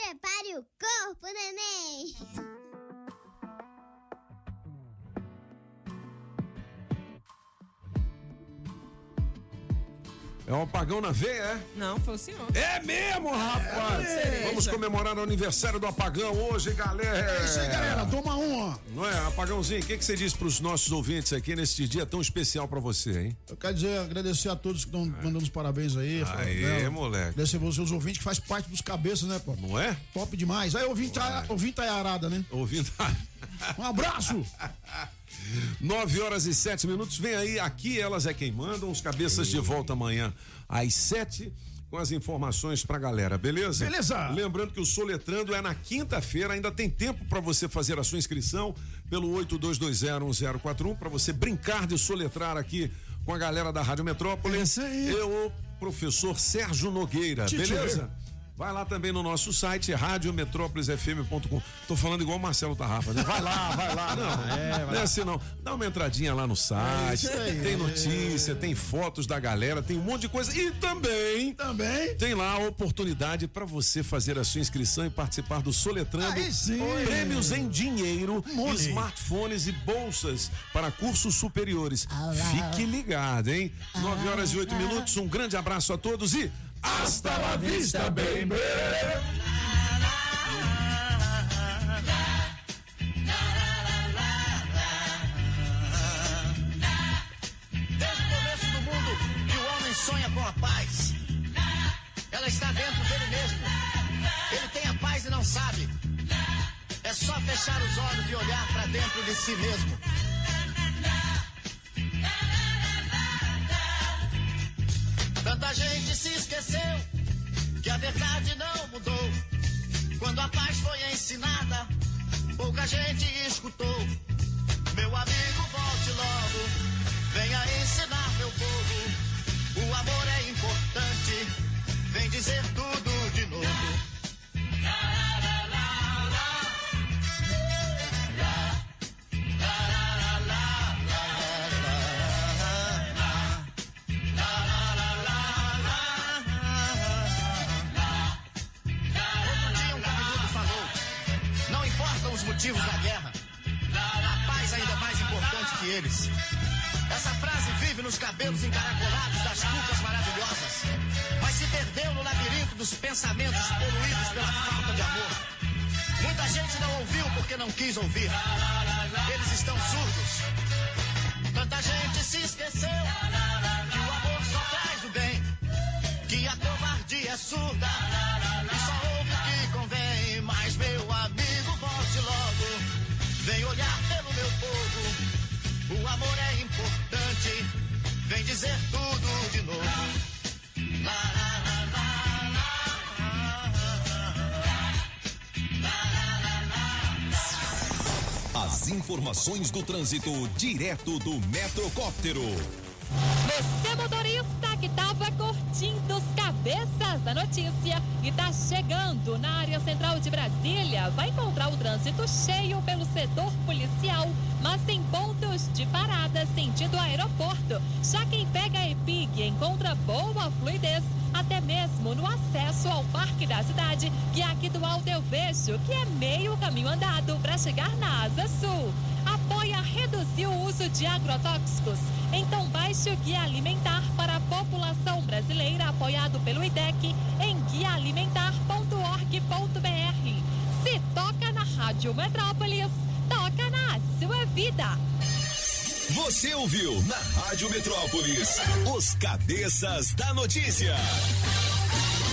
prepare o corpo, neném. É um apagão na veia, é? Não, foi o senhor. É mesmo, rapaz! É, Vamos comemorar o aniversário do apagão hoje, galera! É isso aí, galera. Toma um, ó. Não é? Apagãozinho, o que, que você diz pros nossos ouvintes aqui nesse dia tão especial pra você, hein? Eu quero dizer, agradecer a todos que estão mandando os parabéns aí. Aê, né? moleque. Agradecer você, os ouvintes, que faz parte dos cabeças, né, pô? Não é? Top demais. Aí, ouvinte, tá, ouvinte tá arada, né? Ouvindo. Um abraço! 9 horas e 7 minutos. Vem aí, aqui elas é quem mandam. Os cabeças de volta amanhã às 7 com as informações pra galera, beleza? Beleza. Lembrando que o Soletrando é na quinta-feira, ainda tem tempo para você fazer a sua inscrição pelo 82201041 para você brincar de soletrar aqui com a galera da Rádio Metrópole. É isso aí. Eu, o professor Sérgio Nogueira, beleza? Vai lá também no nosso site, radiometrópolisfm.com. Tô falando igual o Marcelo Tarrafa, né? Vai lá, vai lá. Não, É, não é assim não. Dá uma entradinha lá no site. É aí. tem notícia, tem fotos da galera, tem um monte de coisa. E também, também tem lá a oportunidade para você fazer a sua inscrição e participar do Soletrando. Aí sim. Prêmios em dinheiro, Money. smartphones e bolsas para cursos superiores. Fique ligado, hein? 9 horas e 8 minutos. Um grande abraço a todos e hasta la vista, baby! Desde o começo do mundo o homem sonha com a paz. Ela está dentro dele mesmo. Ele tem a paz e não sabe. É só fechar os olhos e olhar pra dentro de si mesmo. Tanta gente se esqueceu que a verdade não mudou. Quando a paz foi ensinada, pouca gente escutou. Meu amigo, volte logo, venha ensinar meu povo. O amor é importante, vem dizer tudo nos cabelos encaracolados das cucas maravilhosas, mas se perdeu no labirinto dos pensamentos poluídos pela falta de amor. Muita gente não ouviu porque não quis ouvir. Eles estão surdos. Tanta gente se esqueceu que o amor só traz o bem, que a covardia é surda dizer tudo de novo. Lá, lá, lá, lá, lá, As informações do trânsito direto do Metrocóptero. Você motorista que estava curtindo os cabeças da notícia e está chegando na área central de Brasília, vai encontrar o trânsito cheio pelo setor policial, mas em pontos de parada sentido aeroporto. Já quem pega a EPIG encontra boa fluidez, até mesmo no acesso ao Parque da Cidade, que é aqui do Alto eu vejo que é meio caminho andado para chegar na Asa Sul apoia reduzir o uso de agrotóxicos. Então baixe o Guia Alimentar para a população brasileira apoiado pelo IDEC em guiaalimentar.org.br. Se toca na Rádio Metrópolis, toca na sua vida. Você ouviu na Rádio Metrópolis os cabeças da notícia.